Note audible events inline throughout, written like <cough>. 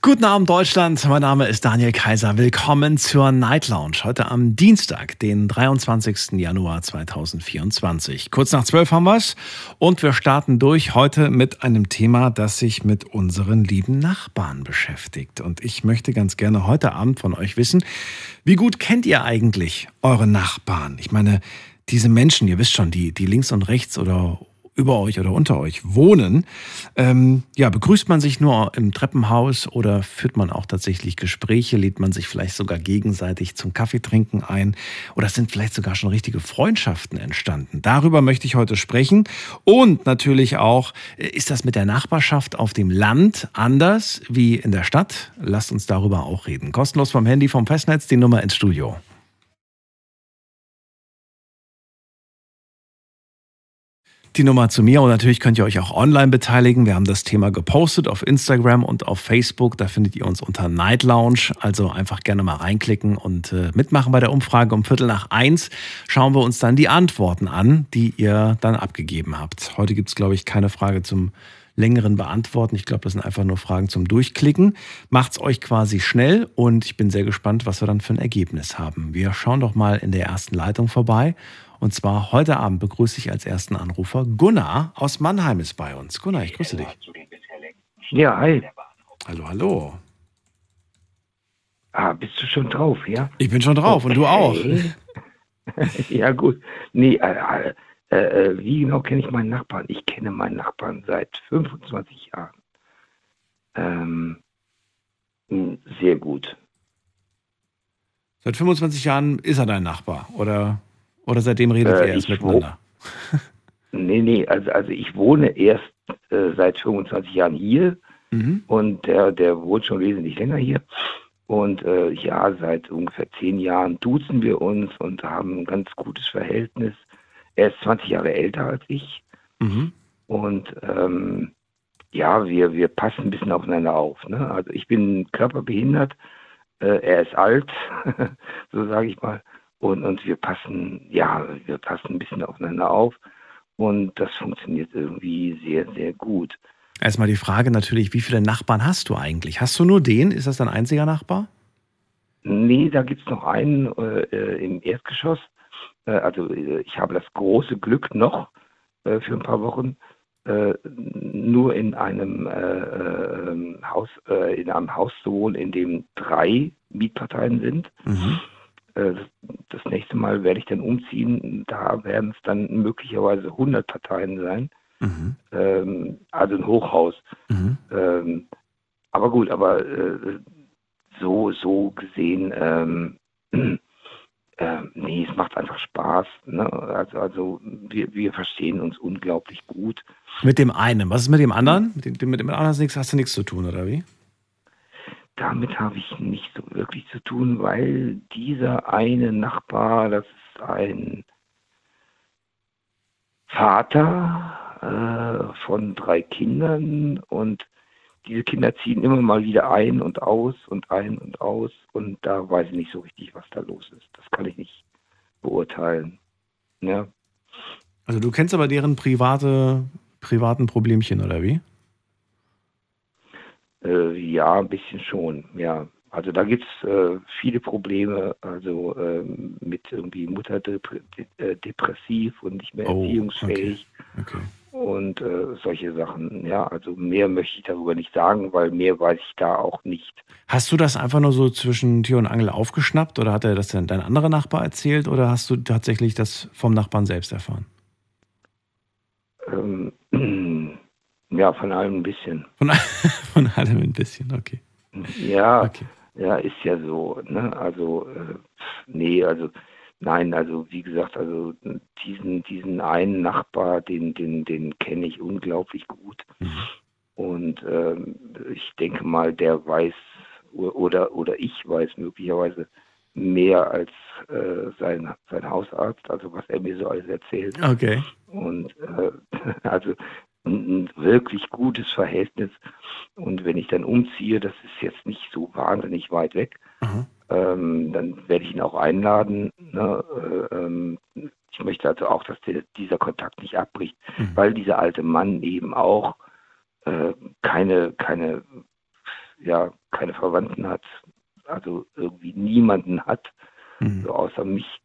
Guten Abend Deutschland, mein Name ist Daniel Kaiser. Willkommen zur Night Lounge. Heute am Dienstag, den 23. Januar 2024. Kurz nach zwölf haben wir's und wir starten durch heute mit einem Thema, das sich mit unseren lieben Nachbarn beschäftigt. Und ich möchte ganz gerne heute Abend von euch wissen, wie gut kennt ihr eigentlich eure Nachbarn? Ich meine, diese Menschen, ihr wisst schon, die, die links und rechts oder über euch oder unter euch wohnen. Ähm, ja, begrüßt man sich nur im Treppenhaus oder führt man auch tatsächlich Gespräche? Lädt man sich vielleicht sogar gegenseitig zum Kaffeetrinken ein? Oder sind vielleicht sogar schon richtige Freundschaften entstanden? Darüber möchte ich heute sprechen. Und natürlich auch, ist das mit der Nachbarschaft auf dem Land anders wie in der Stadt? Lasst uns darüber auch reden. Kostenlos vom Handy, vom Festnetz, die Nummer ins Studio. Die Nummer zu mir und natürlich könnt ihr euch auch online beteiligen. Wir haben das Thema gepostet auf Instagram und auf Facebook. Da findet ihr uns unter Night Lounge. Also einfach gerne mal reinklicken und äh, mitmachen bei der Umfrage. Um Viertel nach eins schauen wir uns dann die Antworten an, die ihr dann abgegeben habt. Heute gibt es, glaube ich, keine Frage zum längeren Beantworten. Ich glaube, das sind einfach nur Fragen zum Durchklicken. Macht's euch quasi schnell und ich bin sehr gespannt, was wir dann für ein Ergebnis haben. Wir schauen doch mal in der ersten Leitung vorbei und zwar heute Abend begrüße ich als ersten Anrufer Gunnar aus Mannheim ist bei uns. Gunnar, ich grüße dich. Ja, hi. Hallo, hallo. Ah, bist du schon drauf, ja? Ich bin schon drauf okay. und du auch. <laughs> ja, gut. Nee, äh, äh, äh, wie genau kenne ich meinen Nachbarn? Ich kenne meinen Nachbarn seit 25 Jahren. Ähm, hm, sehr gut. Seit 25 Jahren ist er dein Nachbar, oder? Oder seitdem redet äh, ihr erst miteinander? nee, nee, also, also ich wohne erst äh, seit 25 Jahren hier mhm. und der, der wohnt schon wesentlich länger hier. Und äh, ja, seit ungefähr zehn Jahren duzen wir uns und haben ein ganz gutes Verhältnis. Er ist 20 Jahre älter als ich. Mhm. Und ähm, ja, wir, wir passen ein bisschen aufeinander auf. Ne? Also ich bin körperbehindert, äh, er ist alt, <laughs> so sage ich mal und, und wir passen, ja, wir passen ein bisschen aufeinander auf und das funktioniert irgendwie sehr, sehr gut. Erstmal die Frage natürlich, wie viele Nachbarn hast du eigentlich? Hast du nur den? Ist das dein einziger Nachbar? Nee, da gibt es noch einen äh, im Erdgeschoss. Äh, also äh, ich habe das große Glück noch äh, für ein paar Wochen äh, nur in einem äh, Haus, in einem Haus zu wohnen, in dem drei Mietparteien sind. Mhm. Äh, das nächste Mal werde ich dann umziehen. Da werden es dann möglicherweise 100 Parteien sein. Mhm. Ähm, also ein Hochhaus. Mhm. Ähm, aber gut, aber äh, so, so gesehen, ähm, <clears throat> äh, nee, es macht einfach Spaß. Ne? Also, also wir, wir verstehen uns unglaublich gut. Mit dem einen. Was ist mit dem anderen? Mit dem, mit dem anderen hast du, nichts, hast du nichts zu tun, oder wie? Damit habe ich nicht so wirklich zu tun, weil dieser eine Nachbar, das ist ein Vater äh, von drei Kindern und diese Kinder ziehen immer mal wieder ein und aus und ein und aus und da weiß ich nicht so richtig, was da los ist. Das kann ich nicht beurteilen. Ja. Also du kennst aber deren private, privaten Problemchen, oder wie? Äh, ja, ein bisschen schon, ja. Also da gibt es äh, viele Probleme, also äh, mit irgendwie Mutter äh, depressiv und nicht mehr oh, erziehungsfähig okay. Okay. und äh, solche Sachen. Ja, also mehr möchte ich darüber nicht sagen, weil mehr weiß ich da auch nicht. Hast du das einfach nur so zwischen Tür und Angel aufgeschnappt oder hat er das denn dein anderer Nachbar erzählt oder hast du tatsächlich das vom Nachbarn selbst erfahren? Ähm, Ja, von allem ein bisschen. Von, <laughs> von allem ein bisschen, okay. Ja, okay. ja, ist ja so. Ne? Also, äh, nee, also, nein, also wie gesagt, also diesen, diesen einen Nachbar, den, den, den kenne ich unglaublich gut. Mhm. Und ähm, ich denke mal, der weiß oder, oder ich weiß möglicherweise mehr als äh, sein, sein Hausarzt, also was er mir so alles erzählt. Okay. Und äh, <laughs> also ein, wirklich gutes Verhältnis. Und wenn ich dann umziehe, das ist jetzt nicht so wahnsinnig weit weg, ähm, dann werde ich ihn auch einladen. Ne? Äh, ähm, ich möchte also auch, dass der, dieser Kontakt nicht abbricht, Mhm. weil dieser alte Mann eben auch äh, keine, keine, ja, keine Verwandten hat, also irgendwie niemanden hat, Mhm. so außer mich.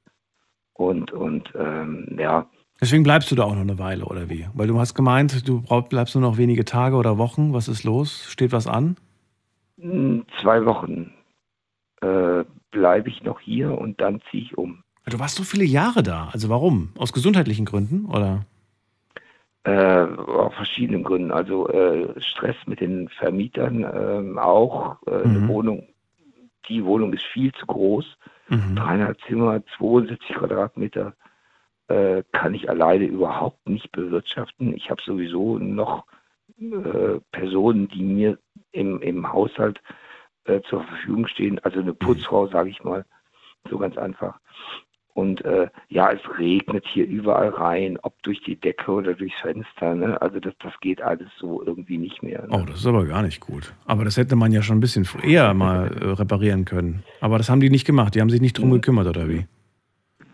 Und, und ähm, ja, Deswegen bleibst du da auch noch eine Weile, oder wie? Weil du hast gemeint, du bleibst nur noch wenige Tage oder Wochen. Was ist los? Steht was an? in zwei Wochen äh, bleibe ich noch hier und dann ziehe ich um. Du warst so viele Jahre da. Also warum? Aus gesundheitlichen Gründen? Oder? Äh, aus verschiedenen Gründen. Also äh, Stress mit den Vermietern ähm, auch. Äh, Mhm. Eine Wohnung, die Wohnung ist viel zu groß. Mhm. Dreieinhalb Zimmer, 72 Quadratmeter äh, kann ich alleine überhaupt nicht bewirtschaften. Ich habe sowieso noch äh, Personen, die mir im, im Haushalt äh, zur Verfügung stehen. Also eine Putzfrau, sage ich mal, so ganz einfach. Und äh, ja, es regnet hier überall rein, ob durch die Decke oder durchs Fenster. Ne? Also das, das geht alles so irgendwie nicht mehr. Ne? Oh, das ist aber gar nicht gut. Aber das hätte man ja schon ein bisschen eher mal äh, reparieren können. Aber das haben die nicht gemacht. Die haben sich nicht drum gekümmert, oder wie?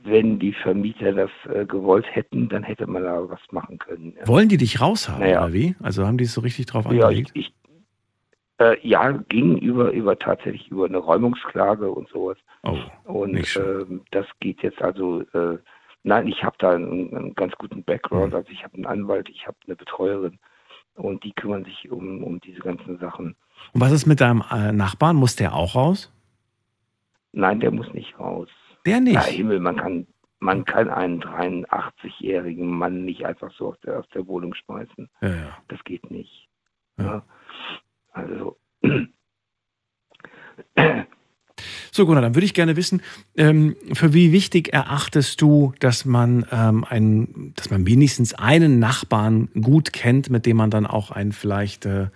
Wenn die Vermieter das äh, gewollt hätten, dann hätte man da was machen können. Ja. Wollen die dich raushaben, Naja. oder wie? Also haben die es so richtig drauf Ja, angelegt? ich, äh, ja, ging über, über tatsächlich über eine Räumungsklage und sowas. Oh, Und ähm, das geht jetzt also, äh, nein, ich habe da einen, einen ganz guten Background. Mhm. Also ich habe einen Anwalt, ich habe eine Betreuerin und die kümmern sich um, um diese ganzen Sachen. Und was ist mit deinem äh, Nachbarn? Muss der auch raus? Nein, der muss nicht raus. Der Na nicht. Himmel, man kann, man kann einen 83-jährigen Mann nicht einfach so aus der, aus der Wohnung schmeißen. Ja, ja. Das geht nicht. Ja. Also, So, Gunnar, dann würde ich gerne wissen, ähm, für wie wichtig erachtest du, dass man, ähm, ein, dass man wenigstens einen Nachbarn gut kennt, mit dem man dann auch ein vielleicht, äh,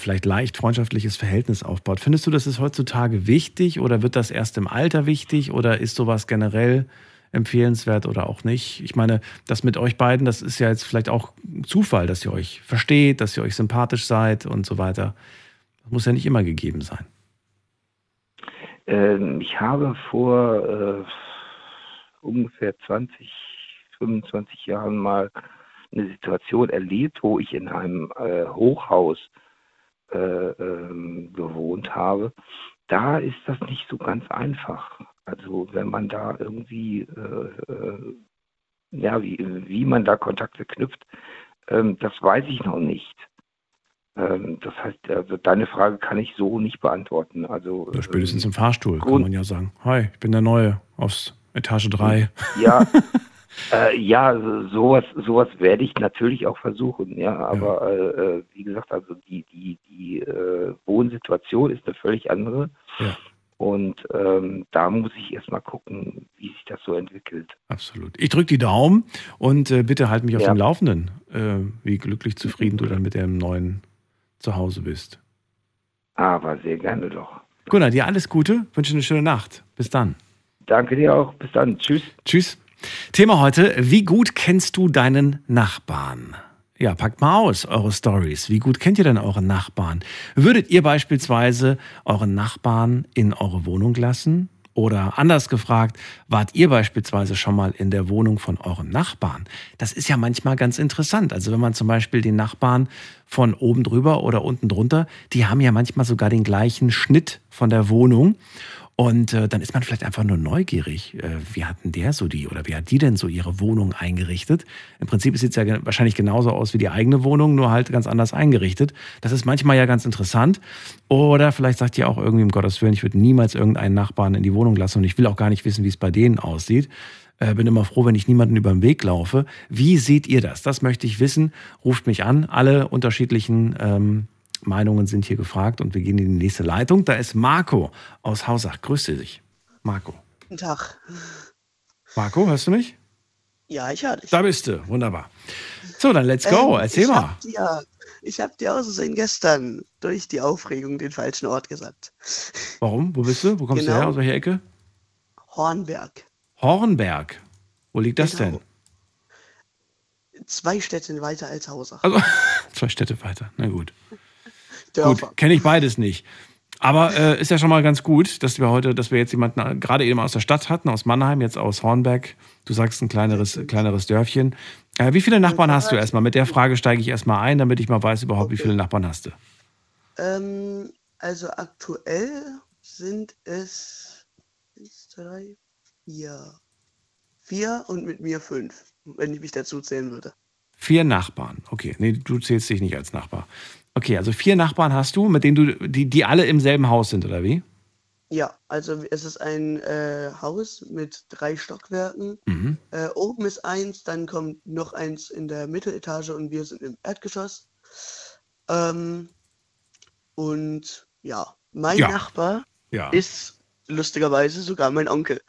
vielleicht leicht freundschaftliches Verhältnis aufbaut? Findest du, das ist heutzutage wichtig oder wird das erst im Alter wichtig oder ist sowas generell empfehlenswert oder auch nicht? Ich meine, das mit euch beiden, das ist ja jetzt vielleicht auch Zufall, dass ihr euch versteht, dass ihr euch sympathisch seid und so weiter. Das muss ja nicht immer gegeben sein. ähm, ich habe vor äh, ungefähr 20, 25 Jahren mal eine Situation erlebt, wo ich in einem äh, Hochhaus gewohnt habe. Da ist das nicht so ganz einfach. Also wenn man da irgendwie, äh, äh, ja, wie, wie man da Kontakte knüpft, ähm, das weiß ich noch nicht. Ähm, das heißt, also deine Frage kann ich so nicht beantworten. Also Oder spätestens ähm, im Fahrstuhl kann man ja sagen, hi, ich bin der Neue aus Etage 3. Ja, <laughs> äh, ja, so- sowas, sowas werde ich natürlich auch versuchen, ja. Aber äh, äh, wie gesagt, also die, die, die äh, Wohnsituation ist eine völlig andere. Ja. Und ähm, da muss ich erstmal gucken, wie sich das so entwickelt. Absolut. Ich drücke die Daumen und äh, bitte halt mich auf Ja. dem Laufenden, äh, wie glücklich zufrieden du dann mit dem neuen Zuhause bist. Aber sehr gerne doch. Gunnar, dir alles Gute, wünsche eine schöne Nacht. Bis dann. Danke dir auch. Bis dann. Tschüss. Tschüss. Thema heute, wie gut kennst du deinen Nachbarn? Ja, packt mal aus eure Stories. Wie gut kennt ihr denn euren Nachbarn? Würdet ihr beispielsweise euren Nachbarn in eure Wohnung lassen? Oder anders gefragt, wart ihr beispielsweise schon mal in der Wohnung von euren Nachbarn? Das ist ja manchmal ganz interessant. Also wenn man zum Beispiel den Nachbarn von oben drüber oder unten drunter, die haben ja manchmal sogar den gleichen Schnitt von der Wohnung. Und äh, dann ist man vielleicht einfach nur neugierig. Äh, wie hat denn der so die oder wie hat die denn so ihre Wohnung eingerichtet? Im Prinzip sieht es ja wahrscheinlich genauso aus wie die eigene Wohnung, nur halt ganz anders eingerichtet. Das ist manchmal ja ganz interessant. Oder vielleicht sagt ihr auch irgendwie, um Gottes Willen, ich würde niemals irgendeinen Nachbarn in die Wohnung lassen und ich will auch gar nicht wissen, wie es bei denen aussieht. Äh, bin immer froh, wenn ich niemanden über den Weg laufe. Wie seht ihr das? Das möchte ich wissen. Ruft mich an. Alle unterschiedlichen ähm, Meinungen sind hier gefragt und wir gehen in die nächste Leitung. Da ist Marco aus Hausach. Grüße dich. Marco. Guten Tag. Marco, hörst du mich? Ja, ich höre dich. Da bist du. Wunderbar. So, dann let's go. Ähm, Erzähl ich mal. Hab dir, ich habe dir aus Versehen gestern durch die Aufregung den falschen Ort gesagt. Warum? Wo bist du? Wo kommst du Genau. her? Aus welcher Ecke? Hornberg. Hornberg. Wo liegt das Genau. zwei Städte weiter als Hausach. Also, <laughs> zwei Städte weiter. Na gut. Dörfer. Gut, kenne ich beides nicht. Aber äh, ist ja schon mal ganz gut, dass wir heute, dass wir jetzt jemanden äh, gerade eben aus der Stadt hatten, aus Mannheim, jetzt aus Hornberg. Du sagst ein kleineres, kleineres Dörfchen. Äh, wie viele Nachbarn hast du erstmal? Mit der Frage steige ich erstmal ein, damit ich mal weiß überhaupt, wie Okay. viele Nachbarn hast du. Ähm, also aktuell sind es eins, drei, vier. Vier und mit mir fünf, wenn ich mich dazu zählen würde. Vier Nachbarn. Okay, nee, du zählst dich nicht als Nachbar. Okay, also vier Nachbarn hast du, mit denen du, die, die alle im selben Haus sind, oder wie? Ja, also es ist ein äh, Haus mit drei Stockwerken. Mhm. Äh, oben ist eins, dann kommt noch eins in der Mitteletage und wir sind im Erdgeschoss. Ähm, und ja, mein Ja. Nachbar Ja. ist lustigerweise sogar mein Onkel.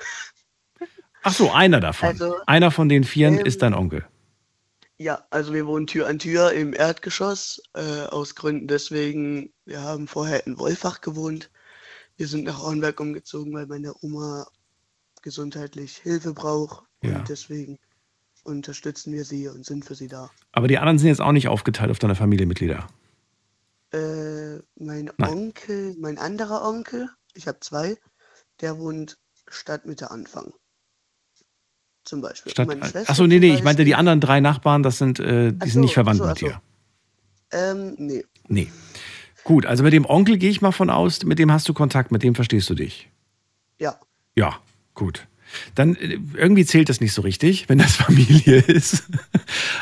Ach so, einer davon. Also, einer von den Vieren ähm, ist dein Onkel. Ja, also wir wohnen Tür an Tür im Erdgeschoss, äh, aus Gründen deswegen, wir haben vorher in Wolfach gewohnt. Wir sind nach Hornberg umgezogen, weil meine Oma gesundheitlich Hilfe braucht. Ja. Und deswegen unterstützen wir sie und sind für sie da. Aber die anderen sind jetzt auch nicht aufgeteilt auf deine Familienmitglieder. Äh, mein Nein. Onkel, mein anderer Onkel, ich habe zwei, der wohnt Stadtmitte Anfang. Zum Beispiel. Schwester achso, nee, nee, ich meinte die anderen drei Nachbarn, das sind, äh, die Ach sind nicht verwandt ach so, mit dir. Ähm, nee. Nee. Gut, also mit dem Onkel gehe ich mal von aus, mit dem hast du Kontakt, mit dem verstehst du dich. Ja. Ja, gut. Dann äh, irgendwie zählt das nicht so richtig, wenn das <laughs> Familie ist.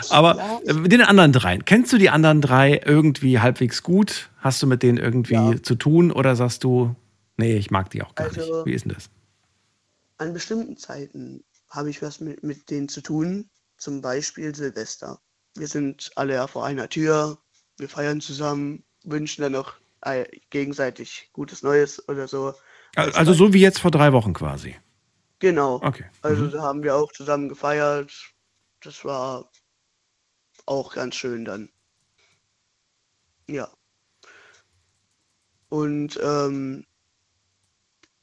Aber Ja, äh, mit den anderen dreien, kennst du die anderen drei irgendwie halbwegs gut? Hast du mit denen irgendwie Ja. zu tun oder sagst du, nee, ich mag die auch gar Also- nicht? Wie ist denn das? An bestimmten Zeiten habe ich was mit, mit denen zu tun, zum Beispiel Silvester. Wir sind alle ja vor einer Tür, wir feiern zusammen, wünschen dann noch äh, gegenseitig gutes Neues oder so. Als Also so wie jetzt vor drei Wochen quasi. Genau. Okay. Also Mhm. da haben wir auch zusammen gefeiert. Das war auch ganz schön dann. Ja. Und ähm,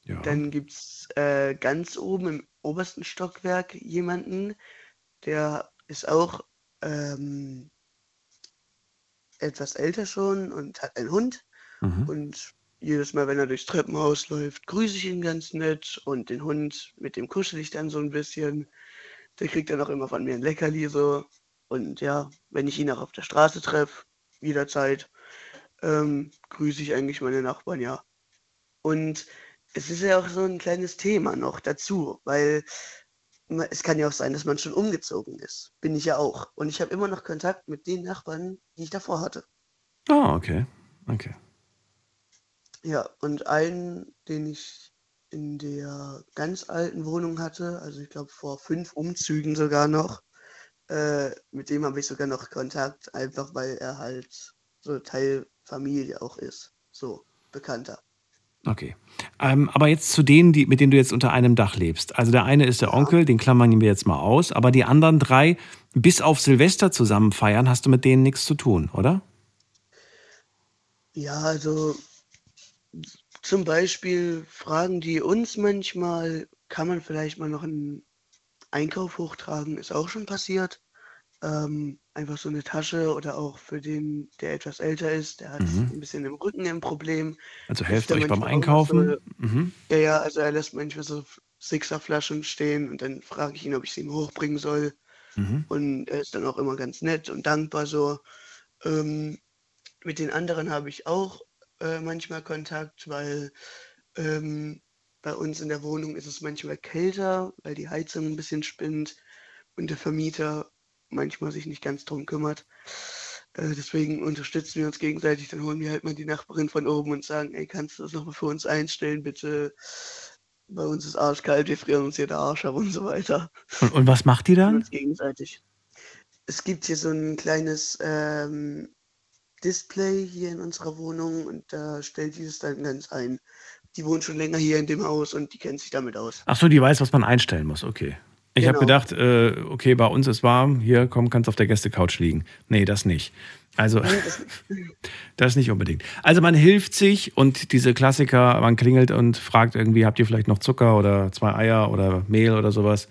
Ja. dann gibt es äh, ganz oben im obersten Stockwerk jemanden, der ist auch ähm, etwas älter schon und hat einen Hund. Mhm. Und jedes Mal, wenn er durchs Treppenhaus läuft, grüße ich ihn ganz nett. Und den Hund, mit dem kuschel ich dann so ein bisschen. Der kriegt dann auch immer von mir ein Leckerli so. Und ja, wenn ich ihn auch auf der Straße treffe, jederzeit, ähm, grüße ich eigentlich meine Nachbarn, ja. Und es ist ja auch so ein kleines Thema noch dazu, weil es kann ja auch sein, dass man schon umgezogen ist. Bin ich ja auch. Und ich habe immer noch Kontakt mit den Nachbarn, die ich davor hatte. Ah, okay. Okay. Ja, und einen, den ich in der ganz alten Wohnung hatte, also ich glaube vor fünf Umzügen sogar noch, äh, mit dem habe ich sogar noch Kontakt, einfach weil er halt so Teil Familie auch ist. So, bekannter. Okay. Ähm, aber jetzt zu denen, die, mit denen du jetzt unter einem Dach lebst. Also der eine ist der Onkel, den klammern wir jetzt mal aus, aber die anderen drei, bis auf Silvester zusammen feiern, hast du mit denen nichts zu tun, oder? Ja, also zum Beispiel fragen die uns manchmal, kann man vielleicht mal noch einen Einkauf hochtragen, ist auch schon passiert. Ähm, einfach so eine Tasche oder auch für den, der etwas älter ist, der hat Mhm. ein bisschen im Rücken ein Problem. Also Hilft helft er euch beim Einkaufen. so- Mhm. Ja, ja, also er lässt manchmal so Sixer-Flaschen stehen und dann frage ich ihn, ob ich sie ihm hochbringen soll. Mhm. Und er ist dann auch immer ganz nett und dankbar so. Ähm, mit den anderen habe ich auch äh, manchmal Kontakt, weil ähm, bei uns in der Wohnung ist es manchmal kälter, weil die Heizung ein bisschen spinnt und der Vermieter manchmal sich nicht ganz drum kümmert. Äh, deswegen unterstützen wir uns gegenseitig. Dann holen wir halt mal die Nachbarin von oben und sagen, ey, kannst du das nochmal für uns einstellen, bitte? Bei uns ist arschkalt, wir frieren uns hier der Arsch ab und so weiter Und, und was macht die dann? uns gegenseitig. Es gibt hier so ein kleines ähm, Display hier in unserer Wohnung und da stellt die es dann ganz ein. Die wohnt schon länger hier in dem Haus und die kennt sich damit aus. Ach so, die weiß, was man einstellen muss. Okay. Ich habe Genau. gedacht, äh, okay, bei uns ist warm, hier, komm, kannst auf der Gästecouch liegen. Nee, das nicht. Also, <laughs> das- nicht unbedingt. Also man hilft sich und diese Klassiker, man klingelt und fragt irgendwie, habt ihr vielleicht noch Zucker oder zwei Eier oder Mehl oder sowas?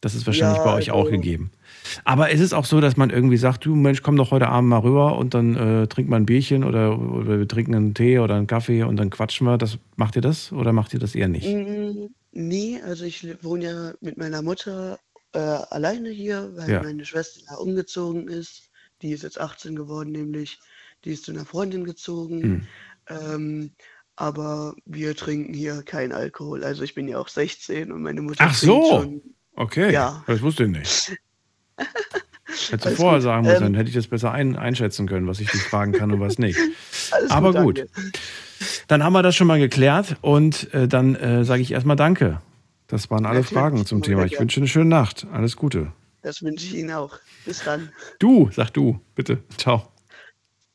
Das ist wahrscheinlich Ja, bei euch auch also- gegeben. Aber ist es auch so, dass man irgendwie sagt, du Mensch, komm doch heute Abend mal rüber und dann äh, trinkt man ein Bierchen oder, oder wir trinken einen Tee oder einen Kaffee und dann quatschen wir. Das, macht ihr das oder macht ihr das eher nicht? Mm, Nee, also ich wohne ja mit meiner Mutter äh, alleine hier, weil Ja. meine Schwester ja umgezogen ist. Die ist jetzt 18 geworden, nämlich. Die ist zu einer Freundin gezogen. Hm. Ähm, aber wir trinken hier keinen Alkohol. Also ich bin ja auch 16 und meine Mutter Ach trinkt so. schon. Okay, Ja. das wusste ich nicht. <laughs> Hättest du Alles vorher gut. sagen müssen, Ähm, dann hätte ich das besser ein, einschätzen können, was ich dich fragen kann und was nicht. <laughs> Alles Aber gut. danke. Dann haben wir das schon mal geklärt und äh, dann äh, sage ich erstmal Danke. Das waren alle Natürlich, Fragen zum Thema. Ich wünsche eine schöne Nacht. Alles Gute. Das wünsche ich Ihnen auch. Bis dann. Du, sag du, bitte. Ciao.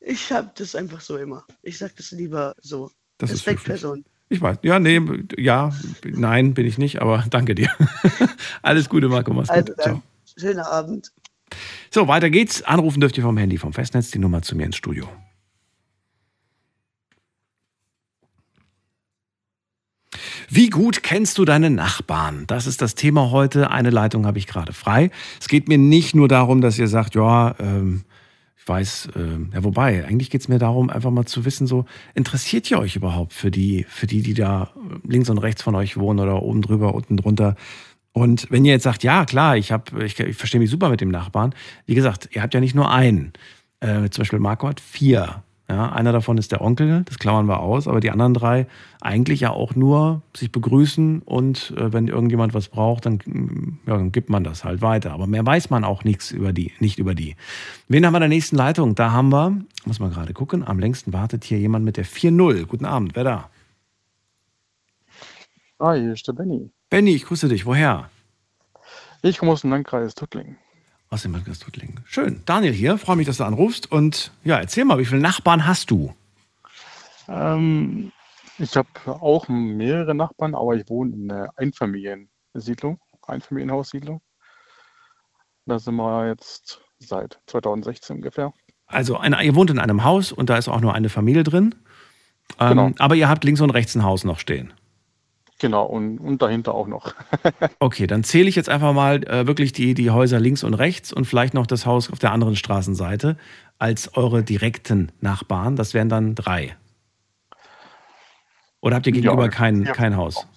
Ich habe das einfach so immer. Ich sage das lieber so. Das ist Respektperson. Ich weiß. Ja, nee, ja, nein, bin ich nicht, aber danke dir. <laughs> Alles Gute, Marco. Mach's Also gut. Ciao. dann, schöner Abend. So, weiter geht's. Anrufen dürft ihr vom Handy, vom Festnetz, die Nummer zu mir ins Studio. Wie gut kennst du deine Nachbarn? Das ist das Thema heute. Eine Leitung habe ich gerade frei. Es geht mir nicht nur darum, dass ihr sagt, ja, ähm, ich weiß, ähm, ja, wobei, eigentlich geht es mir darum, einfach mal zu wissen, so, interessiert ihr euch überhaupt für die, für die, die da links und rechts von euch wohnen oder oben drüber, unten drunter? Und wenn ihr jetzt sagt, ja, klar, ich, hab, ich, ich verstehe mich super mit dem Nachbarn, wie gesagt, ihr habt ja nicht nur einen. Äh, zum Beispiel Marco hat vier. Ja, einer davon ist der Onkel, das klammern wir aus, aber die anderen drei eigentlich ja auch nur sich begrüßen und äh, wenn irgendjemand was braucht, dann, mm, ja, dann gibt man das halt weiter. Aber mehr weiß man auch nichts über die, nicht über die. Wen haben wir in der nächsten Leitung? Da haben wir, muss man gerade gucken, am längsten wartet hier jemand mit der 4-0. Guten Abend, wer da? Ah, hier ist der Benny. Benny, ich grüße dich. Woher? Ich komme aus dem Landkreis Tuttlingen. Aus dem Tuttlingen. Schön. Daniel hier, freue mich, dass du anrufst. Und ja, erzähl mal, wie viele Nachbarn hast du? Ähm, ich habe auch mehrere Nachbarn, aber ich wohne in einer Einfamiliensiedlung, Einfamilienhaussiedlung. Da sind wir jetzt seit 2016 ungefähr. Also, ein, ihr wohnt in einem Haus und da ist auch nur eine Familie drin. Ähm, Genau. Aber ihr habt links und rechts ein Haus noch stehen. Genau, und, und dahinter auch noch. <laughs> Okay, dann zähle ich jetzt einfach mal äh, wirklich die, die Häuser links und rechts und vielleicht noch das Haus auf der anderen Straßenseite als eure direkten Nachbarn. Das wären dann drei. Oder habt ihr gegenüber Ja, kein, ja. kein Haus?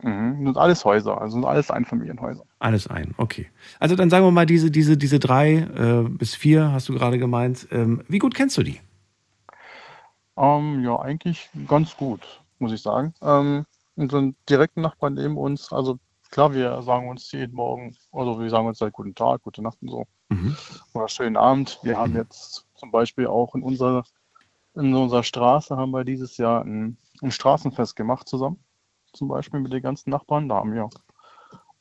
Mhm. Das sind alles Häuser, also sind alles Einfamilienhäuser. Alles ein, okay. Also dann sagen wir mal, diese, diese, diese drei äh, bis vier, hast du gerade gemeint. Ähm, wie gut kennst du die? Ähm, ja, eigentlich ganz gut, muss ich sagen. Ähm, unseren direkten Nachbarn neben uns, also klar, wir sagen uns jeden Morgen, also wir sagen uns halt guten Tag, gute Nacht und so. Mhm. Oder schönen Abend. Wir haben jetzt zum Beispiel auch in unserer, in unserer Straße haben wir dieses Jahr ein, ein Straßenfest gemacht zusammen. Zum Beispiel mit den ganzen Nachbarn. Da haben wir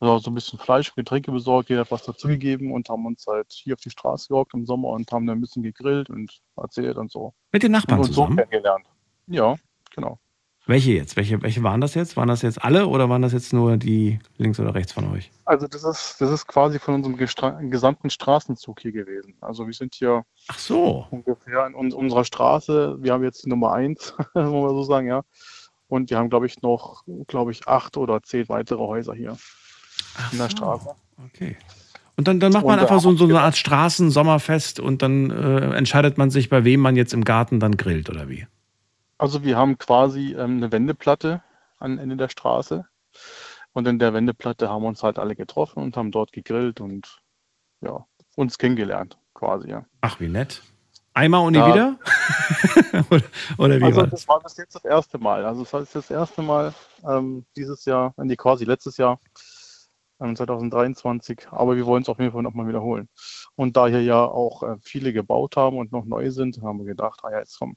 also so ein bisschen Fleisch, Getränke besorgt, jeder hat was dazugegeben und haben uns halt hier auf die Straße gehockt im Sommer und haben dann ein bisschen gegrillt und erzählt und so. Mit den Nachbarn und uns so zusammen? kennengelernt. Ja, genau. Welche jetzt? Welche, welche waren das jetzt? Waren das jetzt alle oder waren das jetzt nur die links oder rechts von euch? Also das ist, das ist quasi von unserem gestra gesamten Straßenzug hier gewesen. Also wir sind hier Ach so. ungefähr in uns, unserer Straße. Wir haben jetzt die Nummer eins, <laughs> muss man so sagen, ja. Und wir haben, glaube ich, noch, glaube ich, acht oder zehn weitere Häuser hier Ach in der so. Straße. Okay. Und dann, dann macht man Und da einfach so, so eine Art Straßen-Sommerfest und dann äh, entscheidet man sich, bei wem man jetzt im Garten dann grillt oder wie? Also wir haben quasi ähm, eine Wendeplatte am Ende der Straße. Und in der Wendeplatte haben wir uns halt alle getroffen und haben dort gegrillt und ja, uns kennengelernt, quasi, ja. Ach, wie nett. Einmal und nie Ja. wieder? <laughs> oder, oder wie Also war das? das war bis jetzt das erste Mal. Also das heißt das erste Mal ähm, dieses Jahr, nee, quasi letztes Jahr, ähm, 2023. Aber wir wollen es auf jeden Fall nochmal wiederholen. Und da hier ja auch äh, viele gebaut haben und noch neu sind, haben wir gedacht, ah ja, jetzt komm,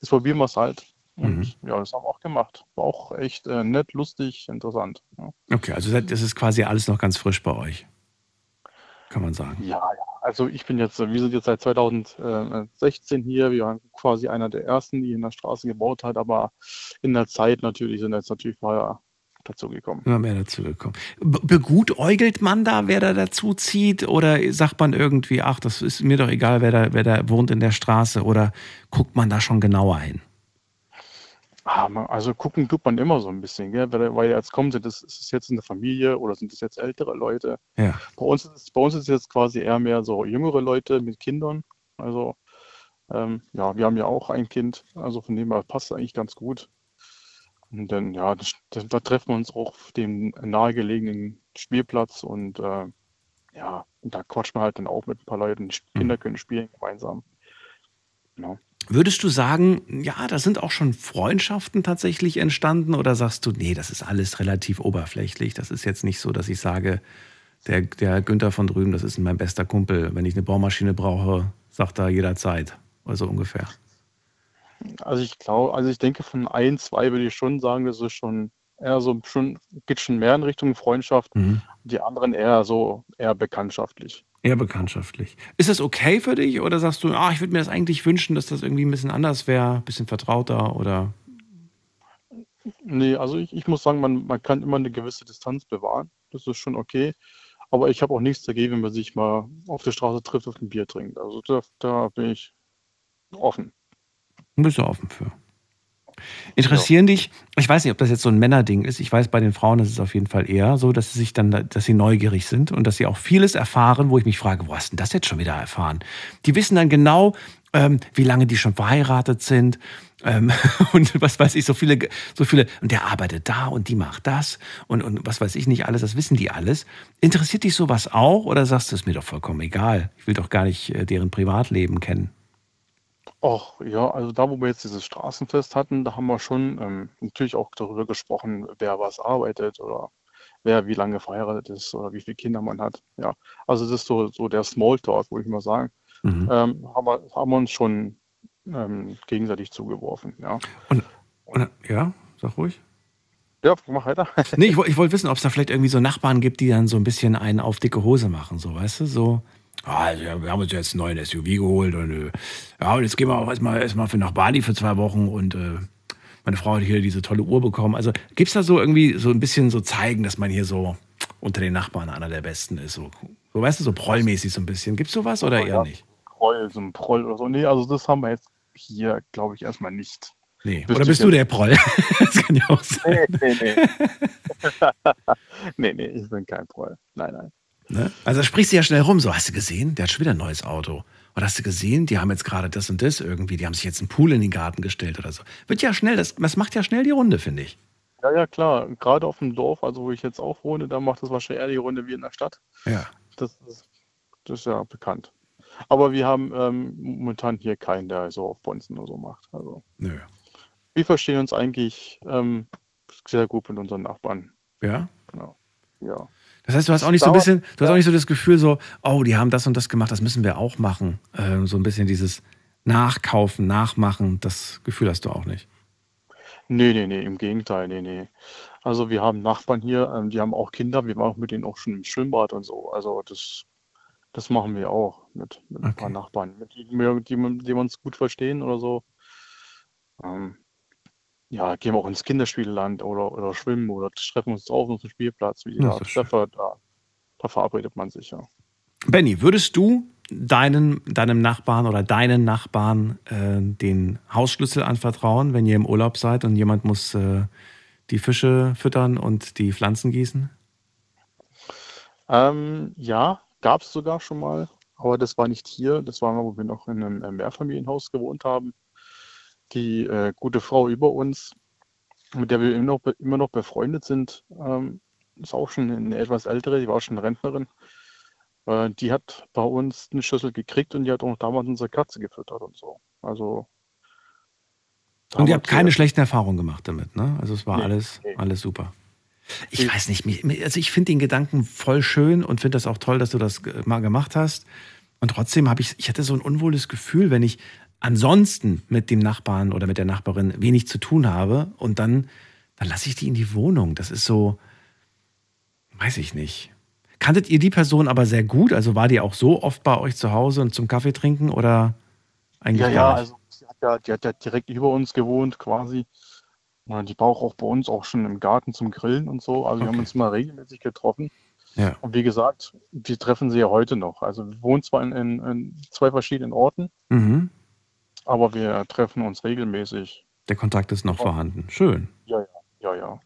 jetzt probieren wir es halt. Und Mhm. ja, das haben wir auch gemacht. War auch echt äh, nett, lustig, interessant. Ja. Okay, also das ist quasi alles noch ganz frisch bei euch. Kann man sagen. Ja, ja. Also ich bin jetzt, wir sind jetzt seit 2016 hier. Wir waren quasi einer der ersten, die in der Straße gebaut hat, aber in der Zeit natürlich sind jetzt natürlich vorher dazugekommen. Immer mehr dazu gekommen. Be- Begutäugelt man da, wer da dazu zieht? Oder sagt man irgendwie, ach, das ist mir doch egal, wer da, wer da wohnt in der Straße? Oder guckt man da schon genauer hin? Ah, also gucken tut man immer so ein bisschen, gell? weil, jetzt kommt, sind das, ist es jetzt eine Familie oder sind das jetzt ältere Leute? Ja. Bei uns ist es, bei uns ist es jetzt quasi eher mehr so jüngere Leute mit Kindern. Also ähm, ja, wir haben ja auch ein Kind, also von dem her passt es eigentlich ganz gut. Und dann, ja, das, das, da treffen wir uns auch auf dem nahegelegenen Spielplatz und äh, ja, und da quatschen wir halt dann auch mit ein paar Leuten. Die Kinder können spielen gemeinsam. Genau. Würdest du sagen, ja, da sind auch schon Freundschaften tatsächlich entstanden oder sagst du, nee, das ist alles relativ oberflächlich. Das ist jetzt nicht so, dass ich sage, der, der Günther von drüben, das ist mein bester Kumpel. Wenn ich eine Bohrmaschine brauche, sagt er jederzeit. Also ungefähr. Also ich glaube, also ich denke von ein, zwei würde ich schon sagen, das ist schon eher so schon, geht schon mehr in Richtung Freundschaft. Mhm. Die anderen eher so eher bekanntschaftlich. Eher bekanntschaftlich. Ist das okay für dich oder sagst du, ah, ich würde mir das eigentlich wünschen, dass das irgendwie ein bisschen anders wäre, ein bisschen vertrauter oder Nee, also ich, ich muss sagen, man, man kann immer eine gewisse Distanz bewahren. Das ist schon okay. Aber ich habe auch nichts dagegen, wenn man sich mal auf der Straße trifft und ein Bier trinkt. Also da, da bin ich offen. Bist du offen für? Interessieren dich, ich weiß nicht, ob das jetzt so ein Männerding ist, ich weiß, bei den Frauen ist es auf jeden Fall eher so, dass sie sich dann, dass sie neugierig sind und dass sie auch vieles erfahren, wo ich mich frage, wo hast du denn das jetzt schon wieder erfahren? Die wissen dann genau, ähm, wie lange die schon verheiratet sind ähm, <laughs> und was weiß ich, so viele, so viele, und der arbeitet da und die macht das und, und was weiß ich nicht alles, das wissen die alles. Interessiert dich sowas auch oder sagst du, es mir doch vollkommen egal, ich will doch gar nicht äh, deren Privatleben kennen? Och, ja, also da, wo wir jetzt dieses Straßenfest hatten, da haben wir schon ähm, natürlich auch darüber gesprochen, wer was arbeitet oder wer wie lange verheiratet ist oder wie viele Kinder man hat. Ja, also das ist so, so der Smalltalk, würde ich mal sagen. Mhm. Ähm, haben, wir, haben wir uns schon ähm, gegenseitig zugeworfen, ja. Und, und ja, sag ruhig. Ja, mach weiter. Nee, ich, ich wollte wissen, ob es da vielleicht irgendwie so Nachbarn gibt, die dann so ein bisschen einen auf dicke Hose machen, so, weißt du, so. Ah, also, wir haben uns jetzt einen neuen SUV geholt und äh, ja, und jetzt gehen wir auch erstmal erstmal für nach Bali für zwei Wochen und äh, meine Frau hat hier diese tolle Uhr bekommen. Also gibt's da so irgendwie so ein bisschen so zeigen, dass man hier so unter den Nachbarn einer der Besten ist, so, so weißt du, so prollmäßig so ein bisschen. Gibt's sowas oder Oh, eher ja. nicht? Proll, so ein Proll oder so. Nee, also das haben wir jetzt hier, glaube ich, erstmal nicht. Nee. Wüsste Oder bist du der Proll? <laughs> das kann ja auch sein. Nee, nee, nee. <laughs> nee, nee, ich bin kein Proll. Nein, nein. Ne? Also sprichst du ja schnell rum. So, hast du gesehen? Der hat schon wieder ein neues Auto. Oder hast du gesehen? Die haben jetzt gerade das und das irgendwie. Die haben sich jetzt einen Pool in den Garten gestellt oder so. Wird ja schnell, das, das macht ja schnell die Runde, finde ich. Ja, ja, klar. Gerade auf dem Dorf, also wo ich jetzt auch wohne, da macht das wahrscheinlich eher die Runde wie in der Stadt. Ja. Das ist, das ist ja bekannt. Aber wir haben ähm, momentan hier keinen, der so auf Bonzen oder so macht. Also Nö. wir verstehen uns eigentlich ähm, sehr gut mit unseren Nachbarn. Ja. Genau. Ja. Das heißt, du hast auch nicht so ein bisschen, du hast auch nicht so das Gefühl, so, oh, die haben das und das gemacht, das müssen wir auch machen. Ähm, so ein bisschen dieses Nachkaufen, Nachmachen, das Gefühl hast du auch nicht. Nee, nee, nee, im Gegenteil, nee, nee. Also wir haben Nachbarn hier, ähm, die haben auch Kinder, wir waren auch mit denen auch schon im Schwimmbad und so. Also das, das machen wir auch mit, mit ein paar Okay. Nachbarn, mit denen die, wir- die wir uns gut verstehen oder so. Ähm, ja, gehen wir auch ins Kinderspielland oder, oder schwimmen oder treffen uns auf unserem Spielplatz, wie Ja. Da, da, da verabredet man sich, ja. Benny, würdest du deinen, deinem Nachbarn oder deinen Nachbarn äh, den Hausschlüssel anvertrauen, wenn ihr im Urlaub seid und jemand muss äh, die Fische füttern und die Pflanzen gießen? Ähm, ja, gab es sogar schon mal, aber das war nicht hier. Das war mal, wo wir noch in einem äh, Mehrfamilienhaus gewohnt haben. Die äh, gute Frau über uns, mit der wir immer noch, immer noch befreundet sind, ähm, ist auch schon eine etwas ältere, die war schon Rentnerin. Äh, die hat bei uns eine Schüssel gekriegt und die hat auch damals unsere Katze gefüttert und so. Also. Und ihr habt keine schlechten Erfahrungen gemacht damit, ne? Also es war Nee, alles, nee. alles super. Ich Nee. weiß nicht, also ich finde den Gedanken voll schön und finde das auch toll, dass du das mal gemacht hast. Und trotzdem habe ich, ich hatte so ein unwohles Gefühl, wenn ich ansonsten mit dem Nachbarn oder mit der Nachbarin wenig zu tun habe und dann, dann lasse ich die in die Wohnung. Das ist so, weiß ich nicht. Kanntet ihr die Person aber sehr gut? Also war die auch so oft bei euch zu Hause und zum Kaffee trinken oder eigentlich Ja, ja, also sie hat ja, die hat ja direkt über uns gewohnt quasi. Die war auch bei uns auch schon im Garten zum Grillen und so. Also wir haben Okay. uns immer regelmäßig getroffen. ja. Und wie gesagt, wir treffen sie ja heute noch. Also wir wohnen zwar in, in, in zwei verschiedenen Orten, Mhm. Aber wir treffen uns regelmäßig. Der Kontakt ist noch vorhanden. Schön, Ja, ja, ja, ja.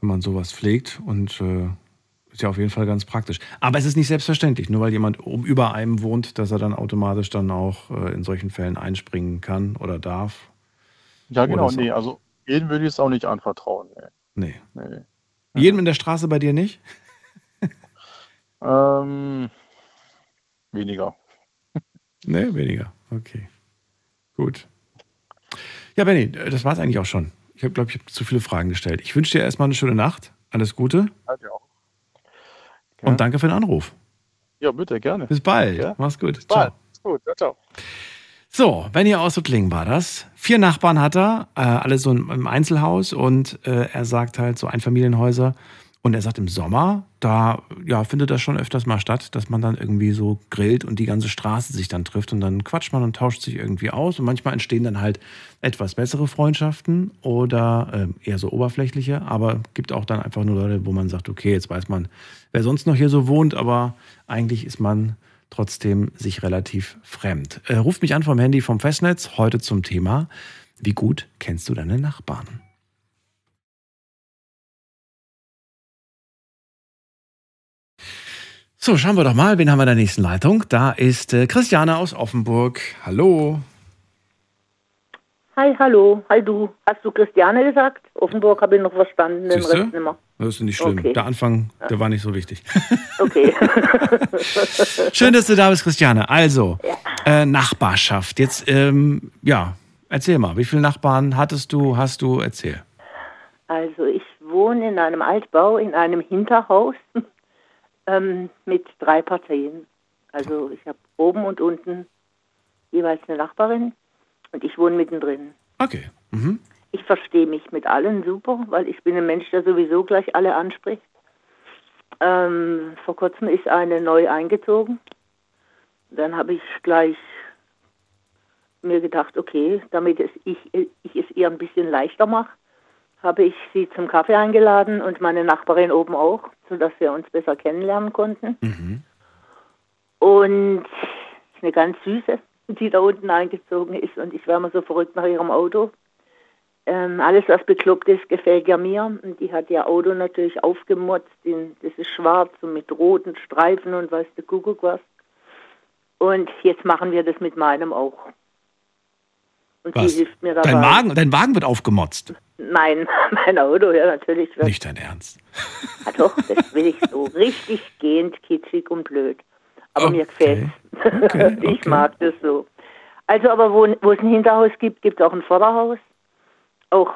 wenn man sowas pflegt und äh, ist ja auf jeden Fall ganz praktisch. Aber es ist nicht selbstverständlich, nur weil jemand über einem wohnt, dass er dann automatisch dann auch äh, in solchen Fällen einspringen kann oder darf. Ja, genau, nee, also jedem würde ich es auch nicht anvertrauen. Nee, Nee. nee. Jedem in der Straße bei dir nicht? Ähm, weniger. Nee, weniger. Okay. Gut. Ja, Benny, das war es eigentlich auch schon. Ich glaube, ich habe zu viele Fragen gestellt. Ich wünsche dir erstmal eine schöne Nacht. Alles Gute ja auch. und danke für den Anruf. Ja, bitte, gerne. Bis bald. Ja. Mach's gut. Bis Ciao. bald. Gut, ja, ciao. So, Benny aus Suttlingen war das. Vier Nachbarn hat er, äh, alle so im im Einzelhaus und äh, er sagt halt so Einfamilienhäuser. Und er sagt, im Sommer, da ja, findet das schon öfters mal statt, dass man dann irgendwie so grillt und die ganze Straße sich dann trifft und dann quatscht man und tauscht sich irgendwie aus. Und manchmal entstehen dann halt etwas bessere Freundschaften oder äh, eher so oberflächliche, aber gibt auch dann einfach nur Leute, wo man sagt, okay, jetzt weiß man, wer sonst noch hier so wohnt, aber eigentlich ist man trotzdem sich relativ fremd. Äh, ruft mich an vom Handy vom Festnetz heute zum Thema, wie gut kennst du deine Nachbarn? So, schauen wir doch mal, wen haben wir in der nächsten Leitung? Da ist äh, Christiane aus Offenburg. Hallo. Hi, hallo. Hi, du. Hast du Christiane gesagt? Offenburg habe ich noch verstanden, den Siehste? Rest nicht mehr. Das ist nicht schlimm. Okay. Der Anfang, der war nicht so wichtig. Okay. <laughs> <laughs> Schön, dass du da bist, Christiane. Also, äh, Nachbarschaft. Jetzt, ähm, ja, erzähl mal, wie viele Nachbarn hattest du, hast du? Erzähl. also, ich wohne in einem Altbau, in einem Hinterhaus ähm, mit drei Parteien. Also, ich habe oben und unten jeweils eine Nachbarin und ich wohne mittendrin. Okay. Mhm. Ich verstehe mich mit allen super, weil ich bin ein Mensch, der sowieso gleich alle anspricht. Ähm, vor kurzem ist eine neu eingezogen. Dann habe ich gleich mir gedacht, okay, damit es ich, ich es ihr ein bisschen leichter mache, habe ich sie zum Kaffee eingeladen und meine Nachbarin oben auch, sodass wir uns besser kennenlernen konnten. Mhm. Und ist eine ganz süße, die da unten eingezogen ist. Und ich war immer so verrückt nach ihrem Auto. Ähm, alles, was bekloppt ist, gefällt ja mir. Und die hat ihr Auto natürlich aufgemotzt. In, das ist schwarz und mit roten Streifen und weiß der Kuckuck was. Und jetzt machen wir das mit meinem auch. Und Was? sie hilft mir dabei. Dein Wagen, dein Wagen wird aufgemotzt. Mein, <laughs> mein Auto, ja, natürlich. Wird Nicht dein Ernst. ja, doch, das will ich so. <laughs> Richtig gehend, kitschig und blöd. Aber mir Okay. gefällt Okay, <laughs> Ich okay. mag das so. Also, aber wo, wo es ein Hinterhaus gibt, gibt es auch ein Vorderhaus. Auch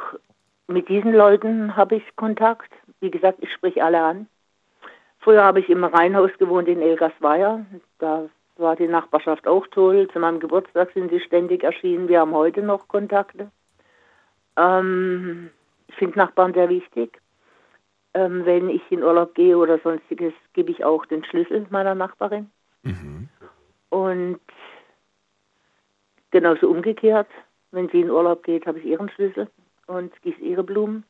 mit diesen Leuten habe ich Kontakt. Wie gesagt, ich spreche alle an. Früher habe ich im Rheinhaus gewohnt in Elgersweier. Da war die Nachbarschaft auch toll. Zu meinem Geburtstag sind sie ständig erschienen. Wir haben heute noch Kontakte. Ähm, ich finde Nachbarn sehr wichtig. Ähm, wenn ich in Urlaub gehe oder sonstiges, gebe ich auch den Schlüssel meiner Nachbarin. Mhm. Und genauso umgekehrt, wenn sie in Urlaub geht, habe ich ihren Schlüssel und gieße ihre Blumen.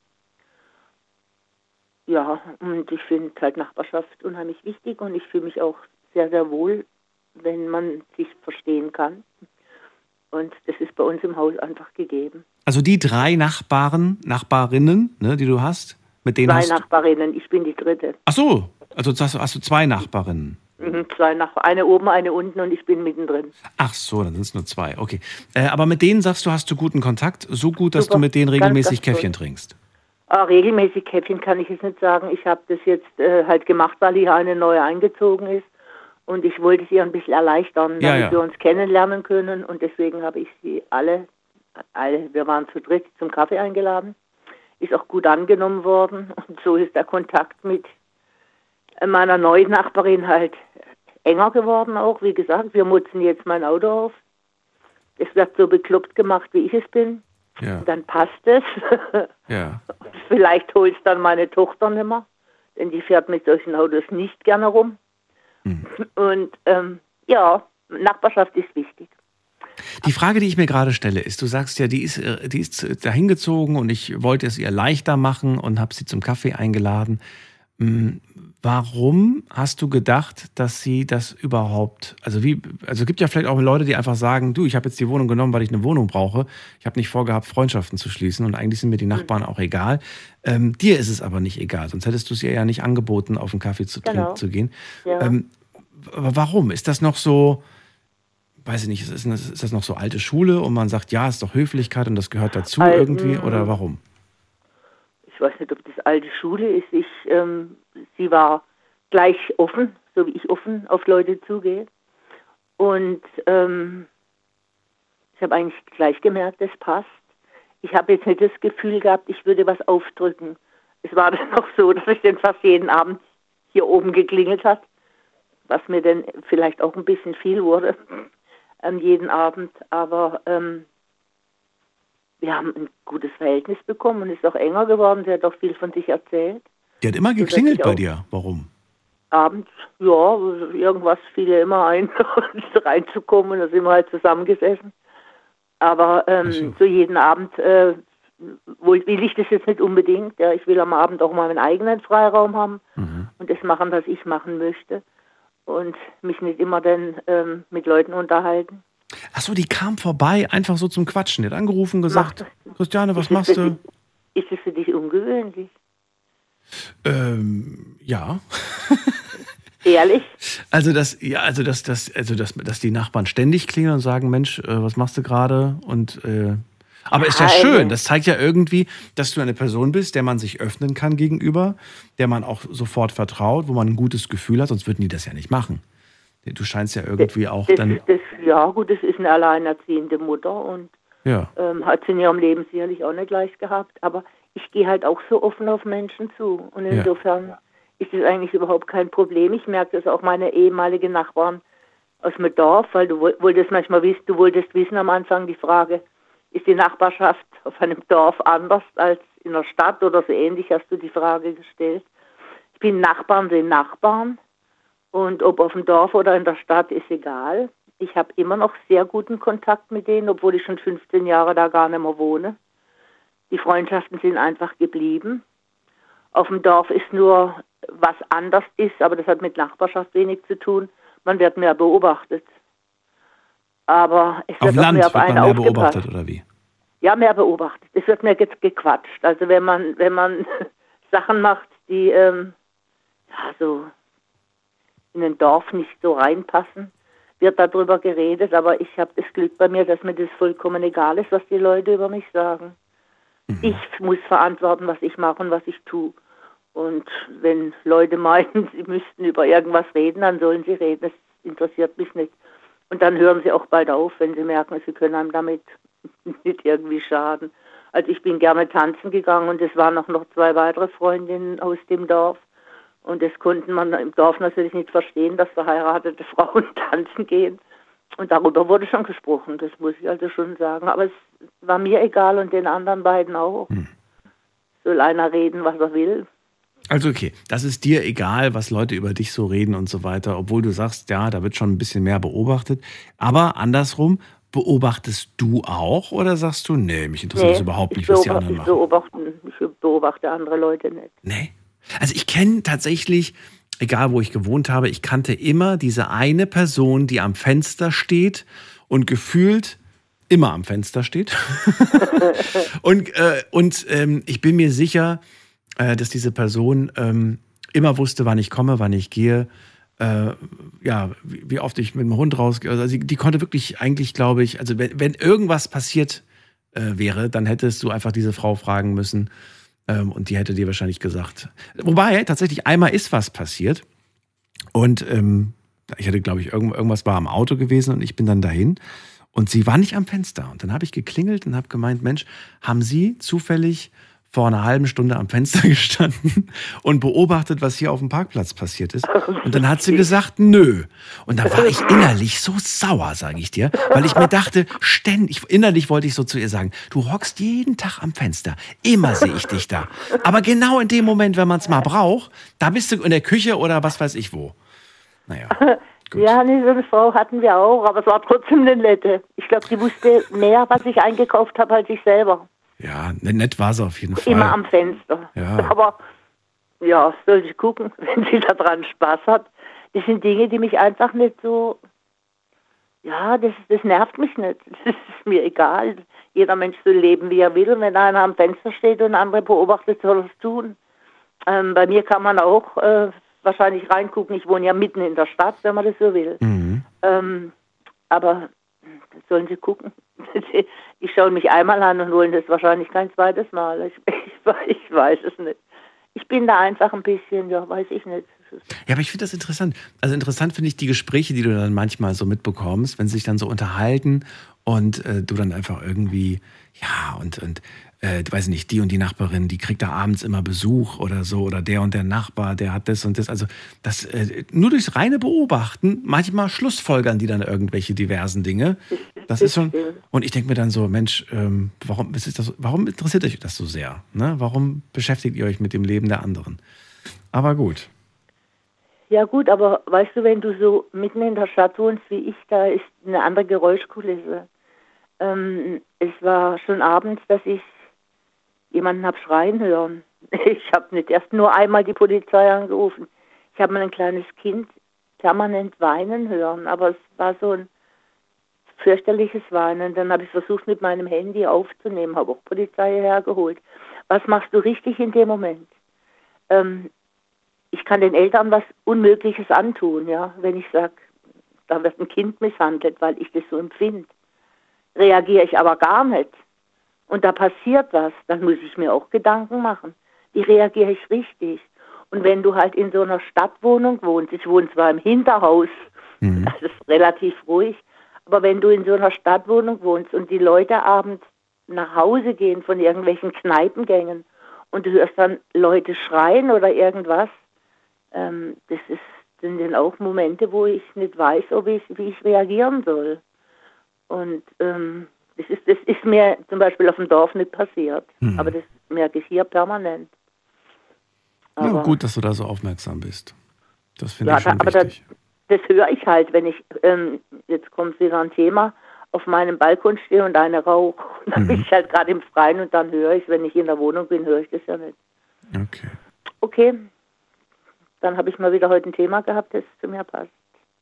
Ja, und ich finde halt Nachbarschaft unheimlich wichtig und ich fühle mich auch sehr, sehr wohl, wenn man sich verstehen kann. Und das ist bei uns im Haus einfach gegeben. Also die drei Nachbarn, Nachbarinnen, ne, die du hast, mit denen Zwei hast du. Nachbarinnen, ich bin die dritte. Ach so, also hast du, hast du zwei Nachbarinnen. Mhm, Zwei Nachbarn, eine oben, eine unten und ich bin mittendrin. Ach so, dann sind es nur zwei. Okay. Äh, aber mit denen sagst du, hast du guten Kontakt, so gut, dass Super. du mit denen Ganz, regelmäßig ganz toll. Käffchen trinkst. Ah, regelmäßig Käffchen kann ich jetzt nicht sagen. Ich habe das jetzt äh, halt gemacht, weil hier eine neue eingezogen ist. Und ich wollte ihr ein bisschen erleichtern, damit Ja, wir uns kennenlernen können. Und deswegen habe ich sie alle, alle, wir waren zu dritt zum Kaffee eingeladen. Ist auch gut angenommen worden. <laughs> Und so ist der Kontakt mit meiner neuen Nachbarin halt enger geworden auch. Wie gesagt, wir mutzen jetzt mein Auto auf. Es wird so bekloppt gemacht, wie ich es bin. Ja, Dann passt es. <laughs> ja. Vielleicht holt es dann meine Tochter nicht mehr, denn die fährt mit solchen Autos nicht gerne rum. Mhm. Und ähm, ja, Nachbarschaft ist wichtig. Die Frage, die ich mir gerade stelle, ist, du sagst ja, die ist, äh, die ist dahin und ich wollte es ihr leichter machen und habe sie zum Kaffee eingeladen. Mm, Warum hast du gedacht, dass sie das überhaupt, also wie, also es gibt ja vielleicht auch Leute, die einfach sagen, du, ich habe jetzt die Wohnung genommen, weil ich eine Wohnung brauche. Ich habe nicht vorgehabt, Freundschaften zu schließen und eigentlich sind mir die Nachbarn auch egal. Ähm, dir ist es aber nicht egal, sonst hättest du es ihr ja nicht angeboten, auf einen Kaffee zu Genau. trinken zu gehen. Ja. Ähm, aber warum? Ist das noch so, weiß ich nicht, ist das, ist das noch so alte Schule und man sagt, ja, ist doch Höflichkeit und das gehört dazu Al- irgendwie oder warum? Ich weiß nicht, ob das alte Schule ist. Ich, ähm, sie war gleich offen, so wie ich offen auf Leute zugehe. Und ähm, ich habe eigentlich gleich gemerkt, das passt. Ich habe jetzt nicht das Gefühl gehabt, ich würde was aufdrücken. Es war <laughs> dann auch so, dass ich dann fast jeden Abend hier oben geklingelt hat, was mir dann vielleicht auch ein bisschen viel wurde an jeden Abend. Aber ähm, wir haben ein gutes Verhältnis bekommen und ist auch enger geworden. Sie hat auch viel von sich erzählt. Die hat immer geklingelt bei dir. Warum? Abends, ja, irgendwas fiel ihr immer ein, <laughs> reinzukommen und da sind wir halt zusammengesessen. Aber ähm, so. so. jeden Abend äh, will ich das jetzt nicht unbedingt. Ja, ich will am Abend auch mal meinen eigenen Freiraum haben Mhm. und das machen, was ich machen möchte. Und mich nicht immer dann ähm, mit Leuten unterhalten. Achso, die kam vorbei, einfach so zum Quatschen. Die hat angerufen, gesagt, Christiane, was Ist machst du? Ist es für dich ungewöhnlich? Ähm, ja. <laughs> Ehrlich? Also das, ja, also das, das, also das, dass die Nachbarn ständig klingeln und sagen, Mensch, äh, was machst du gerade? Und äh, aber ist ja schön. Das zeigt ja irgendwie, dass du eine Person bist, der man sich öffnen kann gegenüber, der man auch sofort vertraut, wo man ein gutes Gefühl hat, sonst würden die das ja nicht machen. Du scheinst ja irgendwie auch Das, dann, das, ja, gut, das ist eine alleinerziehende Mutter und ja. ähm, hat sie in ihrem Leben sicherlich auch nicht leicht gehabt. Aber ich gehe halt auch so offen auf Menschen zu. Und Ja. insofern ist es eigentlich überhaupt kein Problem. Ich merke das auch meine ehemaligen Nachbarn aus dem Dorf, weil du woll- wolltest manchmal wissen, du wolltest wissen am Anfang die Frage, ist die Nachbarschaft <laughs> auf einem Dorf anders als in der Stadt oder so ähnlich, hast du die Frage gestellt. Ich bin Nachbarn sind Nachbarn und ob auf dem Dorf oder in der Stadt ist egal. Ich habe immer noch sehr guten Kontakt mit denen, obwohl ich schon 15 Jahre da gar nicht mehr wohne. Die Freundschaften sind einfach geblieben. Auf dem Dorf ist nur was anders ist, aber das hat mit Nachbarschaft wenig zu tun. Man wird mehr beobachtet. Aber es Auf wird Land mehr wird auf man einen mehr aufgepasst. beobachtet, oder wie? Ja, mehr beobachtet. Es wird mehr ge gequatscht. Also wenn man, wenn man <laughs> Sachen macht, die ähm, ja, so in ein Dorf nicht so reinpassen, wird darüber geredet. Aber ich habe das Glück bei mir, dass mir das vollkommen egal ist, was die Leute über mich sagen. Ich muss verantworten, was ich mache und was ich tue. Und wenn Leute meinen, <laughs> sie müssten über irgendwas reden, dann sollen sie reden. Das interessiert mich nicht. Und dann hören sie auch bald auf, wenn sie merken, sie können einem damit <laughs> nicht irgendwie schaden. Also ich bin gerne tanzen gegangen und es waren noch, noch zwei weitere Freundinnen aus dem Dorf. Und das konnten man im Dorf natürlich nicht verstehen, dass verheiratete <laughs> Frauen tanzen gehen. Und darüber wurde schon gesprochen, das muss ich also schon sagen. Aber es war mir egal und den anderen beiden auch. Soll einer reden, was er will. Also okay, das ist dir egal, was Leute über dich so reden und so weiter, obwohl du sagst, ja, da wird schon ein bisschen mehr beobachtet. Aber andersrum, beobachtest du auch oder sagst du, nee, mich interessiert das überhaupt ich nicht, was die anderen machen? ich beobachte andere Leute nicht. Nee. Also ich kenne tatsächlich, egal wo ich gewohnt habe, ich kannte immer diese eine Person, die am Fenster steht und gefühlt immer am Fenster steht. <laughs> und äh, und ähm, ich bin mir sicher, äh, dass diese Person ähm, immer wusste, wann ich komme, wann ich gehe. Äh, ja, wie, wie oft ich mit dem Hund rausgehe. Also sie, die konnte wirklich eigentlich, glaube ich, also wenn, wenn irgendwas passiert äh, wäre, dann hättest du einfach diese Frau fragen müssen. Ähm, und die hätte dir wahrscheinlich gesagt. Wobei, tatsächlich einmal ist was passiert. Und ähm, ich hatte, glaube ich, irgend, irgendwas war am Auto gewesen und ich bin dann dahin. Und sie war nicht am Fenster. Und dann habe ich geklingelt und habe gemeint, Mensch, haben Sie zufällig vor einer halben Stunde am Fenster <laughs> gestanden und beobachtet, was hier auf dem Parkplatz passiert ist? Und dann hat sie gesagt, nö. Und da war ich innerlich so sauer, sage ich dir, weil ich mir dachte, ständig, innerlich wollte ich so zu ihr sagen, du hockst jeden Tag am Fenster, immer sehe ich dich da. Aber genau in dem Moment, wenn man es mal braucht, da bist du in der Küche oder was weiß ich wo. Naja. <laughs> Gut. Ja, nee, so eine Frau hatten wir auch, aber es war trotzdem eine nette. Ich glaube, die wusste mehr, was ich eingekauft habe, als ich selber. Ja, ne- nett war sie auf jeden Fall. Immer am Fenster. Ja. Aber ja, soll sie gucken, <laughs> wenn sie daran Spaß hat. Das sind Dinge, die mich einfach nicht so, ja, das, das nervt mich nicht. <laughs> Das ist mir egal. Jeder Mensch soll leben, wie er will. Wenn einer am Fenster steht und andere beobachtet, soll er es tun. Ähm, bei mir kann man auch äh, wahrscheinlich reingucken. Ich wohne ja mitten in der Stadt, wenn man das so will. Mhm. Ähm, aber sollen sie gucken. <laughs> Ich schaue mich einmal an und wollen das wahrscheinlich kein zweites Mal. Ich, ich, ich weiß es nicht. Ich bin da einfach ein bisschen, ja, weiß ich nicht. Ja, aber ich finde das interessant. Also interessant finde ich die Gespräche, die du dann manchmal so mitbekommst, wenn sie sich dann so unterhalten und äh, du dann einfach irgendwie, ja, und, und äh, weiß ich nicht, die und die Nachbarin, die kriegt da abends immer Besuch oder so, oder der und der Nachbar, der hat das und das. Also das äh, nur durchs reine Beobachten, manchmal schlussfolgern die dann irgendwelche diversen Dinge. Das ist schon. Und ich denke mir dann so, Mensch, ähm, warum ist das, warum interessiert euch das so sehr? Ne? Warum beschäftigt ihr euch mit dem Leben der anderen? Aber gut. Ja gut, aber weißt du, wenn du so mitten in der Stadt wohnst wie ich, da ist eine andere Geräuschkulisse. Ähm, es war schon abends, dass ich jemanden habe schreien hören. <laughs> Ich habe nicht erst nur einmal die Polizei angerufen. Ich habe mal ein kleines Kind permanent weinen hören, aber es war so ein fürchterliches Weinen. Dann habe ich versucht, mit meinem Handy aufzunehmen, habe auch Polizei hergeholt. Was machst du richtig in dem Moment? Ähm, ich kann den Eltern was Unmögliches antun, ja, wenn ich sage, da wird ein Kind misshandelt, weil ich das so empfinde. Reagiere ich aber gar nicht und da passiert was, dann muss ich mir auch Gedanken machen. Wie reagiere ich richtig? Und wenn du halt in so einer Stadtwohnung wohnst, ich wohne zwar im Hinterhaus, mhm. <laughs> das ist relativ ruhig, aber wenn du in so einer Stadtwohnung wohnst und die Leute abends nach Hause gehen von irgendwelchen Kneipengängen und du hörst dann Leute schreien oder irgendwas, ähm, das ist, sind dann auch Momente, wo ich nicht weiß, ob ich, wie ich reagieren soll. Und ähm, das ist, das ist mir zum Beispiel auf dem Dorf nicht passiert, mhm. aber das merke ich hier permanent. Aber, ja, gut, dass du da so aufmerksam bist. Das finde ja, ich schon aber wichtig. Das, das höre ich halt, wenn ich, ähm, jetzt kommt wieder ein Thema, auf meinem Balkon stehe und eine rauche. <laughs> Dann mhm. bin ich halt gerade im Freien und dann höre ich, wenn ich in der Wohnung bin, höre ich das ja nicht. Okay. Okay, dann habe ich mal wieder heute ein Thema gehabt, das zu mir passt.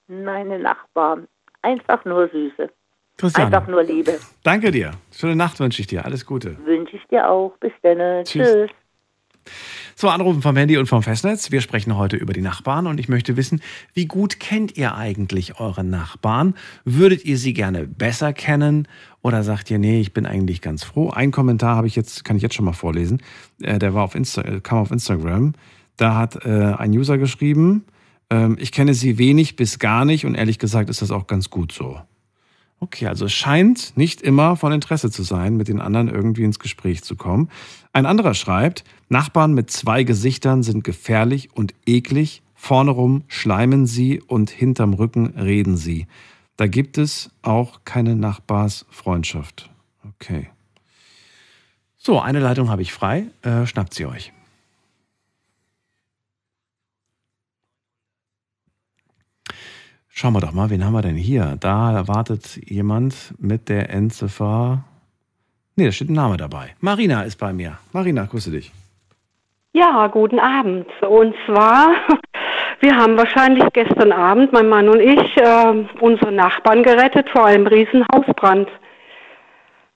Meine Nachbarn, einfach nur Süße. Christiane. Einfach nur Liebe. Danke dir. Schöne Nacht wünsche ich dir. Alles Gute. Wünsche ich dir auch. Bis dann. Tschüss. Tschüss. So, Anrufen vom Handy und vom Festnetz. Wir sprechen heute über die Nachbarn und ich möchte wissen, wie gut kennt ihr eigentlich eure Nachbarn? Würdet ihr sie gerne besser kennen oder sagt ihr, nee, ich bin eigentlich ganz froh? Ein Kommentar habe ich jetzt, kann ich jetzt schon mal vorlesen. Äh, der war auf Insta, äh, kam auf Instagram. Da hat äh, ein User geschrieben, ähm, ich kenne sie wenig bis gar nicht und ehrlich gesagt ist das auch ganz gut so. Okay, also es scheint nicht immer von Interesse zu sein, mit den anderen irgendwie ins Gespräch zu kommen. Ein anderer schreibt, Nachbarn mit zwei Gesichtern sind gefährlich und eklig. Vorne rum schleimen sie und hinterm Rücken reden sie. Da gibt es auch keine Nachbarsfreundschaft. Okay. So, eine Leitung habe ich frei. Äh, schnappt sie euch. Schauen wir doch mal, wen haben wir denn hier? Da wartet jemand mit der Endziffer. Nee, da steht ein Name dabei. Marina ist bei mir. Marina, grüße dich. Ja, guten Abend. Und zwar, <laughs> wir haben wahrscheinlich gestern Abend, mein Mann und ich, äh, unsere Nachbarn gerettet vor einem riesen Hausbrand.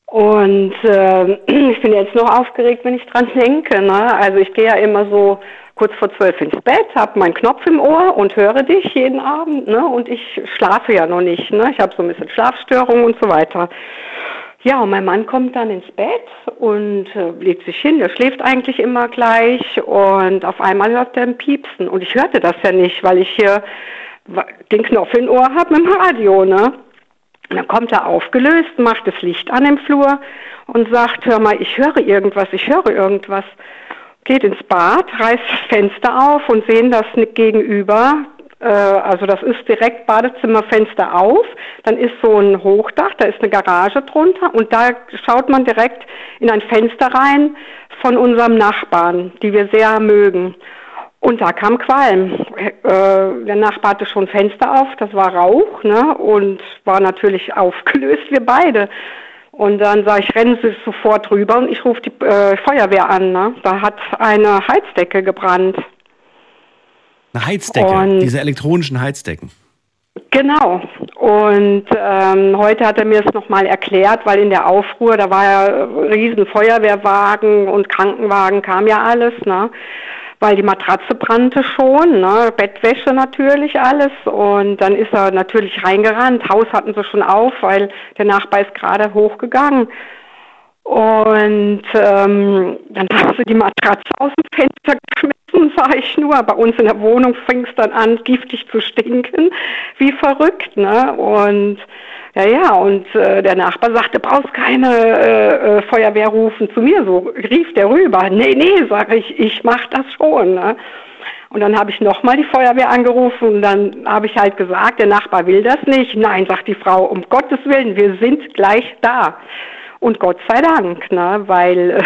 Und äh, <clears throat> ich bin jetzt noch aufgeregt, wenn ich dran denke. Ne? Also ich gehe ja immer so kurz vor zwölf ins Bett, habe meinen Knopf im Ohr und höre dich jeden Abend. Ne? Und ich schlafe ja noch nicht. Ne? Ich habe so ein bisschen Schlafstörungen und so weiter. Ja, und mein Mann kommt dann ins Bett und äh, legt sich hin. Der schläft eigentlich immer gleich und auf einmal hört er ein Piepsen. Und ich hörte das ja nicht, weil ich hier den Knopf im Ohr habe mit dem Radio. Ne? Und dann kommt er aufgelöst, macht das Licht an im Flur und sagt, hör mal, ich höre irgendwas, ich höre irgendwas geht ins Bad, reißt das Fenster auf und sehen das gegenüber. Äh, also das ist direkt Badezimmerfenster auf. Dann ist so ein Hochdach, da ist eine Garage drunter und da schaut man direkt in ein Fenster rein von unserem Nachbarn, die wir sehr mögen. Und da kam Qualm. Äh, der Nachbar hatte schon Fenster auf, das war Rauch, ne? Und war natürlich <laughs> aufgelöst, wir beide. Und dann sage ich, rennen Sie sofort rüber und ich rufe die äh, Feuerwehr an. Ne? Da hat eine Heizdecke gebrannt. Eine Heizdecke, Und- diese elektronischen Heizdecken. Genau. Und ähm, heute hat er mir es nochmal erklärt, weil in der Aufruhr, da war ja riesen Feuerwehrwagen und Krankenwagen, kam ja alles, ne? Weil die Matratze brannte schon, ne? Bettwäsche natürlich alles. Und dann ist er natürlich reingerannt. Haus hatten sie schon auf, weil der Nachbar ist gerade hochgegangen. Und ähm, dann haben sie die Matratze aus dem Fenster geschmissen, <laughs> sag ich nur. Bei uns in der Wohnung fing es dann an, giftig zu stinken, wie verrückt, ne? Und ja, ja, und äh, der Nachbar sagte, brauchst keine äh, äh, Feuerwehr rufen zu mir, so rief der rüber. Nee, nee, sag ich, ich mach das schon, ne? Und dann habe ich nochmal die Feuerwehr angerufen und dann habe ich halt gesagt, der Nachbar will das nicht. Nein, sagt die Frau, um Gottes Willen, wir sind gleich da. Und Gott sei Dank, ne, weil äh,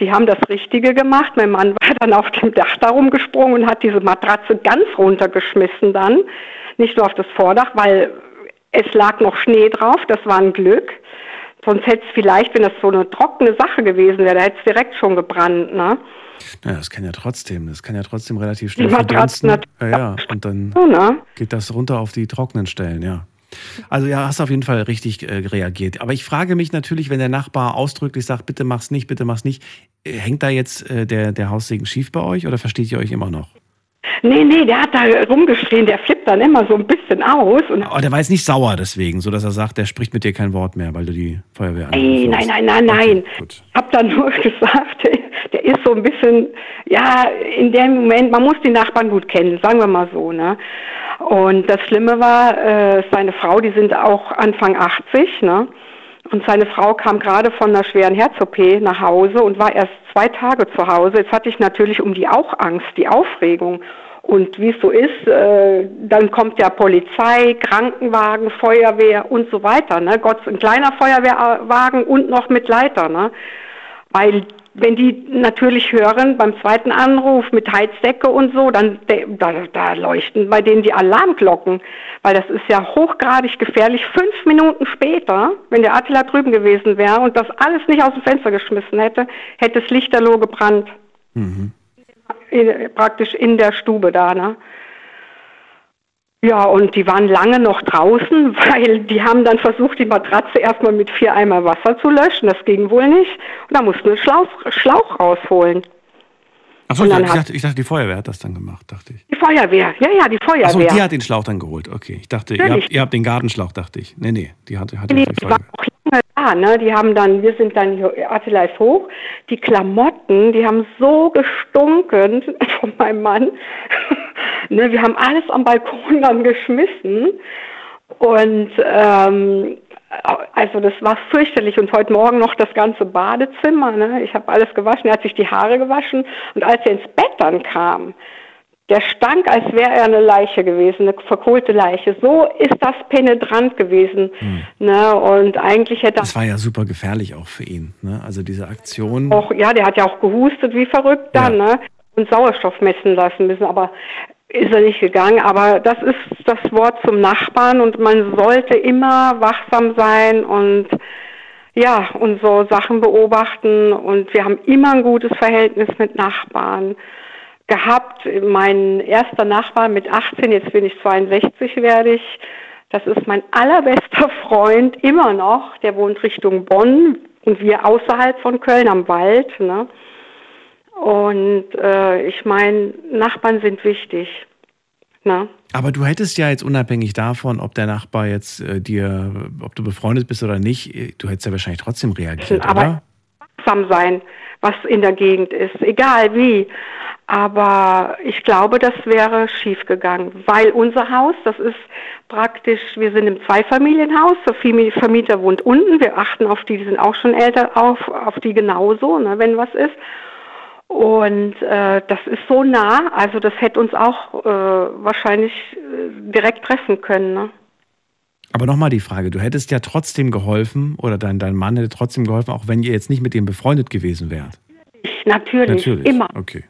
die haben das Richtige gemacht. Mein Mann war dann auf dem Dach darum gesprungen und hat diese Matratze ganz runtergeschmissen dann. Nicht nur auf das Vordach, weil es lag noch Schnee drauf, das war ein Glück. Sonst hätte es vielleicht, wenn das so eine trockene Sache gewesen wäre, da hätte es direkt schon gebrannt, ne? Naja, das kann ja trotzdem, das kann ja trotzdem relativ schnell verdunsten. Ja, ja, und dann ne? geht das runter auf die trockenen Stellen, ja. Also ja, hast auf jeden Fall richtig äh, reagiert. Aber ich frage mich natürlich, wenn der Nachbar ausdrücklich sagt, bitte mach's nicht, bitte mach's nicht, äh, hängt da jetzt äh, der, der Haussegen schief bei euch oder versteht ihr euch immer noch? Nee, nee, der hat da rumgeschrien, der flippt dann immer so ein bisschen aus. Aber der war jetzt nicht sauer deswegen, so dass er sagt, der spricht mit dir kein Wort mehr, weil du die Feuerwehr Ey, nein, nein, nein, nein. Okay. Hab dann nur <laughs> gesagt, der ist so ein bisschen, ja, in dem Moment, man muss die Nachbarn gut kennen, sagen wir mal so, ne? Und das Schlimme war, äh, seine Frau, die sind auch Anfang 80, ne? Und seine Frau kam gerade von einer schweren Herz-OP nach Hause und war erst zwei Tage zu Hause. Jetzt hatte ich natürlich um die auch Angst, die Aufregung. Und wie es so ist, äh, dann kommt ja Polizei, Krankenwagen, Feuerwehr und so weiter. Ne? Gott, ein kleiner Feuerwehrwagen und noch mit Leiter. Ne? Weil wenn die natürlich hören beim zweiten Anruf mit Heizdecke und so, dann da, da leuchten bei denen die Alarmglocken, weil das ist ja hochgradig gefährlich. Fünf Minuten später, wenn der Attila drüben gewesen wäre und das alles nicht aus dem Fenster geschmissen hätte, hätte es lichterloh gebrannt. Mhm. In, praktisch in der Stube da, ne? Ja, und die waren lange noch draußen, <laughs> weil die haben dann versucht, die Matratze erstmal mit vier Eimer Wasser zu löschen. Das ging wohl nicht. Und da mussten wir einen Schlauch, Schlauch rausholen. Achso, ich, ich, hat- dachte, ich dachte, die Feuerwehr hat das dann gemacht, dachte ich. Die Feuerwehr, ja, ja, die Feuerwehr. Achso, die hat den Schlauch dann geholt, okay. Ich dachte, ihr habt, ihr habt den Gartenschlauch, dachte ich. Nee, nee, die hatte, hatte Nee, die die Feuerwehr. auch lange da, ne? Die haben dann, wir sind dann hier, Attila ist hoch. Die Klamotten, die haben so gestunken <laughs> von meinem Mann. <laughs> ne, wir haben alles am Balkon dann geschmissen. Und ähm, also das war fürchterlich. Und heute Morgen noch das ganze Badezimmer. Ne? Ich habe alles gewaschen. Er hat sich die Haare gewaschen. Und als er ins Bett dann kam, der stank, als wäre er eine Leiche gewesen, eine verkohlte Leiche. So ist das penetrant gewesen. Ne? Und eigentlich hätte Das war ja super gefährlich auch für ihn. Ne? Also diese Aktion. auch, ja, der hat ja auch gehustet wie verrückt dann, Ja. ne? Und Sauerstoff messen lassen müssen, aber ist er nicht gegangen. Aber das ist das Wort zum Nachbarn und man sollte immer wachsam sein und ja, und so Sachen beobachten und wir haben immer ein gutes Verhältnis mit Nachbarn gehabt. Mein erster Nachbar mit 18, jetzt bin ich 62, werde ich. Das ist mein allerbester <laughs> Freund immer noch. Der wohnt Richtung Bonn und wir außerhalb von Köln am Wald. Ne? Und äh, ich meine, Nachbarn sind wichtig. Ne? Aber du hättest ja jetzt unabhängig davon, ob der Nachbar jetzt äh, dir, ob du befreundet bist oder nicht, äh, du hättest ja wahrscheinlich trotzdem reagiert, Aber oder? sein, was in der Gegend ist, egal wie. Aber ich glaube, das wäre schiefgegangen, weil unser Haus, das ist praktisch, wir sind im Zweifamilienhaus, der Vermi- Vermieter wohnt unten, wir achten auf die, die sind auch schon älter, auf, auf die genauso, ne, wenn was ist. Und äh, das ist so nah, also das hätte uns auch äh, wahrscheinlich äh, direkt treffen können. Ne? Aber nochmal die Frage, du hättest ja trotzdem geholfen oder dein, dein Mann hätte trotzdem geholfen, auch wenn ihr jetzt nicht mit ihm befreundet gewesen wärt. Natürlich, Natürlich. immer. Okay.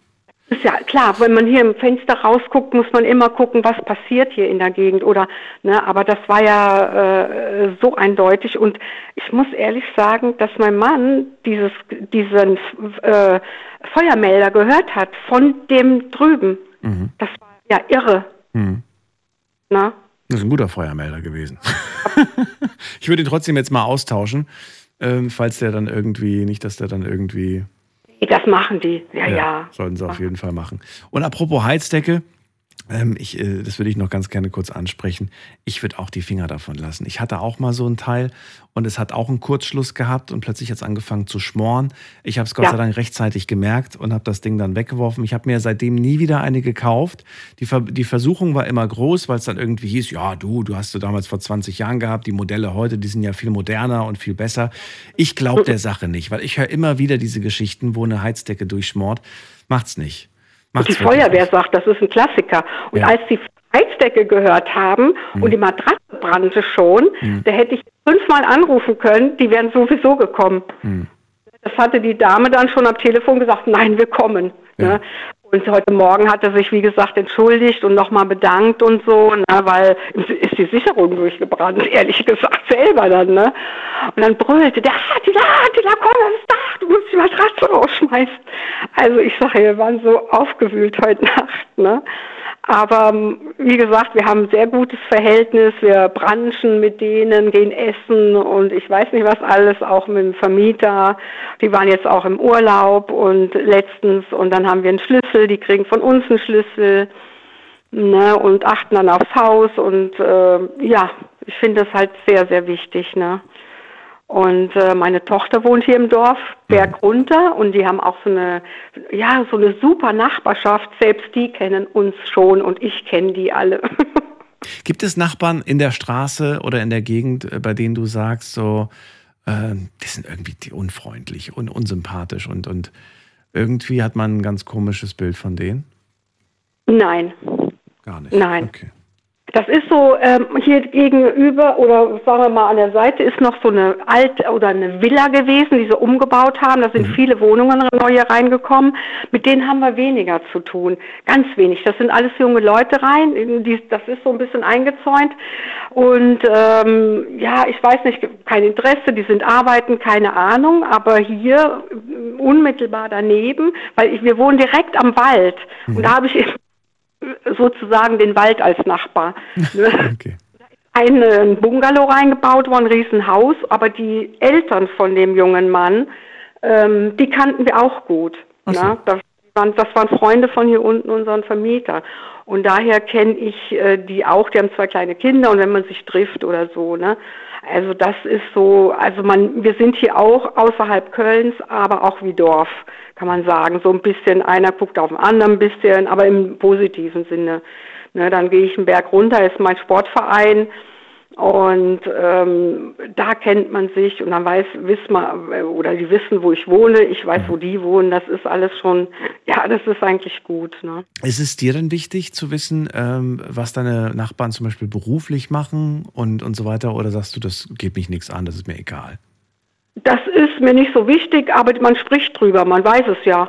Ist ja klar, wenn man hier im Fenster rausguckt, muss man immer gucken, was passiert hier in der Gegend oder ne, aber das war ja äh, so eindeutig und ich muss ehrlich sagen, dass mein Mann dieses diesen äh, Feuermelder gehört hat von dem drüben. Mhm. Das war Ja, irre. Hm. Na? Das ist ein guter Feuermelder gewesen. <laughs> ich würde ihn trotzdem jetzt mal austauschen, ähm, falls der dann irgendwie, nicht, dass der dann irgendwie. Das machen die, ja, ja. ja. Sollten sie auf jeden Fall machen. Und apropos Heizdecke, ähm, ich, äh, das würde ich noch ganz gerne kurz ansprechen. Ich würde auch die Finger davon lassen. Ich hatte auch mal so ein Teil und es hat auch einen Kurzschluss gehabt und plötzlich hat es angefangen zu schmoren. Ich habe es Gott ja. sei Dank rechtzeitig gemerkt und habe das Ding dann weggeworfen. Ich habe mir seitdem nie wieder eine gekauft. Die, Ver die Versuchung war immer groß, weil es dann irgendwie hieß, ja du, du hast du damals vor 20 Jahren gehabt, die Modelle heute, die sind ja viel moderner und viel besser. Ich glaube der Sache nicht, weil ich höre immer wieder diese Geschichten, wo eine Heizdecke durchschmort. Macht's nicht. Und die Feuerwehr nicht. sagt, das ist ein Klassiker. Und ja. als die Heizdecke gehört haben mhm. und die Matratze brannte schon, mhm. da hätte ich fünfmal anrufen können, die wären sowieso gekommen. Mhm. Das hatte die Dame dann schon am Telefon gesagt, nein, wir kommen. Ja. Ne? Und heute Morgen hat er sich, wie gesagt, entschuldigt und nochmal bedankt und so, ne, weil ist die Sicherung durchgebrannt, <laughs> ehrlich gesagt, selber dann, ne? Und dann brüllte der, die da, komm, das ist da, du musst die Matratze rausschmeißen. Also ich sage, wir waren so aufgewühlt heute <laughs> Nacht, ne? Aber ähm, wie gesagt, wir haben ein sehr gutes Verhältnis. Wir branchen mit denen, gehen essen und ich weiß nicht was alles, auch mit dem Vermieter. Die waren jetzt auch im Urlaub und letztens und dann haben wir einen Schlüssel, die kriegen von uns einen Schlüssel ne, und achten dann aufs Haus und äh, ja, ich finde das halt sehr, sehr wichtig. Ne? Und äh, meine Tochter wohnt hier im Dorf, Berg mhm. runter, und die haben auch so eine, ja, so eine super Nachbarschaft. Selbst die kennen uns schon und ich kenne die alle. <laughs> Gibt es Nachbarn in der Straße oder in der Gegend, äh, bei denen du sagst, so, äh, die sind irgendwie unfreundlich und unsympathisch und, und irgendwie hat man ein ganz komisches Bild von denen? Nein. Gar nicht. Nein. Okay. Das ist so, ähm, hier gegenüber oder sagen wir mal an der Seite ist noch so eine alte oder eine Villa gewesen, die sie umgebaut haben. Da sind mhm. viele Wohnungen neue reingekommen. Mit denen haben wir weniger zu tun. Ganz wenig. Das sind alles junge Leute rein. Die, das ist so ein bisschen eingezäunt. Und ähm, ja, ich weiß nicht, kein Interesse, die sind arbeiten, keine Ahnung. Aber hier unmittelbar daneben, weil ich, wir wohnen direkt am Wald. Mhm. Und da habe ich sozusagen den Wald als Nachbar. <laughs> okay. Ein äh, Bungalow reingebaut worden, ein Riesenhaus, aber die Eltern von dem jungen Mann, ähm, die kannten wir auch gut. So. Ne? Das, waren, das waren Freunde von hier unten, unseren Vermieter. Und daher kenne ich äh, die auch, die haben zwei kleine Kinder und wenn man sich trifft oder so, ne? Also das ist so, also man, wir sind hier auch außerhalb Kölns, aber auch wie Dorf kann man sagen. So ein bisschen, einer guckt auf den anderen ein bisschen, aber im positiven Sinne. Ne, dann gehe ich einen Berg runter, ist mein Sportverein und ähm, da kennt man sich und dann weiß, wiss man, oder die wissen, wo ich wohne, ich weiß, wo die wohnen, das ist alles schon, ja, das ist eigentlich gut. Ne? Ist es dir denn wichtig zu wissen, ähm, was deine Nachbarn zum Beispiel beruflich machen und, und so weiter, oder sagst du, das geht mich nichts an, das ist mir egal? Das ist mir nicht so wichtig, aber man spricht drüber, man weiß es ja.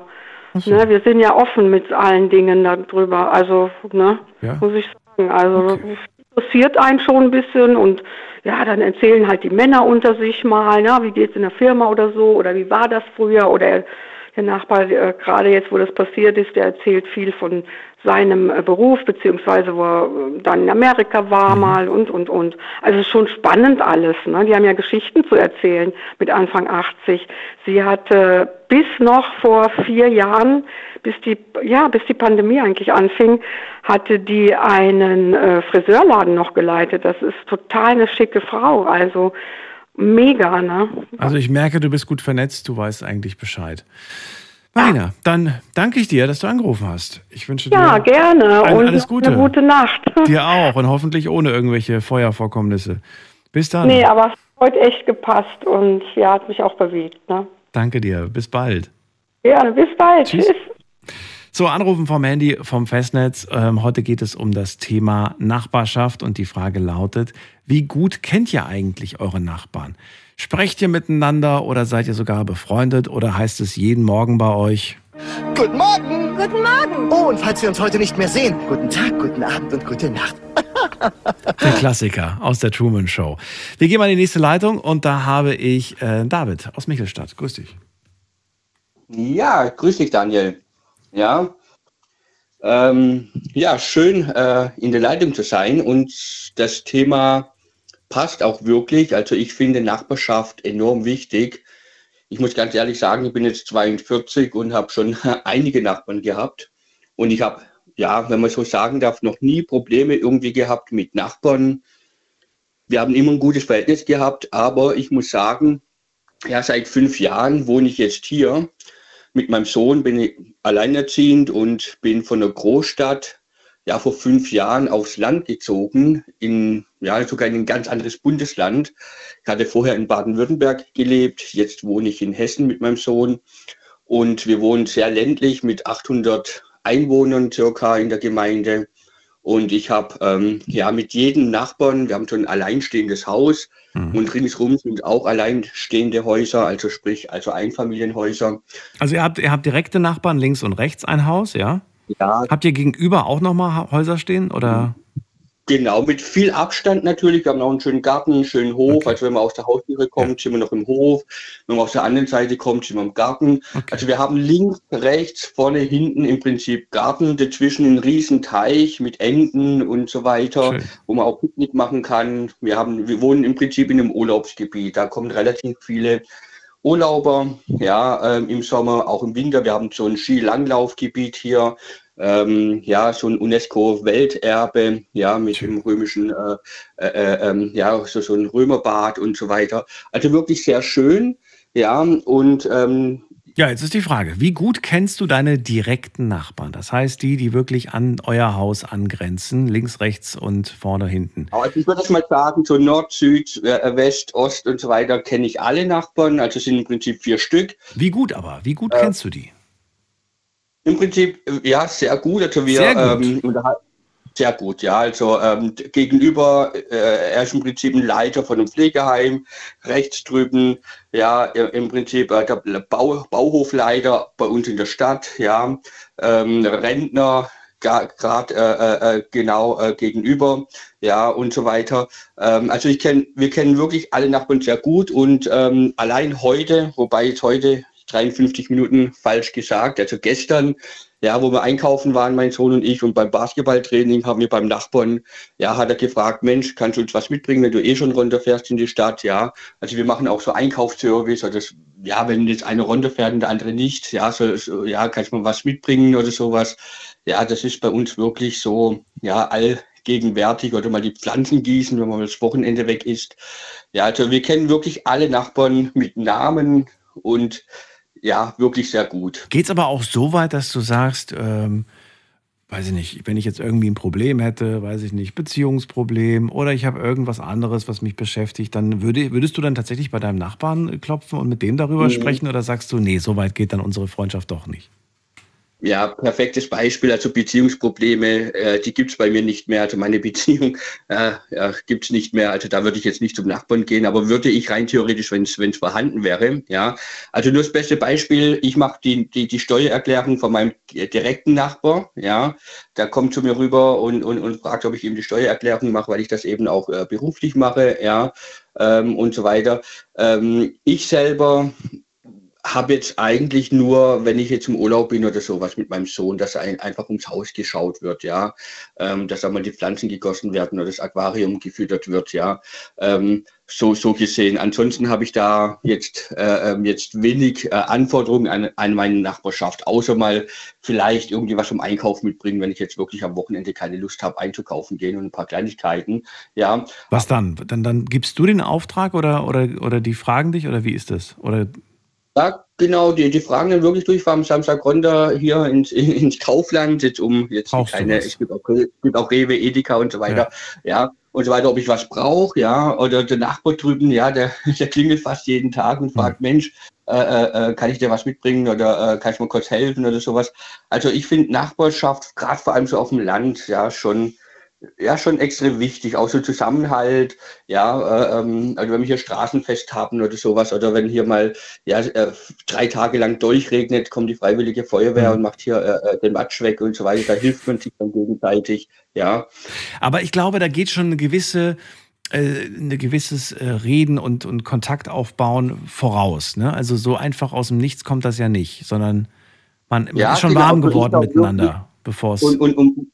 So. Ne, wir sind ja offen mit allen Dingen darüber, also, ne, ja. muss ich sagen. Also okay. Interessiert einen schon ein bisschen und ja, dann erzählen halt die Männer unter sich mal, ja, wie geht's in der Firma oder so, oder wie war das früher, oder der Nachbar, äh, gerade jetzt, wo das passiert ist, der erzählt viel von seinem äh, Beruf, beziehungsweise wo er äh, dann in Amerika war mhm. mal und, und, und. Also schon spannend alles. Ne? Die haben ja Geschichten zu erzählen mit Anfang 80. Sie hatte bis noch vor vier Jahren, bis die, ja, bis die Pandemie eigentlich anfing, hatte die einen äh, Friseurladen noch geleitet. Das ist total eine schicke Frau. Also mega, ne? Also ich merke, du bist gut vernetzt, du weißt eigentlich Bescheid. Marina, dann danke ich dir, dass du angerufen hast. Ich wünsche ja, dir gerne. Ein, alles Gute. eine gute Nacht. <laughs> Dir auch und hoffentlich ohne irgendwelche Feuervorkommnisse. Bis dann. Nee, aber es hat heute echt gepasst und ja, hat mich auch bewegt. Ne? Danke dir. Bis bald. Gerne, bis bald. Tschüss. Tschüss. So, Anrufen vom Handy, vom Festnetz. Ähm, heute geht es um das Thema Nachbarschaft und die Frage lautet, wie gut kennt ihr eigentlich eure Nachbarn? Sprecht ihr miteinander oder seid ihr sogar befreundet oder heißt es jeden Morgen bei euch? Guten Morgen! Guten Morgen! Oh, und falls wir uns heute nicht mehr sehen, guten Tag, guten Abend und gute Nacht. <laughs> der Klassiker aus der Truman Show. Wir gehen mal in die nächste Leitung und da habe ich äh, David aus Michelstadt. Grüß dich. Ja, grüß dich, Daniel. Ja, Ähm, ja, schön äh, in der Leitung zu sein und das Thema passt auch wirklich. Also ich finde Nachbarschaft enorm wichtig. Ich muss ganz ehrlich sagen, ich bin jetzt 42 und habe schon <laughs> einige Nachbarn gehabt und ich habe, ja, wenn man so sagen darf, noch nie Probleme irgendwie gehabt mit Nachbarn. Wir haben immer ein gutes Verhältnis gehabt, aber ich muss sagen, ja, seit fünf Jahren wohne ich jetzt hier mit meinem Sohn, bin ich alleinerziehend und bin von der Großstadt ja vor fünf Jahren aufs Land gezogen, in ja sogar in ein ganz anderes Bundesland. Ich hatte vorher in Baden-Württemberg gelebt, jetzt wohne ich in Hessen mit meinem Sohn und wir wohnen sehr ländlich mit 800 Einwohnern circa in der Gemeinde. Und ich habe ähm, ja mit jedem Nachbarn, wir haben so ein alleinstehendes Haus mhm. und ringsrum sind auch alleinstehende Häuser, also sprich, also Einfamilienhäuser. Also ihr habt, ihr habt direkte Nachbarn links und rechts ein Haus, ja? Ja. Habt ihr gegenüber auch nochmal Häuser stehen oder? Genau, mit viel Abstand natürlich. Wir haben auch einen schönen Garten, einen schönen Hof. Okay. Also wenn man aus der Haustüre kommt, ja. sind wir noch im Hof. Wenn man aus der anderen Seite kommt, sind wir im Garten. Okay. Also wir haben links, rechts, vorne, hinten im Prinzip Garten. Dazwischen einen riesen Teich mit Enten und so weiter, Schön. wo man auch Picknick machen kann. Wir haben, wir wohnen im Prinzip in einem Urlaubsgebiet. Da kommen relativ viele Urlauber, ja, ähm, im Sommer, auch im Winter. Wir haben so ein Skilanglaufgebiet hier ähm, ja, so ein UNESCO-Welterbe, ja, mit dem römischen, äh, äh, äh, ähm, ja, so, so ein Römerbad und so weiter. Also wirklich sehr schön, ja, und ähm, ja, jetzt ist die Frage, wie gut kennst du deine direkten Nachbarn? Das heißt, die, die wirklich an euer Haus angrenzen, links, rechts und vorne, hinten. Also ich würde mal sagen, so Nord, Süd, äh, West, Ost und so weiter kenne ich alle Nachbarn, also sind im Prinzip vier Stück. Wie gut aber? Wie gut äh, kennst du die? Im Prinzip, äh, ja, sehr gut. Also wir, sehr gut. Ähm, sehr gut, ja. Also ähm, gegenüber, äh, er ist im Prinzip ein Leiter von einem Pflegeheim, rechts drüben, ja, im Prinzip äh, der Bau, Bauhofleiter bei uns in der Stadt, ja, ähm, Rentner, gerade äh, äh, genau äh, gegenüber, ja und so weiter. Ähm, also ich kenne, wir kennen wirklich alle Nachbarn sehr gut und ähm, allein heute, wobei jetzt heute 53 Minuten falsch gesagt. Also gestern, ja, wo wir einkaufen waren, mein Sohn und ich, und beim Basketballtraining haben wir beim Nachbarn, ja, hat er gefragt, Mensch, kannst du uns was mitbringen, wenn du eh schon runterfährst in die Stadt? Ja, also wir machen auch so Einkaufsservice, oder das, ja, wenn jetzt eine runterfährt und der andere nicht, ja, so, so, ja, kannst du mal was mitbringen oder sowas. Ja, das ist bei uns wirklich so, ja, allgegenwärtig oder mal die Pflanzen gießen, wenn man das Wochenende weg ist. Ja, also wir kennen wirklich alle Nachbarn mit Namen und ja, wirklich sehr gut. Geht es aber auch so weit, dass du sagst, ähm, weiß ich nicht, wenn ich jetzt irgendwie ein Problem hätte, weiß ich nicht, Beziehungsproblem oder ich habe irgendwas anderes, was mich beschäftigt, dann würde, würdest du dann tatsächlich bei deinem Nachbarn klopfen und mit dem darüber mhm. sprechen oder sagst du, nee, so weit geht dann unsere Freundschaft doch nicht? Ja, perfektes Beispiel. Also Beziehungsprobleme, äh, die gibt's bei mir nicht mehr. Also meine Beziehung äh, ja, gibt's nicht mehr. Also da würde ich jetzt nicht zum Nachbarn gehen, aber würde ich rein theoretisch, wenn es vorhanden wäre. Ja, also nur das beste Beispiel. Ich mache die, die, die Steuererklärung von meinem direkten Nachbar. Ja, der kommt zu mir rüber und, und, und fragt, ob ich ihm die Steuererklärung mache, weil ich das eben auch äh, beruflich mache. Ja, ähm, und so weiter. Ähm, ich selber habe jetzt eigentlich nur, wenn ich jetzt im Urlaub bin oder sowas mit meinem Sohn, dass ein, einfach ums Haus geschaut wird, ja, ähm, dass einmal die Pflanzen gegossen werden oder das Aquarium gefüttert wird, ja, ähm, so so gesehen. Ansonsten habe ich da jetzt äh, ähm, jetzt wenig äh, Anforderungen an, an meine Nachbarschaft, außer mal vielleicht irgendwie was zum Einkauf mitbringen, wenn ich jetzt wirklich am Wochenende keine Lust habe einzukaufen gehen und ein paar Kleinigkeiten, ja. Was dann? Dann dann gibst du den Auftrag oder oder oder die fragen dich oder wie ist das? Oder ja, genau, die, die fragen dann wirklich durch, am Samstag runter hier ins, ins Kaufland, jetzt um jetzt Brauchst keine, es gibt auch, es gibt auch Rewe, Edeka und so weiter, ja. ja, und so weiter, ob ich was brauche, ja, oder der Nachbar drüben, ja, der, <laughs> der klingelt fast jeden Tag und fragt, mhm. Mensch, äh, äh, äh, kann ich dir was mitbringen oder äh, kann ich mal kurz helfen oder sowas. Also ich finde Nachbarschaft, gerade vor allem so auf dem Land, ja, schon ja, schon extrem wichtig, auch so Zusammenhalt, ja, äh, ähm, also wenn wir hier Straßenfest haben oder sowas, oder wenn hier mal ja, äh, drei Tage lang durchregnet, kommt die Freiwillige Feuerwehr mhm. und macht hier äh, äh, den Matsch weg und so weiter, da hilft man sich dann gegenseitig, ja. Aber ich glaube, da geht schon eine gewisse äh, ein gewisses Reden und, und Kontakt aufbauen voraus. Ne? Also so einfach aus dem Nichts kommt das ja nicht, sondern man, man ja, ist schon genau, warm geworden miteinander. bevor es. Und, und, und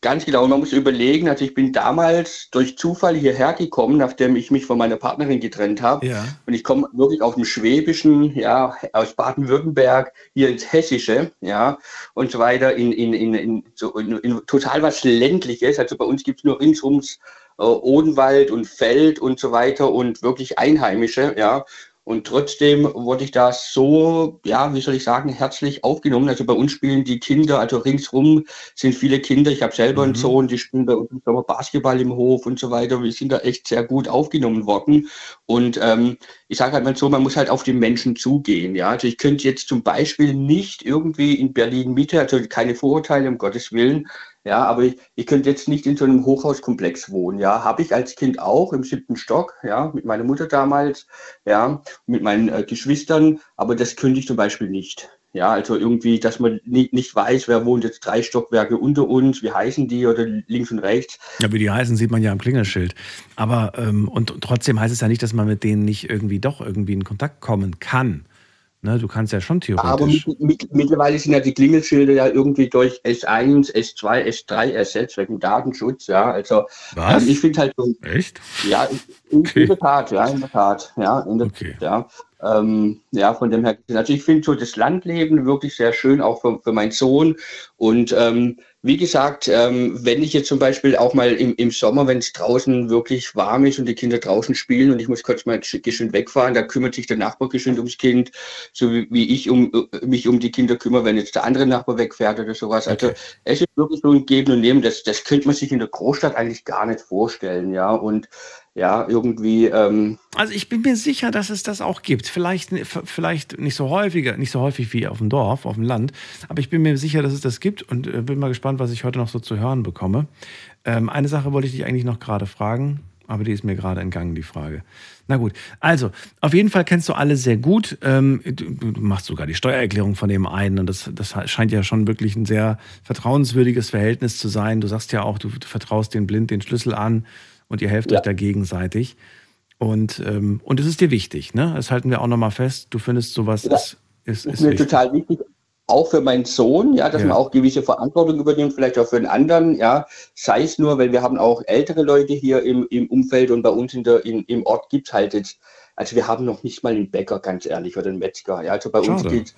ganz genau, man muss überlegen, also ich bin damals durch Zufall hierher gekommen, nachdem ich mich von meiner Partnerin getrennt habe. Ja. Und ich komme wirklich aus dem Schwäbischen, ja, aus Baden-Württemberg, hier ins Hessische, ja, und so weiter, in, in, in, in, so in, in total was Ländliches. Also bei uns gibt es nur ringsums äh, Odenwald und Feld und so weiter und wirklich Einheimische, ja. Und trotzdem wurde ich da so, ja, wie soll ich sagen, herzlich aufgenommen. Also bei uns spielen die Kinder, also ringsrum sind viele Kinder. Ich habe selber einen Mhm. Sohn, die spielen bei uns im Sommer Basketball im Hof und so weiter. Wir sind da echt sehr gut aufgenommen worden. Und ähm, ich sage halt mal so, man muss halt auf die Menschen zugehen. Ja, also ich könnte jetzt zum Beispiel nicht irgendwie in Berlin Mitte, also keine Vorurteile, um Gottes Willen, ja, aber ich, ich könnte jetzt nicht in so einem Hochhauskomplex wohnen. Ja, habe ich als Kind auch im siebten Stock, ja, mit meiner Mutter damals, ja, mit meinen äh, Geschwistern, aber das könnte ich zum Beispiel nicht. Ja, also irgendwie, dass man nicht, nicht weiß, wer wohnt jetzt drei Stockwerke unter uns, wie heißen die oder links und rechts. Ja, wie die heißen, sieht man ja am Klingelschild. Aber ähm, und trotzdem heißt es ja nicht, dass man mit denen nicht irgendwie doch irgendwie in Kontakt kommen kann. Ne, du kannst ja schon Aber theoretisch. mit, mit, mittlerweile sind ja die Klingelschilder ja irgendwie durch S1, S2, S3 ersetzt wegen Datenschutz. Ja, also Was? ähm, ich finde halt so, Echt? Ja, in, in der Tat, ja, in der Tat, ja, in der Okay. ja. Ähm, ja, von dem her, also ich finde so das Landleben wirklich sehr schön, auch für, für meinen Sohn. Und ähm, wie gesagt, ähm, wenn ich jetzt zum Beispiel auch mal im, im Sommer, wenn es draußen wirklich warm ist und die Kinder draußen spielen und ich muss kurz mal gesch- geschwind wegfahren, da kümmert sich der Nachbar geschwind ums Kind, so wie, wie ich um, äh, mich um die Kinder kümmere, wenn jetzt der andere Nachbar wegfährt oder sowas. Also Okay. es ist wirklich so ein Geben und Nehmen, das, das könnte man sich in der Großstadt eigentlich gar nicht vorstellen, ja. Und ja, irgendwie, ähm, Also ich bin mir sicher, dass es das auch gibt. Vielleicht, vielleicht nicht so häufiger, nicht so häufig wie auf dem Dorf, auf dem Land, aber ich bin mir sicher, dass es das gibt und äh, bin mal gespannt, was ich heute noch so zu hören bekomme. Ähm, eine Sache wollte ich dich eigentlich noch gerade fragen, aber die ist mir gerade entgangen, die Frage. Na gut, also auf jeden Fall kennst du alle sehr gut. Ähm, du, machst sogar die Steuererklärung von dem einen und das, das scheint ja schon wirklich ein sehr vertrauenswürdiges Verhältnis zu sein. Du sagst ja auch, du vertraust den blind den Schlüssel an und ihr helft Ja. euch da gegenseitig. Und, ähm, und es ist dir wichtig, ne? Das halten wir auch nochmal fest. Du findest sowas Ja. ist, ist, ist ist mir wichtig. total wichtig, auch für meinen Sohn, ja, dass Ja. man auch gewisse Verantwortung übernimmt, vielleicht auch für den anderen, ja, sei es nur, weil wir haben auch ältere Leute hier im, im Umfeld und bei uns in der, in, im Ort gibt es halt jetzt, also wir haben noch nicht mal einen Bäcker, ganz ehrlich, oder einen Metzger, ja, also bei uns Schade. geht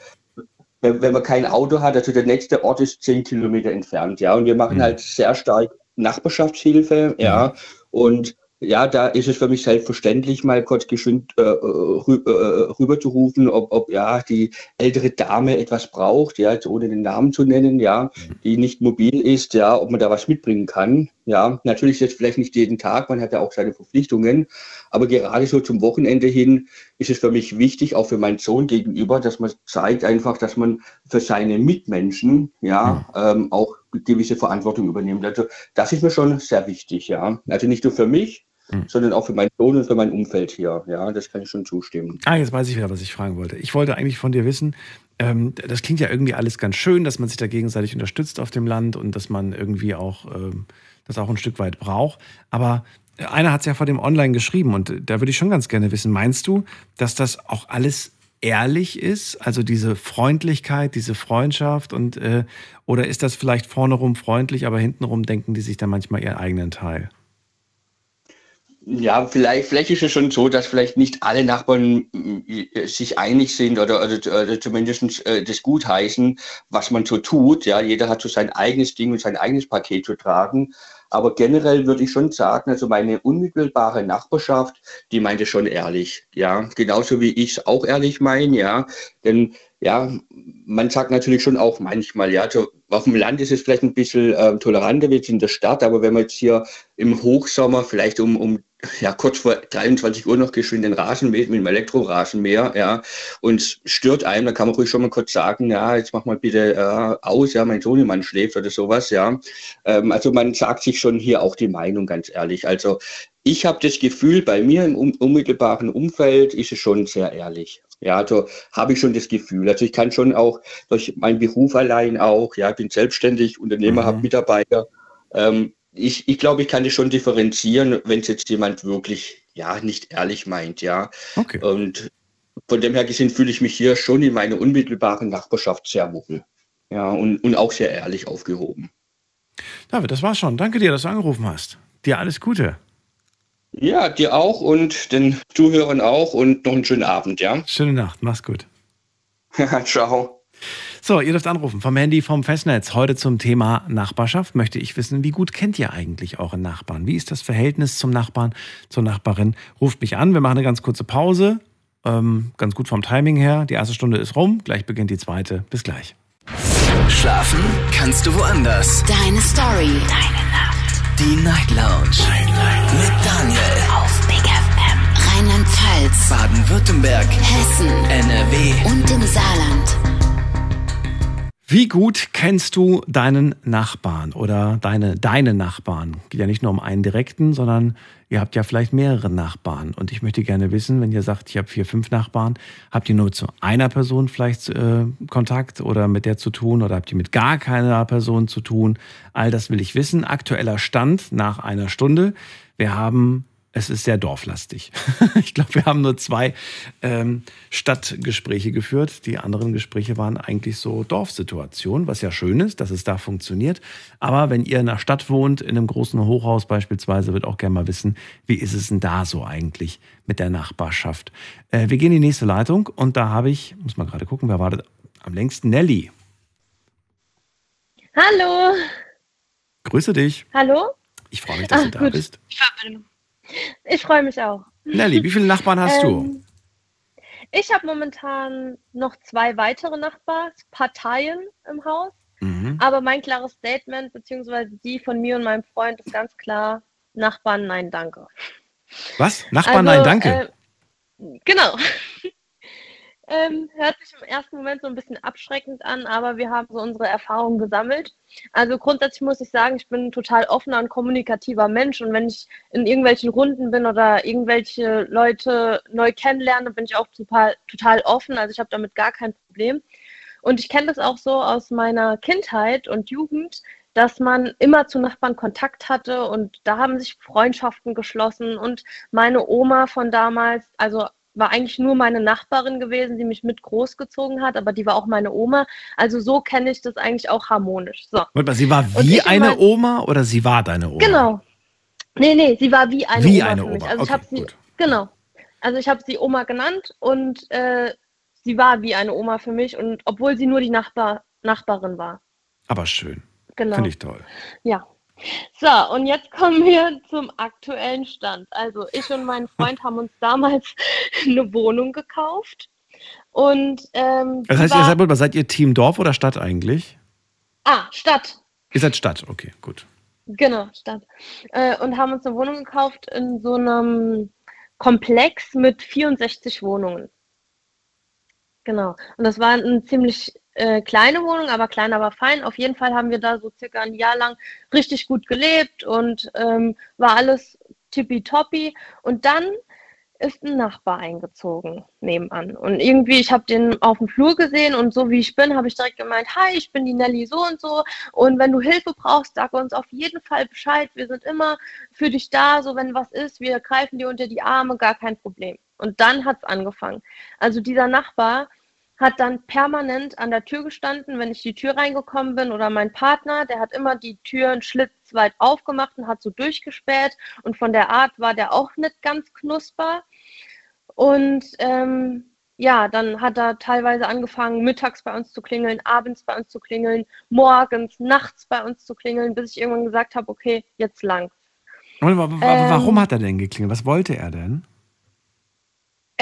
wenn, wenn man kein Auto hat, also der nächste Ort ist zehn Kilometer entfernt, ja, und wir machen Mhm. halt sehr stark Nachbarschaftshilfe, ja, und ja, da ist es für mich selbstverständlich, mal kurz geschwind äh, rü äh, rüber zu rufen, ob, ob ja die ältere Dame etwas braucht, ja, ohne den Namen zu nennen, ja, die nicht mobil ist, ja, ob man da was mitbringen kann. Ja, natürlich jetzt vielleicht nicht jeden Tag, man hat ja auch seine Verpflichtungen, aber gerade so zum Wochenende hin ist es für mich wichtig, auch für meinen Sohn gegenüber, dass man zeigt einfach, dass man für seine Mitmenschen ja ähm, auch gewisse Verantwortung übernimmt. Also das ist mir schon sehr wichtig, ja. Also nicht nur für mich, Mhm. sondern auch für meinen Sohn und für mein Umfeld hier. Ja, das kann ich schon zustimmen. Ah, jetzt weiß ich wieder, was ich fragen wollte. Ich wollte eigentlich von dir wissen, ähm, das klingt ja irgendwie alles ganz schön, dass man sich da gegenseitig unterstützt auf dem Land und dass man irgendwie auch ähm, das auch ein Stück weit braucht. Aber einer hat es ja vor dem Online geschrieben und da würde ich schon ganz gerne wissen, meinst du, dass das auch alles ehrlich ist, also diese Freundlichkeit, diese Freundschaft und äh, oder ist das vielleicht vorne rum freundlich, aber hintenrum denken die sich dann manchmal ihren eigenen Teil? Ja, vielleicht, vielleicht ist es schon so, dass vielleicht nicht alle Nachbarn äh, sich einig sind oder, oder, oder zumindest äh, das gutheißen, was man so tut. Ja, jeder hat so sein eigenes Ding und sein eigenes Paket zu tragen. Aber generell würde ich schon sagen, also meine unmittelbare Nachbarschaft, die meinte schon ehrlich. Ja, genauso wie ich es auch ehrlich meine. Ja, denn ja, man sagt natürlich schon auch manchmal, ja, so, auf dem Land ist es vielleicht ein bisschen äh, toleranter wie jetzt in der Stadt, aber wenn man jetzt hier im Hochsommer vielleicht um, um ja, kurz vor 23 Uhr noch geschwind den Rasen mäht mit dem Elektrorasenmäher, ja, und stört einem, dann kann man ruhig schon mal kurz sagen, ja, jetzt mach mal bitte äh, aus, ja, mein Sohnemann schläft oder sowas, ja. Ähm, also man sagt sich schon hier auch die Meinung, ganz ehrlich. Also ich habe das Gefühl, bei mir im unmittelbaren Umfeld ist es schon sehr ehrlich. Ja, also habe ich schon das Gefühl. Also ich kann schon auch durch meinen Beruf allein auch, ja, bin selbstständig, Unternehmer, Mhm. habe Mitarbeiter. Ähm, ich, ich glaube, ich kann das schon differenzieren, wenn es jetzt jemand wirklich, ja, nicht ehrlich meint, ja. Okay. Und von dem her gesehen fühle ich mich hier schon in meiner unmittelbaren Nachbarschaft sehr wohl. Ja, und, und auch sehr ehrlich aufgehoben. David, das war's schon. Danke dir, dass du angerufen hast. Dir alles Gute. Ja, dir auch und den Zuhörern auch und noch einen schönen Abend, ja? <laughs> Schöne Nacht, mach's gut. <laughs> Ciao. So, ihr dürft anrufen vom Handy, vom Festnetz. Heute zum Thema Nachbarschaft möchte ich wissen, wie gut kennt ihr eigentlich euren Nachbarn? Wie ist das Verhältnis zum Nachbarn, zur Nachbarin? Ruft mich an, wir machen eine ganz kurze Pause. Ähm, ganz gut vom Timing her. Die erste Stunde ist rum, gleich beginnt die zweite. Bis gleich. Schlafen kannst du woanders. Deine Story. Deine. Die Night Lounge. Night, Night. Mit Daniel. Auf Big FM. Rheinland-Pfalz. Baden-Württemberg. Hessen. NRW. Und im Saarland. Wie gut kennst du deinen Nachbarn oder deine, deine Nachbarn? Geht ja nicht nur um einen direkten, sondern ihr habt ja vielleicht mehrere Nachbarn. Und ich möchte gerne wissen, wenn ihr sagt, ich habe vier, fünf Nachbarn, habt ihr nur zu einer Person vielleicht äh, Kontakt oder mit der zu tun oder habt ihr mit gar keiner Person zu tun? All das will ich wissen. Aktueller Stand nach einer Stunde. Wir haben es ist sehr dorflastig. <laughs> ich glaube, wir haben nur zwei ähm, Stadtgespräche geführt. Die anderen Gespräche waren eigentlich so Dorfsituationen, was ja schön ist, dass es da funktioniert. Aber wenn ihr in einer Stadt wohnt, in einem großen Hochhaus beispielsweise, wird auch gerne mal wissen, wie ist es denn da so eigentlich mit der Nachbarschaft. Äh, wir gehen in die nächste Leitung und da habe ich, muss mal gerade gucken, wer wartet am längsten? Nelly. Hallo. Grüße dich. Hallo. Ich freue mich, dass Ach, du da gut. bist. Ich freue mich auch. Nelly, wie viele Nachbarn hast du? Ähm, Ich habe momentan noch zwei weitere Nachbarparteien im Haus, Mhm. aber mein klares Statement, beziehungsweise die von mir und meinem Freund, ist ganz klar: Nachbarn, nein, danke. Was? Nachbarn, Also, nein, danke. äh, genau. Ähm, hört sich im ersten Moment so ein bisschen abschreckend an, aber wir haben so unsere Erfahrungen gesammelt. Also grundsätzlich muss ich sagen, ich bin ein total offener und kommunikativer Mensch und wenn ich in irgendwelchen Runden bin oder irgendwelche Leute neu kennenlerne, bin ich auch total, total offen. Also ich habe damit gar kein Problem. Und ich kenne das auch so aus meiner Kindheit und Jugend, dass man immer zu Nachbarn Kontakt hatte und da haben sich Freundschaften geschlossen und meine Oma von damals, also war eigentlich nur meine Nachbarin gewesen, die mich mit großgezogen hat, aber die war auch meine Oma. Also so kenne ich das eigentlich auch harmonisch. So. Warte mal, sie war wie ich eine Oma oder sie war deine Oma? Genau. Nee, nee, sie war wie eine Wie Oma eine für mich. Oma, Also ich okay, habe sie, gut. genau. Also ich habe sie Oma genannt und äh, sie war wie eine Oma für mich und obwohl sie nur die Nachbar, Nachbarin war. Aber schön. Genau. Finde ich toll. Ja. So, und jetzt kommen wir zum aktuellen Stand. Also ich und mein Freund haben uns damals <laughs> eine Wohnung gekauft. Und ähm, Das heißt, ihr seid, mal, seid ihr Team Dorf oder Stadt eigentlich? ah, Stadt. Ihr seid Stadt, okay, gut. Genau, Stadt. Äh, und haben uns eine Wohnung gekauft in so einem Komplex mit 64 Wohnungen. Genau. Und das war eine ziemlich äh, kleine Wohnung, aber klein, aber fein. Auf jeden Fall haben wir da so circa ein Jahr lang richtig gut gelebt und ähm, war alles tippitoppi. Und dann ist ein Nachbar eingezogen nebenan. Und irgendwie, ich habe den auf dem Flur gesehen und so wie ich bin, habe ich direkt gemeint, hi, ich bin die Nelly so und so. Und wenn du Hilfe brauchst, sag uns auf jeden Fall Bescheid. Wir sind immer für dich da, so wenn was ist, wir greifen dir unter die Arme, gar kein Problem. Und dann hat es angefangen. Also dieser Nachbar hat dann permanent an der Tür gestanden, wenn ich die Tür reingekommen bin oder mein Partner, der hat immer die Tür einen Schlitz weit aufgemacht und hat so durchgespäht und von der Art war der auch nicht ganz knusper. Und ähm, ja, dann hat er teilweise angefangen, mittags bei uns zu klingeln, abends bei uns zu klingeln, morgens, nachts bei uns zu klingeln, bis ich irgendwann gesagt habe, okay, jetzt lang. Aber wa- wa- Ähm, warum hat er denn geklingelt? Was wollte er denn?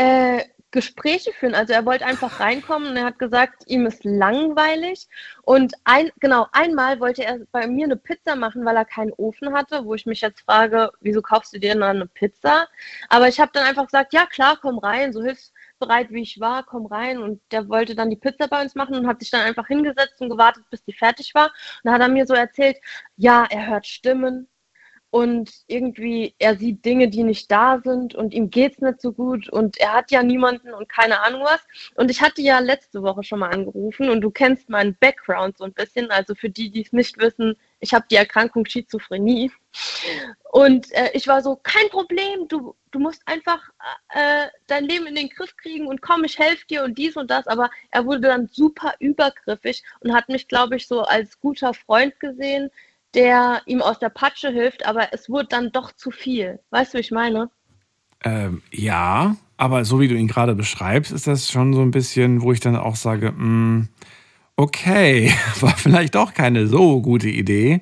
Äh, Gespräche führen. Also er wollte einfach reinkommen und er hat gesagt, ihm ist langweilig. Und ein, genau, einmal wollte er bei mir eine Pizza machen, weil er keinen Ofen hatte, wo ich mich jetzt frage, wieso kaufst du dir dann eine Pizza? Aber ich habe dann einfach gesagt, ja klar, komm rein, so hilfsbereit wie ich war, komm rein. Und der wollte dann die Pizza bei uns machen und hat sich dann einfach hingesetzt und gewartet, bis die fertig war. Und dann hat er mir so erzählt, ja, er hört Stimmen. Und irgendwie er sieht Dinge, die nicht da sind und ihm geht's nicht so gut und er hat ja niemanden und keine Ahnung was. Und ich hatte ja letzte Woche schon mal angerufen und du kennst meinen Background so ein bisschen. Also für die, die es nicht wissen, ich habe die Erkrankung Schizophrenie. Und äh, ich war so, kein Problem, du, du musst einfach äh, dein Leben in den Griff kriegen und komm, ich helfe dir und dies und das. Aber er wurde dann super übergriffig und hat mich, glaube ich, so als guter Freund gesehen, der ihm aus der Patsche hilft, aber es wurde dann doch zu viel. Weißt du, wie ich meine? Ähm, ja, aber so wie du ihn gerade beschreibst, ist das schon so ein bisschen, wo ich dann auch sage, mh, mm, okay, <laughs> war vielleicht doch keine so gute Idee.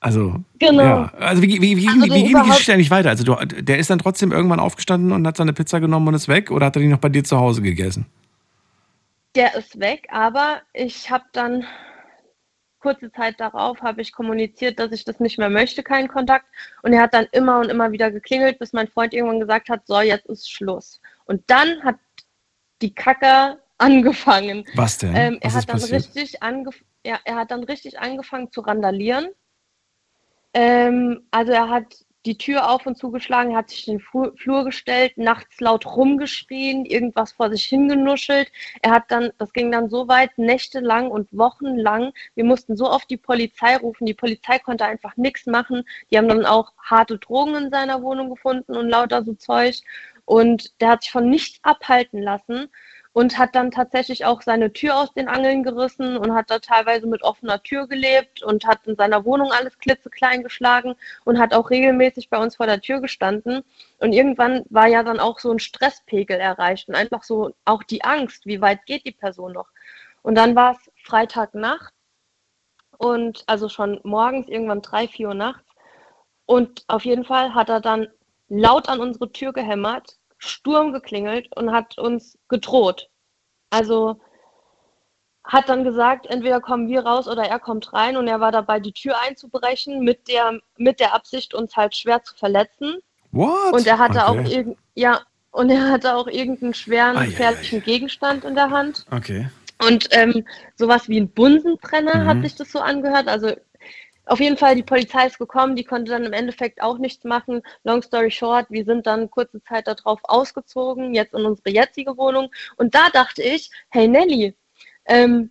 Also, genau. ja. Also, wie, wie, wie, also wie, wie ging die Geschichte eigentlich weiter? Also, du, der ist dann trotzdem irgendwann aufgestanden und hat seine Pizza genommen und ist weg oder hat er die noch bei dir zu Hause gegessen? Der ist weg, aber ich habe dann kurze Zeit darauf habe ich kommuniziert, dass ich das nicht mehr möchte, keinen Kontakt. Und er hat dann immer und immer wieder geklingelt, bis mein Freund irgendwann gesagt hat, so, jetzt ist Schluss. Und dann hat die Kacke angefangen. Was denn? Ähm, er, Was hat dann richtig ja, er hat dann richtig angefangen zu randalieren. Ähm, also er hat die Tür auf und zugeschlagen, hat sich in den Flur gestellt, nachts laut rumgeschrien, irgendwas vor sich hingenuschelt. Er hat dann, das ging dann so weit, nächtelang und wochenlang. Wir mussten so oft die Polizei rufen. Die Polizei konnte einfach nichts machen. Die haben dann auch harte Drogen in seiner Wohnung gefunden und lauter so Zeug. Und der hat sich von nichts abhalten lassen und hat dann tatsächlich auch seine Tür aus den Angeln gerissen und hat da teilweise mit offener Tür gelebt und hat in seiner Wohnung alles klitzeklein geschlagen und hat auch regelmäßig bei uns vor der Tür gestanden. Und irgendwann war ja dann auch so ein Stresspegel erreicht und einfach so auch die Angst, wie weit geht die Person noch. Und dann war es Freitagnacht und also schon morgens, irgendwann drei, vier Uhr nachts. Und auf jeden Fall hat er dann laut an unsere Tür gehämmert, Sturm geklingelt und hat uns gedroht. Also hat dann gesagt, entweder kommen wir raus oder er kommt rein und er war dabei, die Tür einzubrechen mit der, mit der Absicht, uns halt schwer zu verletzen. What? Und er hatte okay. auch irgend, ja, und er hatte auch irgendeinen schweren, gefährlichen Gegenstand in der Hand. Okay. Und ähm, sowas wie ein Bunsenbrenner mhm. hat sich das so angehört. Also auf jeden Fall, die Polizei ist gekommen, die konnte dann im Endeffekt auch nichts machen. Long story short, wir sind dann kurze Zeit darauf ausgezogen, jetzt in unsere jetzige Wohnung. Und da dachte ich, hey Nelly, ähm,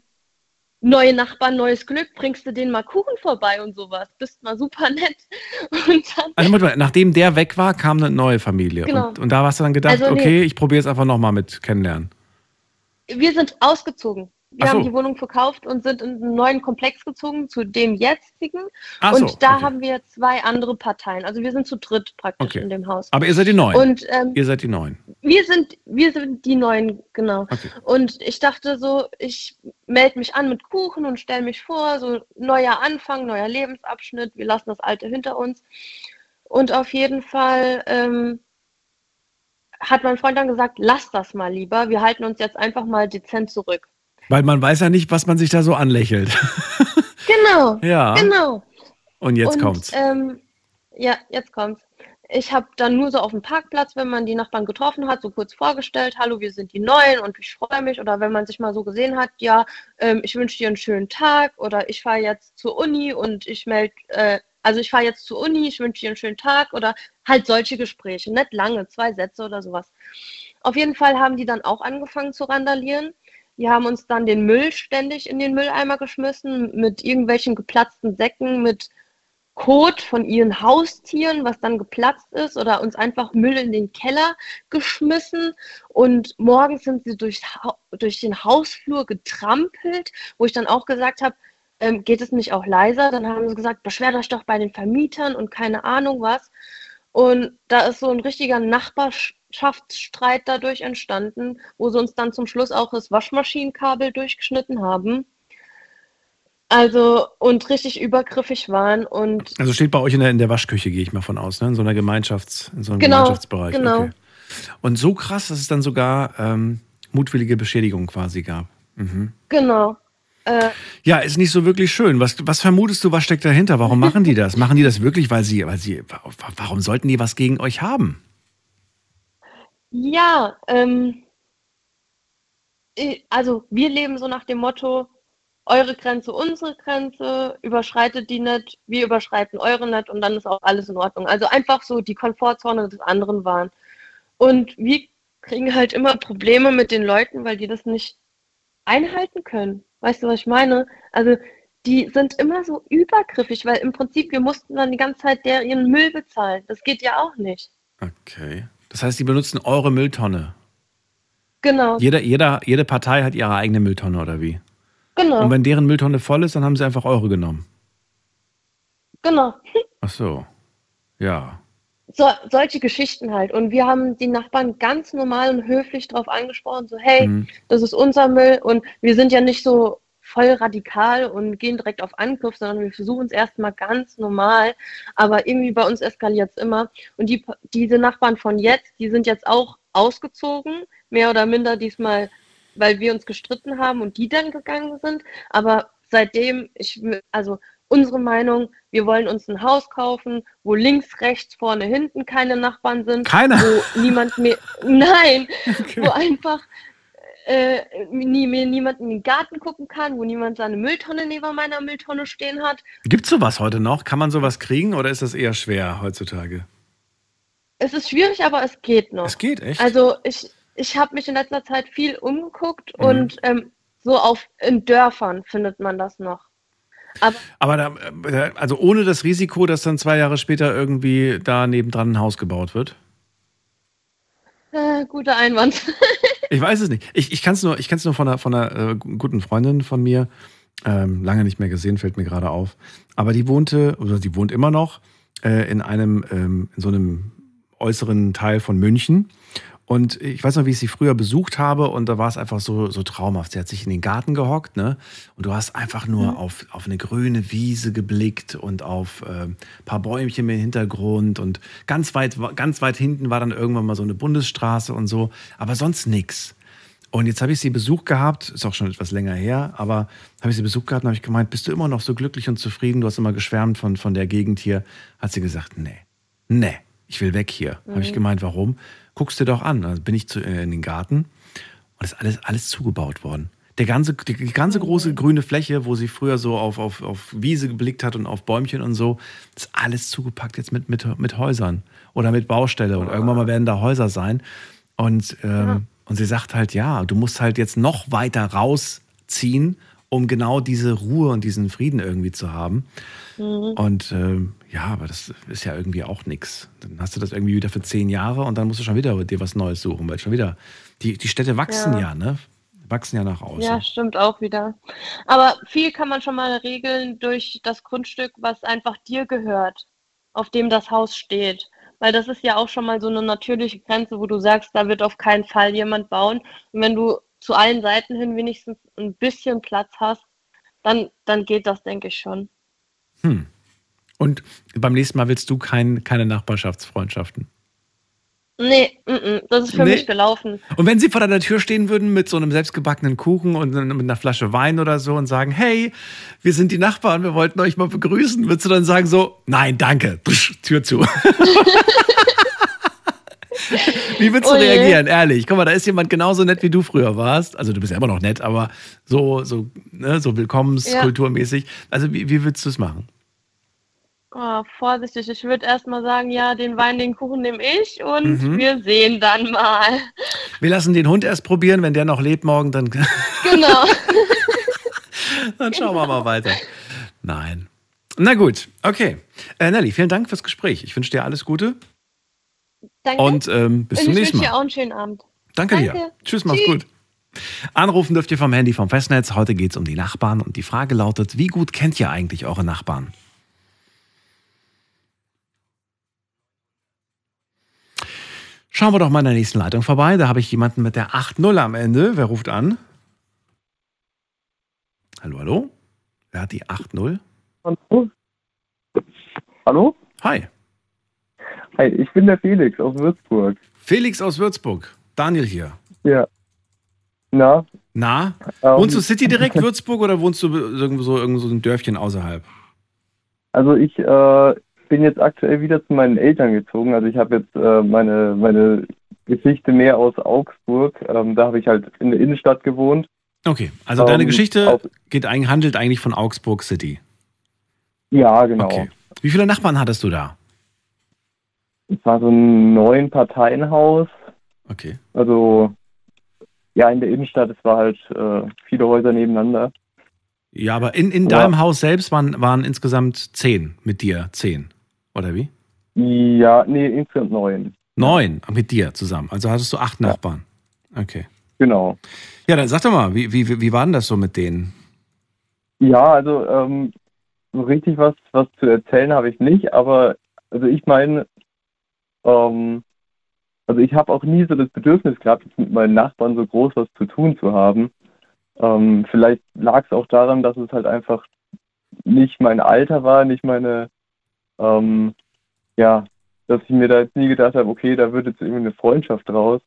neue Nachbarn, neues Glück, bringst du denen mal Kuchen vorbei und sowas. Bist mal super nett. <laughs> also mal, nachdem der weg war, kam eine neue Familie. Genau. Und, und da hast du dann gedacht, also, nee, okay, ich probiere es einfach nochmal mit kennenlernen. Wir sind ausgezogen. Wir so. haben die Wohnung verkauft und sind in einen neuen Komplex gezogen, zu dem jetzigen. Ach und so, da okay. haben wir zwei andere Parteien. Also wir sind zu dritt praktisch okay. in dem Haus. Aber ihr seid die Neuen. Und, ähm, ihr seid die Neuen. Wir sind, wir sind die Neuen, genau. Okay. Und ich dachte so, ich melde mich an mit Kuchen und stelle mich vor, so neuer Anfang, neuer Lebensabschnitt, wir lassen das Alte hinter uns. Und auf jeden Fall ähm, hat mein Freund dann gesagt, lass das mal lieber, wir halten uns jetzt einfach mal dezent zurück. Weil man weiß ja nicht, was man sich da so anlächelt. <laughs> Genau. ja. Genau. Und jetzt Und, kommt's. Ähm, ja, jetzt kommt's. Ich habe dann nur so auf dem Parkplatz, wenn man die Nachbarn getroffen hat, so kurz vorgestellt, hallo, wir sind die Neuen und ich freue mich. Oder wenn man sich mal so gesehen hat, ja, ähm, ich wünsche dir einen schönen Tag oder ich fahre jetzt zur Uni und ich melde, äh, also ich fahre jetzt zur Uni, ich wünsche dir einen schönen Tag oder halt solche Gespräche, nicht lange, zwei Sätze oder sowas. Auf jeden Fall haben die dann auch angefangen zu randalieren. Die haben uns dann den Müll ständig in den Mülleimer geschmissen mit irgendwelchen geplatzten Säcken, mit Kot von ihren Haustieren, was dann geplatzt ist, oder uns einfach Müll in den Keller geschmissen. Und morgens sind sie durch, durch den Hausflur getrampelt, wo ich dann auch gesagt habe, ähm, geht es nicht auch leiser? Dann haben sie gesagt, beschwert euch doch bei den Vermietern und keine Ahnung was. Und da ist so ein richtiger Nachbarschaftsstreit dadurch entstanden, wo sie uns dann zum Schluss auch das Waschmaschinenkabel durchgeschnitten haben. Also und richtig übergriffig waren und. Also steht bei euch in der, in der Waschküche, gehe ich mal von aus, ne? In so einer Gemeinschafts, in so einem genau, Gemeinschaftsbereich. Genau. Okay. Und so krass, dass es dann sogar ähm, mutwillige Beschädigung quasi gab. Mhm. Genau. Äh, ja, ist nicht so wirklich schön. Was, was vermutest du, was steckt dahinter? Warum machen die das? machen die das wirklich, weil sie, weil sie, warum sollten die was gegen euch haben? Ja, ähm, also wir leben so nach dem Motto, eure Grenze, unsere Grenze, überschreitet die nicht, wir überschreiten eure nicht und dann ist auch alles in Ordnung. Also einfach so die Komfortzone des anderen waren. Und wir kriegen halt immer Probleme mit den Leuten, weil die das nicht einhalten können. Weißt du, was ich meine? Also die sind immer so übergriffig, weil im Prinzip wir mussten dann die ganze Zeit der ihren Müll bezahlen. Das geht ja auch nicht. Okay. Das heißt, die benutzen eure Mülltonne. Genau. Jeder, jeder, jede Partei hat ihre eigene Mülltonne, oder wie? Genau. Und wenn deren Mülltonne voll ist, dann haben sie einfach eure genommen. Genau. Ach so. Ja. So, solche Geschichten halt. Und wir haben die Nachbarn ganz normal und höflich darauf angesprochen, so, hey, Mhm. das ist unser Müll und wir sind ja nicht so voll radikal und gehen direkt auf Angriff, sondern wir versuchen es erstmal ganz normal. Aber irgendwie bei uns eskaliert es immer. Und die, diese Nachbarn von jetzt, die sind jetzt auch ausgezogen, mehr oder minder diesmal, weil wir uns gestritten haben und die dann gegangen sind. Aber seitdem, ich, also unsere Meinung, wir wollen uns ein Haus kaufen, wo links, rechts, vorne, hinten keine Nachbarn sind. Keiner? Wo niemand mehr, <laughs> nein, wo einfach äh, nie, mir niemand in den Garten gucken kann, wo niemand seine Mülltonne neben meiner Mülltonne stehen hat. Gibt es sowas heute noch? Kann man sowas kriegen oder ist das eher schwer heutzutage? Es ist schwierig, aber es geht noch. Es geht, echt? Also ich, ich habe mich in letzter Zeit viel umgeguckt Mhm. und ähm, so auf in Dörfern findet man das noch. Aber Aber da, äh, also ohne das Risiko, dass dann zwei Jahre später irgendwie da nebendran ein Haus gebaut wird? äh, guter Einwand. <laughs> Ich weiß es nicht. Ich, ich kann es nur, ich kann's nur von einer, von einer äh, guten Freundin von mir, ähm, lange nicht mehr gesehen, fällt mir gerade auf. Aber die wohnte, oder die wohnt immer noch, äh, in einem, ähm, in so einem äußeren Teil von München. Und ich weiß noch, wie ich sie früher besucht habe und da war es einfach so, so traumhaft. Sie hat sich in den Garten gehockt, ne? Und du hast einfach nur Mhm. auf, auf eine grüne Wiese geblickt und auf äh, ein paar Bäumchen im Hintergrund und ganz weit, ganz weit hinten war dann irgendwann mal so eine Bundesstraße und so, aber sonst nix. Und jetzt habe ich sie Besuch gehabt, ist auch schon etwas länger her, aber habe ich sie Besuch gehabt und habe ich gemeint, bist du immer noch so glücklich und zufrieden? Du hast immer geschwärmt von, von der Gegend hier. Hat sie gesagt, nee, nee, ich will weg hier. Habe ich Mhm. gemeint, warum? Guckst dir doch an. Dann bin ich zu, äh, in den Garten und ist alles, alles zugebaut worden. Der ganze, die, die ganze große grüne Fläche, wo sie früher so auf, auf, auf Wiese geblickt hat und auf Bäumchen und so, ist alles zugepackt jetzt mit, mit, mit Häusern oder mit Baustelle. Und irgendwann mal werden da Häuser sein. Und, ähm, und sie sagt halt, ja, du musst halt jetzt noch weiter rausziehen, um genau diese Ruhe und diesen Frieden irgendwie zu haben. Mhm. Und ähm, ja, aber das ist ja irgendwie auch nichts. Dann hast du das irgendwie wieder für zehn Jahre und dann musst du schon wieder dir was Neues suchen, weil schon wieder, die, die Städte wachsen ja. Ja. ne? Wachsen ja nach außen. Ja, stimmt auch wieder. Aber viel kann man schon mal regeln durch das Grundstück, was einfach dir gehört, auf dem das Haus steht. Weil das ist ja auch schon mal so eine natürliche Grenze, wo du sagst, da wird auf keinen Fall jemand bauen. Und wenn du zu allen Seiten hin wenigstens ein bisschen Platz hast, dann, dann geht das, denke ich schon. Hm. Und beim nächsten Mal willst du kein, keine Nachbarschaftsfreundschaften. Nee, mm, mm, das ist für Nee. mich gelaufen. Und wenn sie vor deiner Tür stehen würden mit so einem selbstgebackenen Kuchen und mit einer Flasche Wein oder so und sagen, hey, wir sind die Nachbarn, wir wollten euch mal begrüßen, würdest du dann sagen so, nein, danke, Tür zu. <laughs> <laughs> Wie würdest du Oh reagieren, ehrlich? Guck mal, da ist jemand genauso nett, wie du früher warst. Also du bist ja immer noch nett, aber so, so, ne, so willkommenskulturmäßig. Also wie, wie würdest du es machen? Oh, vorsichtig, ich würde erstmal sagen, ja, den Wein, den Kuchen nehme ich und Mhm. wir sehen dann mal. Wir lassen den Hund erst probieren, wenn der noch lebt morgen, dann, <laughs> Genau. <laughs> dann schauen wir mal weiter. Nein. Na gut, okay. Äh, Nelly, vielen Dank fürs Gespräch. Ich wünsche dir alles Gute Danke. und ähm, bis und zum ich nächsten wünsche dir Mal. auch einen schönen Abend. Danke, dir. Danke. Tschüss, mach's Tschüss. gut. Anrufen dürft ihr vom Handy vom Festnetz. Heute geht's um die Nachbarn und die Frage lautet, wie gut kennt ihr eigentlich eure Nachbarn? Schauen wir doch mal in der nächsten Leitung vorbei. Da habe ich jemanden mit der 8.0 am Ende. Wer ruft an? Hallo, hallo? Wer hat die 8.0? Hallo? Hallo? Hi. Hi, ich bin der Felix aus Würzburg. Felix aus Würzburg. Daniel hier. Ja. Na? Na? Ähm, wohnst du City direkt Würzburg oder wohnst du irgendwo so, irgendwo so ein Dörfchen außerhalb? Also ich äh, bin jetzt aktuell wieder zu meinen Eltern gezogen. Also ich habe jetzt äh, meine, meine Geschichte mehr aus Augsburg. Ähm, da habe ich halt in der Innenstadt gewohnt. Okay, also deine ähm, Geschichte geht, handelt eigentlich von Augsburg City. Ja, genau. Okay. Wie viele Nachbarn hattest du da? Es war so ein neun Parteienhaus. Okay. Also ja, in der Innenstadt, es war halt äh, viele Häuser nebeneinander. Ja, aber in, in deinem Haus selbst waren, waren insgesamt zehn mit dir, zehn, oder wie? Ja, nee, insgesamt neun. Neun mit dir zusammen. Also hattest du acht ja. Nachbarn. Okay. Genau. Ja, dann sag doch mal, wie, wie, wie war denn das so mit denen? Ja, also ähm, so richtig was, was zu erzählen habe ich nicht, aber also ich meine, ähm, also ich habe auch nie so das Bedürfnis gehabt, mit meinen Nachbarn so groß was zu tun zu haben. Ähm, vielleicht lag es auch daran, dass es halt einfach nicht mein Alter war, nicht meine, ähm, ja, dass ich mir da jetzt nie gedacht habe, okay, da wird jetzt irgendwie eine Freundschaft draus.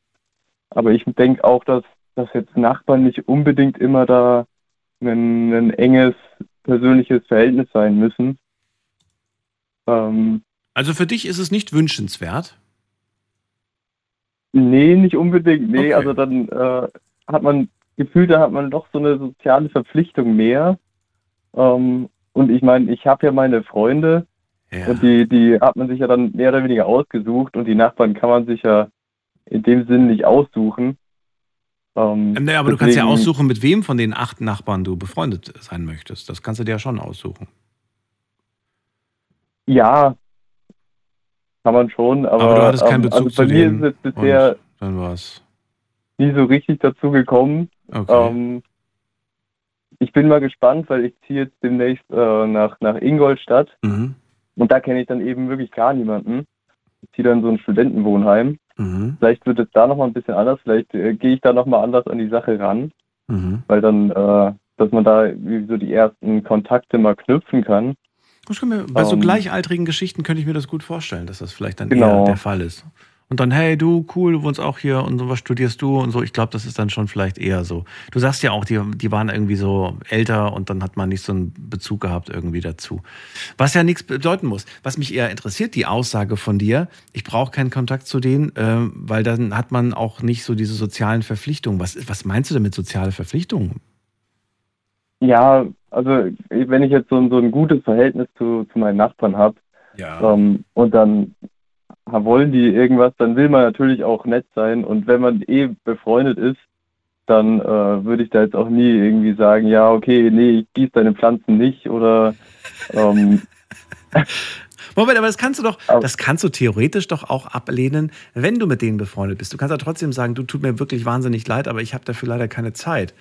Aber ich denke auch, dass, dass jetzt Nachbarn nicht unbedingt immer da ein, ein enges persönliches Verhältnis sein müssen. Ähm, also für dich ist es nicht wünschenswert? Nee, nicht unbedingt. Nee, okay. also dann äh, hat man gefühlt, da hat man doch so eine soziale Verpflichtung mehr. Ähm, und ich meine, ich habe ja meine Freunde ja. und die, die hat man sich ja dann mehr oder weniger ausgesucht und die Nachbarn kann man sich ja in dem Sinn nicht aussuchen. Ähm, naja, aber deswegen, du kannst ja aussuchen, mit wem von den acht Nachbarn du befreundet sein möchtest. Das kannst du dir ja schon aussuchen. Ja, kann man schon, aber, aber du hattest keinen ähm, Bezug also bei zu mir ist es bisher dann war's. nie so richtig dazu gekommen. Okay. Ähm, ich bin mal gespannt, weil ich ziehe jetzt demnächst äh, nach, nach Ingolstadt mhm. und da kenne ich dann eben wirklich gar niemanden. Ich ziehe dann so ein Studentenwohnheim. Mhm. Vielleicht wird es da nochmal ein bisschen anders, vielleicht äh, gehe ich da nochmal anders an die Sache ran, mhm. weil dann, äh, dass man da so die ersten Kontakte mal knüpfen kann. Mir, bei so um, ähm. gleichaltrigen Geschichten könnte ich mir das gut vorstellen, dass das vielleicht dann genau. eher der Fall ist. Und dann, hey, du, cool, du wohnst auch hier und so, was studierst du und so. Ich glaube, das ist dann schon vielleicht eher so. Du sagst ja auch, die, die waren irgendwie so älter und dann hat man nicht so einen Bezug gehabt irgendwie dazu. Was ja nichts bedeuten muss. Was mich eher interessiert, die Aussage von dir, ich brauche keinen Kontakt zu denen, äh, weil dann hat man auch nicht so diese sozialen Verpflichtungen. Was, was meinst du denn mit soziale Verpflichtungen? Ja, also wenn ich jetzt so, so ein gutes Verhältnis zu, zu meinen Nachbarn habe ja. ähm, und dann wollen die irgendwas, dann will man natürlich auch nett sein. Und wenn man eh befreundet ist, dann äh, würde ich da jetzt auch nie irgendwie sagen, ja, okay, nee, ich gieße deine Pflanzen nicht oder <laughs> ähm, Moment, aber das kannst du doch, das kannst du theoretisch doch auch ablehnen, wenn du mit denen befreundet bist. Du kannst ja trotzdem sagen, du tut mir wirklich wahnsinnig leid, aber ich habe dafür leider keine Zeit.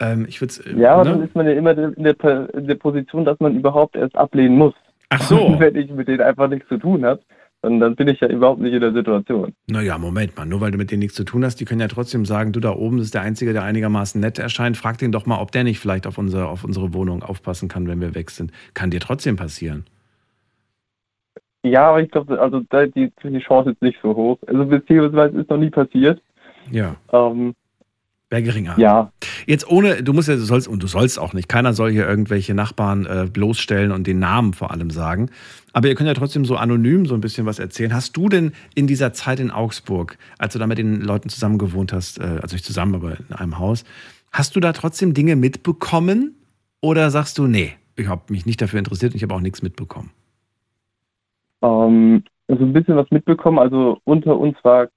Ähm, ich äh, ja, aber ne? dann ist man ja immer in der, in der Position, dass man überhaupt erst ablehnen muss. Ach so. <laughs> wenn ich mit denen einfach nichts zu tun habe dann, dann bin ich ja überhaupt nicht in der Situation. Naja, Moment mal, nur weil du mit denen nichts zu tun hast, die können ja trotzdem sagen, du da oben bist der Einzige, der einigermaßen nett erscheint. Frag den doch mal, ob der nicht vielleicht auf unsere, auf unsere Wohnung aufpassen kann, wenn wir weg sind. Kann dir trotzdem passieren. Ja, aber ich glaube, also die, die Chance ist nicht so hoch. Also beziehungsweise ist noch nie passiert. Ja. Ähm, Wäre geringer. Ja. Jetzt ohne, du musst ja, du sollst, und du sollst auch nicht, keiner soll hier irgendwelche Nachbarn äh, bloßstellen und den Namen vor allem sagen. Aber ihr könnt ja trotzdem so anonym so ein bisschen was erzählen. Hast du denn in dieser Zeit in Augsburg, als du da mit den Leuten zusammen gewohnt hast, äh, also nicht zusammen, aber in einem Haus, hast du da trotzdem Dinge mitbekommen? Oder sagst du, nee, ich habe mich nicht dafür interessiert und ich habe auch nichts mitbekommen? Ähm, also ein bisschen was mitbekommen. Also unter uns war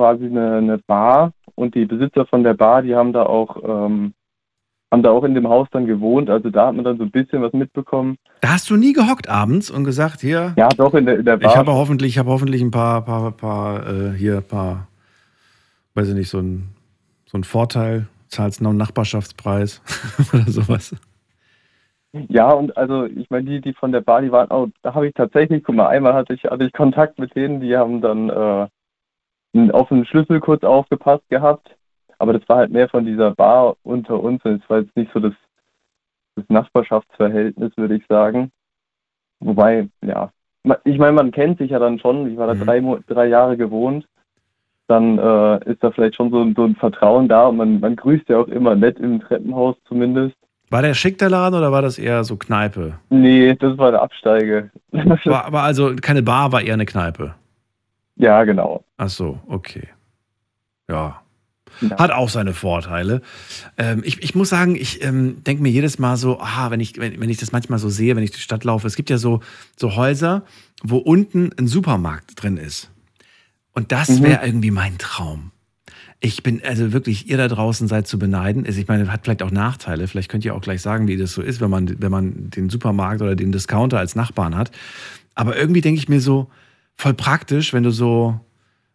quasi eine, eine Bar und die Besitzer von der Bar, die haben da auch ähm, haben da auch in dem Haus dann gewohnt. Also da hat man dann so ein bisschen was mitbekommen. Da hast du nie gehockt abends und gesagt, hier. Ja, doch in der, in der Bar. Ich habe hoffentlich, ich habe hoffentlich ein paar, paar, paar äh, hier, ein paar, weiß ich nicht, so ein, so ein Vorteil, zahlst noch einen Nachbarschaftspreis <laughs> oder sowas. Ja, und also ich meine, die, die von der Bar, die waren auch, da habe ich tatsächlich, guck mal, einmal hatte ich, hatte ich Kontakt mit denen, die haben dann äh, auf den Schlüssel kurz aufgepasst gehabt. Aber das war halt mehr von dieser Bar unter uns. Es war jetzt nicht so das, das Nachbarschaftsverhältnis, würde ich sagen. Wobei, ja, ich meine, man kennt sich ja dann schon. Ich war da mhm. drei, drei Jahre gewohnt. Dann äh, ist da vielleicht schon so, so, ein Vertrauen da und man, man grüßt ja auch immer nett im Treppenhaus zumindest. War der schick der Laden oder war das eher so Kneipe? Nee, das war der Absteige. War, aber also keine Bar, war eher eine Kneipe. Ja, genau. Ach so, okay. Ja. Ja. Hat auch seine Vorteile. Ähm, ich, ich, muss sagen, ich ähm, denke mir jedes Mal so, ah, wenn ich, wenn, wenn, ich das manchmal so sehe, wenn ich die Stadt laufe, es gibt ja so, so Häuser, wo unten ein Supermarkt drin ist. Und das wäre mhm. irgendwie mein Traum. Ich bin also wirklich, ihr da draußen seid zu beneiden. Also ich meine, hat vielleicht auch Nachteile. Vielleicht könnt ihr auch gleich sagen, wie das so ist, wenn man, wenn man den Supermarkt oder den Discounter als Nachbarn hat. Aber irgendwie denke ich mir so, voll praktisch, wenn du so,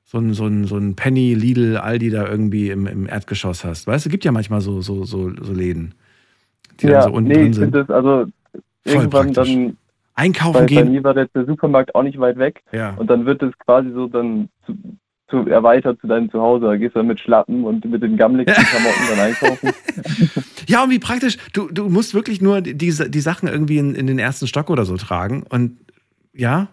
so ein, so ein, so ein Penny, Lidl, Aldi da irgendwie im, im Erdgeschoss hast. Weißt du, gibt ja manchmal so, so, so, so Läden, die ja, dann so unten nee, drin sind. Das also voll irgendwann praktisch. dann einkaufen bei, gehen. Bei mir war der Supermarkt auch nicht weit weg. Ja. Und dann wird es quasi so dann zu, zu erweitert zu deinem Zuhause. Da gehst du dann mit Schlappen und mit den gammeligsten Klamotten dann einkaufen. <laughs> ja, und wie praktisch. Du, du musst wirklich nur die, die Sachen irgendwie in, in den ersten Stock oder so tragen. Und ja,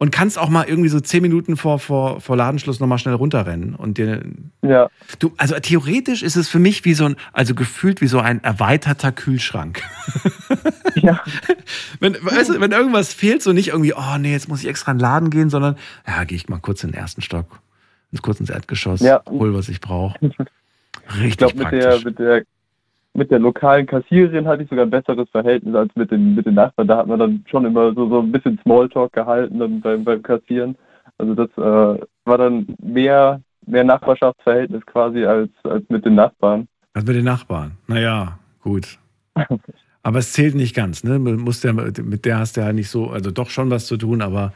und kannst auch mal irgendwie so zehn Minuten vor, vor, vor Ladenschluss nochmal schnell runterrennen und dir. Ja. Du, also theoretisch ist es für mich wie so ein, also gefühlt wie so ein erweiterter Kühlschrank. <laughs> Ja. wenn, weißt du, wenn irgendwas fehlt, so nicht irgendwie, oh nee, jetzt muss ich extra in den Laden gehen, sondern ja, gehe ich mal kurz in den ersten Stock, kurz ins Erdgeschoss, ja. hol, was ich brauche. <laughs> Richtig ich glaub, mit der, mit der mit der lokalen Kassiererin hatte ich sogar ein besseres Verhältnis als mit den, mit den Nachbarn. Da hat man dann schon immer so, so ein bisschen Smalltalk gehalten dann beim, beim Kassieren. Also das äh, war dann mehr, mehr Nachbarschaftsverhältnis quasi als, als mit den Nachbarn. Als mit den Nachbarn. Naja, gut. <laughs> aber es zählt nicht ganz, ne? Muss der, mit der hast du ja nicht so, also doch schon was zu tun, aber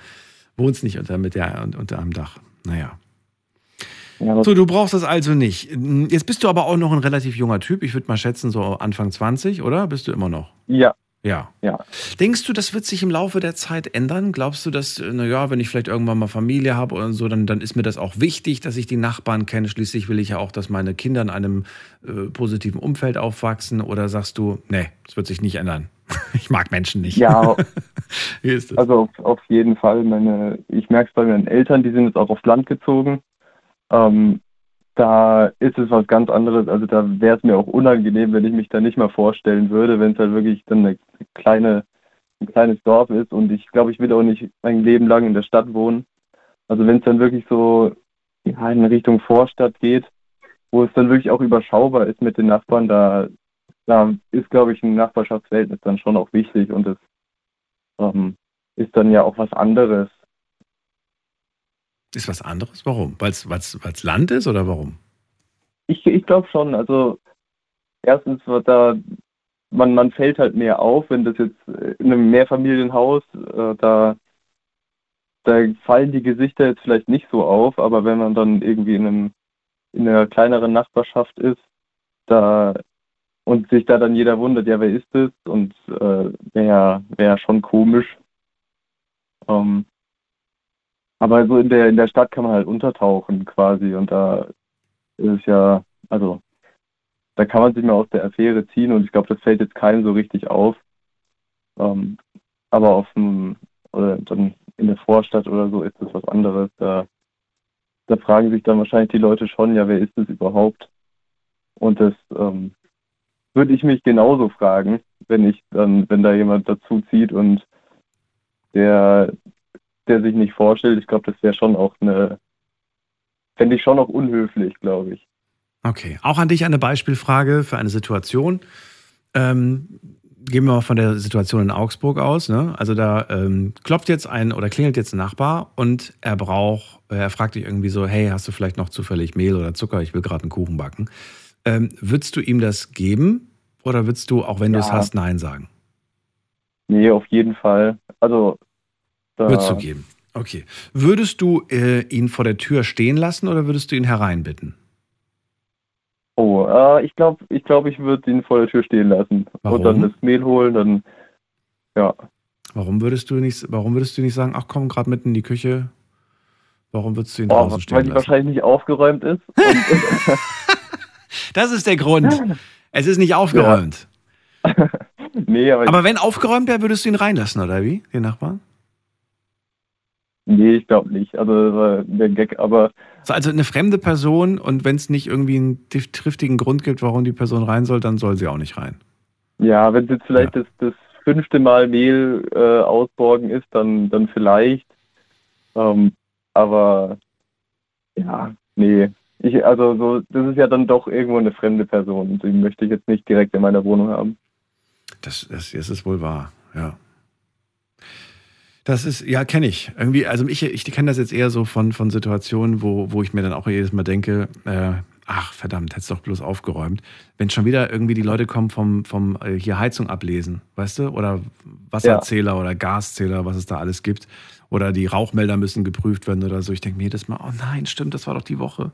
wohnst nicht unter, mit der, unter einem Dach. Naja. Ja, so, du brauchst das also nicht. Jetzt bist du aber auch noch ein relativ junger Typ. Ich würde mal schätzen, so Anfang 20, oder? Bist du immer noch? Ja. Ja. ja. Denkst du, das wird sich im Laufe der Zeit ändern? Glaubst du, dass, naja, wenn ich vielleicht irgendwann mal Familie habe oder so, dann, dann ist mir das auch wichtig, dass ich die Nachbarn kenne? Schließlich will ich ja auch, dass meine Kinder in einem äh, positiven Umfeld aufwachsen. Oder sagst du, nee, das wird sich nicht ändern? <laughs> ich mag Menschen nicht. Ja, <laughs> also auf, auf jeden Fall. Meine, ich merke es bei meinen Eltern, die sind jetzt auch aufs Land gezogen. Ähm, da ist es was ganz anderes. Also da wäre es mir auch unangenehm, wenn ich mich da nicht mal vorstellen würde, wenn es halt wirklich dann eine kleine, ein kleines Dorf ist und ich glaube, ich will auch nicht mein Leben lang in der Stadt wohnen. Also wenn es dann wirklich so ja, in Richtung Vorstadt geht, wo es dann wirklich auch überschaubar ist mit den Nachbarn, da, da ist, glaube ich, ein Nachbarschaftsverhältnis dann schon auch wichtig und es ähm, ist dann ja auch was anderes, ist was anderes? Warum? Weil es Land ist oder warum? Ich, ich glaube schon. Also erstens wird da, man, man fällt halt mehr auf, wenn das jetzt in einem Mehrfamilienhaus, äh, da, da fallen die Gesichter jetzt vielleicht nicht so auf, aber wenn man dann irgendwie in einem in einer kleineren Nachbarschaft ist, da und sich da dann jeder wundert, ja, wer ist das? Und äh, wäre wär schon komisch. Ähm, aber so in der, in der Stadt kann man halt untertauchen quasi und da ist ja, also da kann man sich mal aus der Affäre ziehen und ich glaube, das fällt jetzt keinem so richtig auf. Ähm, aber auf dem, oder dann in der Vorstadt oder so ist das was anderes. Da, da fragen sich dann wahrscheinlich die Leute schon, ja, wer ist das überhaupt? Und das ähm, würde ich mich genauso fragen, wenn ich dann, wenn da jemand dazu zieht und der der sich nicht vorstellt. Ich glaube, das wäre schon auch eine, fände ich schon auch unhöflich, glaube ich. Okay, auch an dich eine Beispielfrage für eine Situation. Ähm, gehen wir mal von der Situation in Augsburg aus. Ne? Also da ähm, klopft jetzt ein oder klingelt jetzt ein Nachbar und er braucht, er fragt dich irgendwie so, hey, hast du vielleicht noch zufällig Mehl oder Zucker? Ich will gerade einen Kuchen backen. Ähm, würdest du ihm das geben oder würdest du, auch wenn ja. du es hast, Nein sagen? Nee, auf jeden Fall. Also da Würdest du geben. Okay. Würdest du äh, ihn vor der Tür stehen lassen oder würdest du ihn hereinbitten? Oh, äh, ich glaube, ich, glaub, ich würde ihn vor der Tür stehen lassen. Warum? Und dann das Mehl holen, dann ja. Warum würdest du nicht, warum würdest du nicht sagen, ach komm, gerade mitten in die Küche? Warum würdest du ihn oh, draußen stehen lassen? Weil die wahrscheinlich nicht aufgeräumt ist. <laughs> das ist der Grund. Es ist nicht aufgeräumt. Ja. <laughs> nee, aber, aber wenn aufgeräumt wäre, würdest du ihn reinlassen, oder wie, den Nachbarn? Nee, ich glaube nicht. Also der Gag, aber. Also eine fremde Person und wenn es nicht irgendwie einen triftigen Grund gibt, warum die Person rein soll, dann soll sie auch nicht rein. Ja, wenn es jetzt vielleicht ja. das, das fünfte Mal Mehl äh, ausborgen ist, dann, dann vielleicht. Ähm, aber ja, nee, ich, also so, das ist ja dann doch irgendwo eine fremde Person. Die möchte ich jetzt nicht direkt in meiner Wohnung haben. Das, das, das ist wohl wahr, ja. Das ist, ja, kenne ich. Irgendwie, also ich, ich kenne das jetzt eher so von, von Situationen, wo, wo ich mir dann auch jedes Mal denke, äh, ach verdammt, hättest doch bloß aufgeräumt. Wenn schon wieder irgendwie die Leute kommen vom, vom äh, hier Heizung ablesen, weißt du? Oder Wasserzähler ja. oder Gaszähler, was es da alles gibt. Oder die Rauchmelder müssen geprüft werden oder so. Ich denke mir jedes Mal, oh nein, stimmt, das war doch die Woche.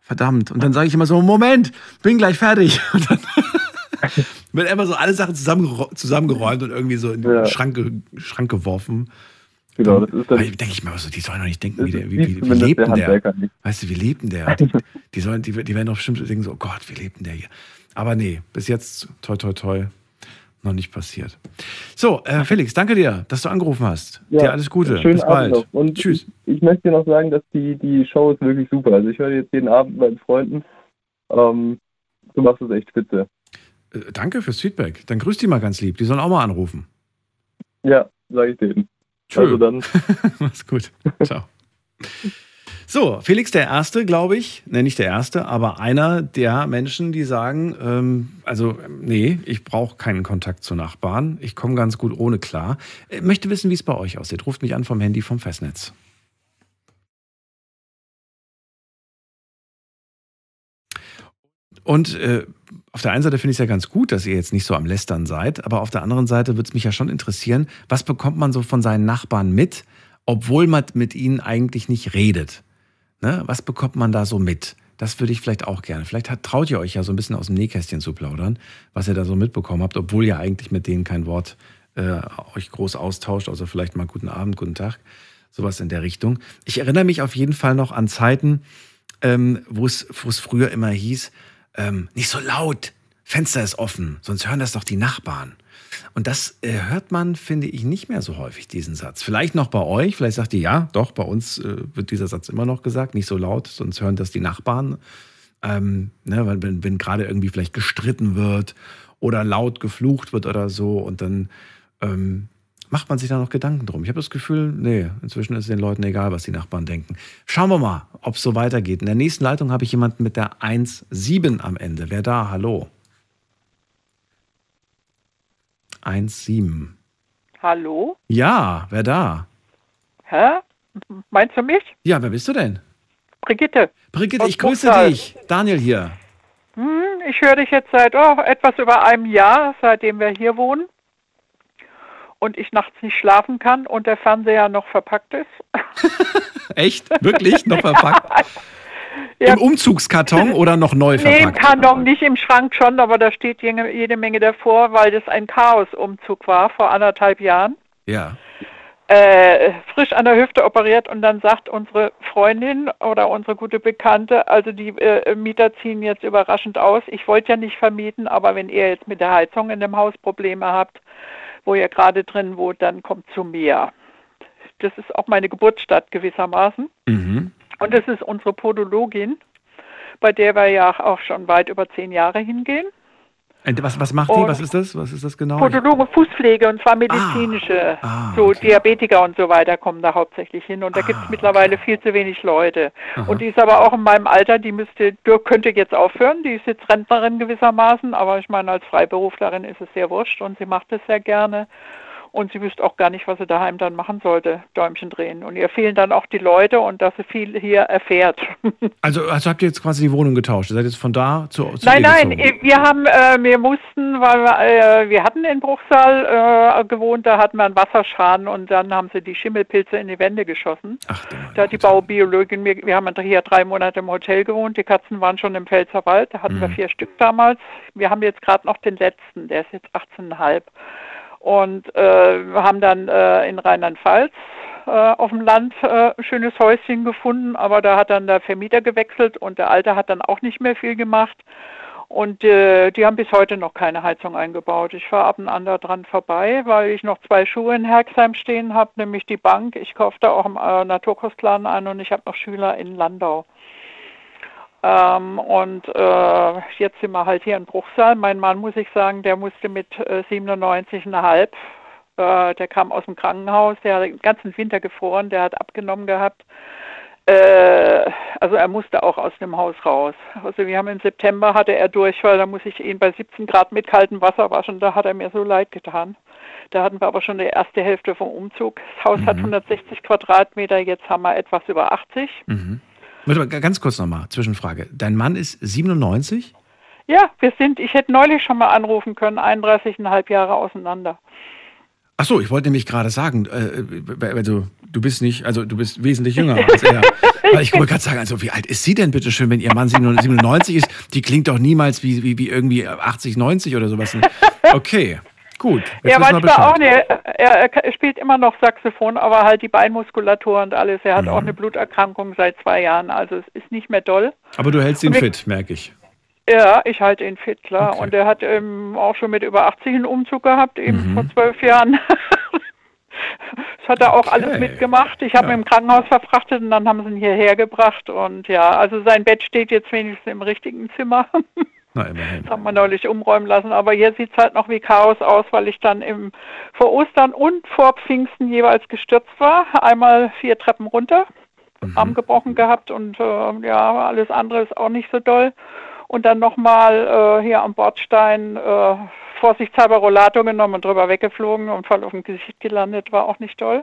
Verdammt. Und dann sage ich immer so, Moment, bin gleich fertig. <laughs> Und dann <laughs> wird immer so alle Sachen zusammengeräumt und irgendwie so in den ja. Schrank, Schrank geworfen. Genau, das ist dann. denke ich mir so, die sollen doch nicht denken, wie, der, wie, wie, wie lebt denn der? der weißt du, wie lebt denn der? Die, <laughs> die, sollen, die, die werden doch bestimmt denken so, oh Gott, wie lebt denn der hier? Aber nee, bis jetzt, toi, toi, toi, noch nicht passiert. So, äh, Felix, danke dir, dass du angerufen hast. Ja, dir alles Gute. Bis bald. Und Tschüss. Ich, ich, möchte dir noch sagen, dass die, die Show ist wirklich super. Also ich höre jetzt jeden Abend bei Freunden. Ähm, du machst es echt spitze. Äh, danke fürs Feedback. Dann grüß die mal ganz lieb. Die sollen auch mal anrufen. Ja, sage ich denen. Tschö. Also dann. <laughs> Mach's gut. Ciao. So, Felix der Erste, glaube ich, ne, nicht der Erste, aber einer der Menschen, die sagen, ähm, also nee, ich brauche keinen Kontakt zu Nachbarn, ich komme ganz gut ohne klar. Ich äh, möchte wissen, wie es bei euch aussieht. Ruft mich an vom Handy vom Festnetz. Und äh, auf der einen Seite finde ich es ja ganz gut, dass ihr jetzt nicht so am Lästern seid, aber auf der anderen Seite würde es mich ja schon interessieren, was bekommt man so von seinen Nachbarn mit, obwohl man mit ihnen eigentlich nicht redet? Ne? Was bekommt man da so mit? Das würde ich vielleicht auch gerne. Vielleicht hat, traut ihr euch ja so ein bisschen aus dem Nähkästchen zu plaudern, was ihr da so mitbekommen habt, obwohl ihr eigentlich mit denen kein Wort äh, euch groß austauscht, also vielleicht mal guten Abend, guten Tag, sowas in der Richtung. Ich erinnere mich auf jeden Fall noch an Zeiten, ähm, wo es früher immer hieß, ähm, nicht so laut, Fenster ist offen, sonst hören das doch die Nachbarn. Und das äh, hört man, finde ich, nicht mehr so häufig, diesen Satz. Vielleicht noch bei euch, vielleicht sagt ihr, ja, doch, bei uns äh, wird dieser Satz immer noch gesagt, nicht so laut, sonst hören das die Nachbarn. Ähm, ne, weil wenn, wenn gerade irgendwie vielleicht gestritten wird oder laut geflucht wird oder so und dann ähm, macht man sich da noch Gedanken drum. Ich habe das Gefühl, nee, inzwischen ist den Leuten egal, was die Nachbarn denken. Schauen wir mal, ob es so weitergeht. In der nächsten Leitung habe ich jemanden mit der 1.7 am Ende. Wer da? Hallo. 1.7. Hallo? Ja, wer da? Hä? Meinst du mich? Ja, wer bist du denn? Brigitte. Brigitte, ich grüße Buchtal. dich. Daniel hier. Hm, ich höre dich jetzt seit oh, etwas über einem Jahr, seitdem wir hier wohnen und ich nachts nicht schlafen kann und der Fernseher noch verpackt ist. <laughs> Echt? Wirklich? Noch verpackt? <laughs> Ja. Im Umzugskarton oder noch neu verpackt? Nee, im Karton nicht, im Schrank schon, aber da steht jede, jede Menge davor, weil das ein Chaos-Umzug war vor anderthalb Jahren. Ja. Äh, frisch an der Hüfte operiert und dann sagt unsere Freundin oder unsere gute Bekannte, also die äh, Mieter ziehen jetzt überraschend aus. Ich wollte ja nicht vermieten, aber wenn ihr jetzt mit der Heizung in dem Haus Probleme habt, wo ihr gerade drin wohnt, dann kommt zu mir. Das ist auch meine Geburtsstadt gewissermaßen. Mhm. Und das ist unsere Podologin, bei der wir ja auch schon weit über zehn Jahre hingehen. Was, was macht die? Was ist das? Was ist das genau? Podologe Fußpflege und zwar medizinische. Ah, ah, so okay. Diabetiker und so weiter kommen da hauptsächlich hin. Und da ah, gibt es mittlerweile okay. viel zu wenig Leute. Aha. Und die ist aber auch in meinem Alter, die müsste, könnte jetzt aufhören. Die ist jetzt Rentnerin gewissermaßen, aber ich meine, als Freiberuflerin ist es sehr wurscht und sie macht es sehr gerne und sie wüsste auch gar nicht, was sie daheim dann machen sollte, Däumchen drehen. Und ihr fehlen dann auch die Leute und dass sie viel hier erfährt. <laughs> Also, also habt ihr jetzt quasi die Wohnung getauscht? Ihr seid jetzt von da zu, zu Nein, nein, wir haben, äh, wir mussten, weil wir, äh, wir hatten in Bruchsal äh, gewohnt, da hatten wir einen Wasserschaden und dann haben sie die Schimmelpilze in die Wände geschossen. Ach, da hat die Baubiologin, wir, wir haben hier drei Monate im Hotel gewohnt, die Katzen waren schon im Pfälzerwald, da hatten mhm. wir vier Stück damals. Wir haben jetzt gerade noch den letzten, der ist jetzt 18,5 und äh, haben dann äh, in Rheinland-Pfalz äh, auf dem Land äh, ein schönes Häuschen gefunden, aber da hat dann der Vermieter gewechselt und der Alte hat dann auch nicht mehr viel gemacht. Und äh, die haben bis heute noch keine Heizung eingebaut. Ich fahre ab und an da dran vorbei, weil ich noch zwei Schuhe in Herxheim stehen habe, nämlich die Bank. Ich kaufe da auch im äh, Naturkostladen ein und ich habe noch Schüler in Landau. Ähm, und äh, jetzt sind wir halt hier in Bruchsal. Mein Mann, muss ich sagen, der musste mit äh, 97,5, äh, der kam aus dem Krankenhaus, der hat den ganzen Winter gefroren, der hat abgenommen gehabt. Äh, also er musste auch aus dem Haus raus. Also wir haben im September hatte er Durchfall, da muss ich ihn bei 17 Grad mit kaltem Wasser waschen, da hat er mir so leid getan. Da hatten wir aber schon die erste Hälfte vom Umzug. Das Haus mhm. hat 160 Quadratmeter, jetzt haben wir etwas über 80. Mhm. Warte mal, ganz kurz nochmal, Zwischenfrage. Dein Mann ist 97? Ja, wir sind, ich hätte neulich schon mal anrufen können, 31,5 Jahre auseinander. Ach so, ich wollte nämlich gerade sagen, äh, also du bist nicht, also du bist wesentlich jünger <laughs> als er. Weil ich wollte gerade sagen, also wie alt ist sie denn bitte schön, wenn ihr Mann 97 ist? Die klingt doch niemals wie, wie, wie irgendwie 80, 90 oder sowas. Okay. Gut. Ja, manchmal auch nicht. Er, er, spielt immer noch Saxophon, aber halt die Beinmuskulatur und alles. Er hat mhm. auch eine Bluterkrankung seit zwei Jahren, also es ist nicht mehr doll. Aber du hältst ihn fit, merke ich. Ja, ich halte ihn fit, klar. Okay. Und er hat ähm, auch schon mit über 80 einen Umzug gehabt, eben mhm. vor zwölf Jahren. <laughs> das hat er auch okay. alles mitgemacht. Ich habe ja. ihn im Krankenhaus verfrachtet und dann haben sie ihn hierher gebracht. Und ja, also sein Bett steht jetzt wenigstens im richtigen Zimmer. <laughs> Na, immerhin. Das haben wir neulich umräumen lassen. Aber hier sieht es halt noch wie Chaos aus, weil ich dann im, vor Ostern und vor Pfingsten jeweils gestürzt war. Einmal vier Treppen runter, mhm. Arm gebrochen gehabt und äh, ja, alles andere ist auch nicht so doll und dann nochmal äh, hier am Bordstein äh, vorsichtshalber Rollator genommen und drüber weggeflogen und voll auf dem Gesicht gelandet, war auch nicht toll.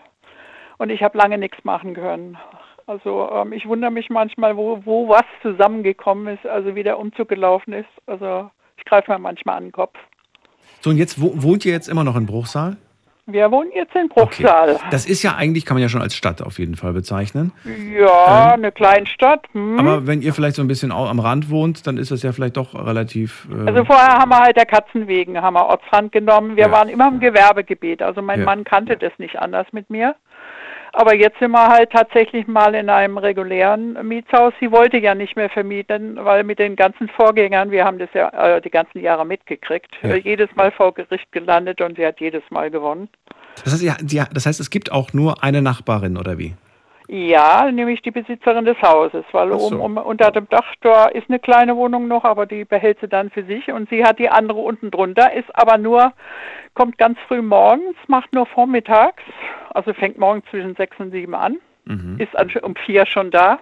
Und ich habe lange nichts machen können. Also ähm, ich wundere mich manchmal, wo, wo was zusammengekommen ist, also wie der Umzug gelaufen ist. Also ich greife mir manchmal an den Kopf. So, und jetzt wohnt ihr jetzt immer noch in Bruchsal? Wir wohnen jetzt in Bruchsal. Okay. Das ist ja eigentlich, kann man ja schon als Stadt auf jeden Fall bezeichnen. Ja, ähm, eine Kleinstadt. Hm. Aber wenn ihr vielleicht so ein bisschen am Rand wohnt, dann ist das ja vielleicht doch relativ. Äh also vorher haben wir halt der Katzen wegen, haben wir Ortsrand genommen. Wir ja. waren immer im Gewerbegebiet. Also mein ja. Mann kannte das nicht anders mit mir. Aber jetzt sind wir halt tatsächlich mal in einem regulären Mietshaus. Sie wollte ja nicht mehr vermieten, weil mit den ganzen Vorgängern, wir haben das ja äh, die ganzen Jahre mitgekriegt, ja. jedes Mal vor Gericht gelandet und sie hat jedes Mal gewonnen. Das heißt, ja, das heißt, es gibt auch nur eine Nachbarin oder wie? Ja, nämlich die Besitzerin des Hauses, weil so. um, um, unter dem Dach da ist eine kleine Wohnung noch, aber die behält sie dann für sich und sie hat die andere unten drunter, ist aber nur, kommt ganz früh morgens, macht nur vormittags, also fängt morgens zwischen sechs und sieben an, mhm. ist um vier schon da.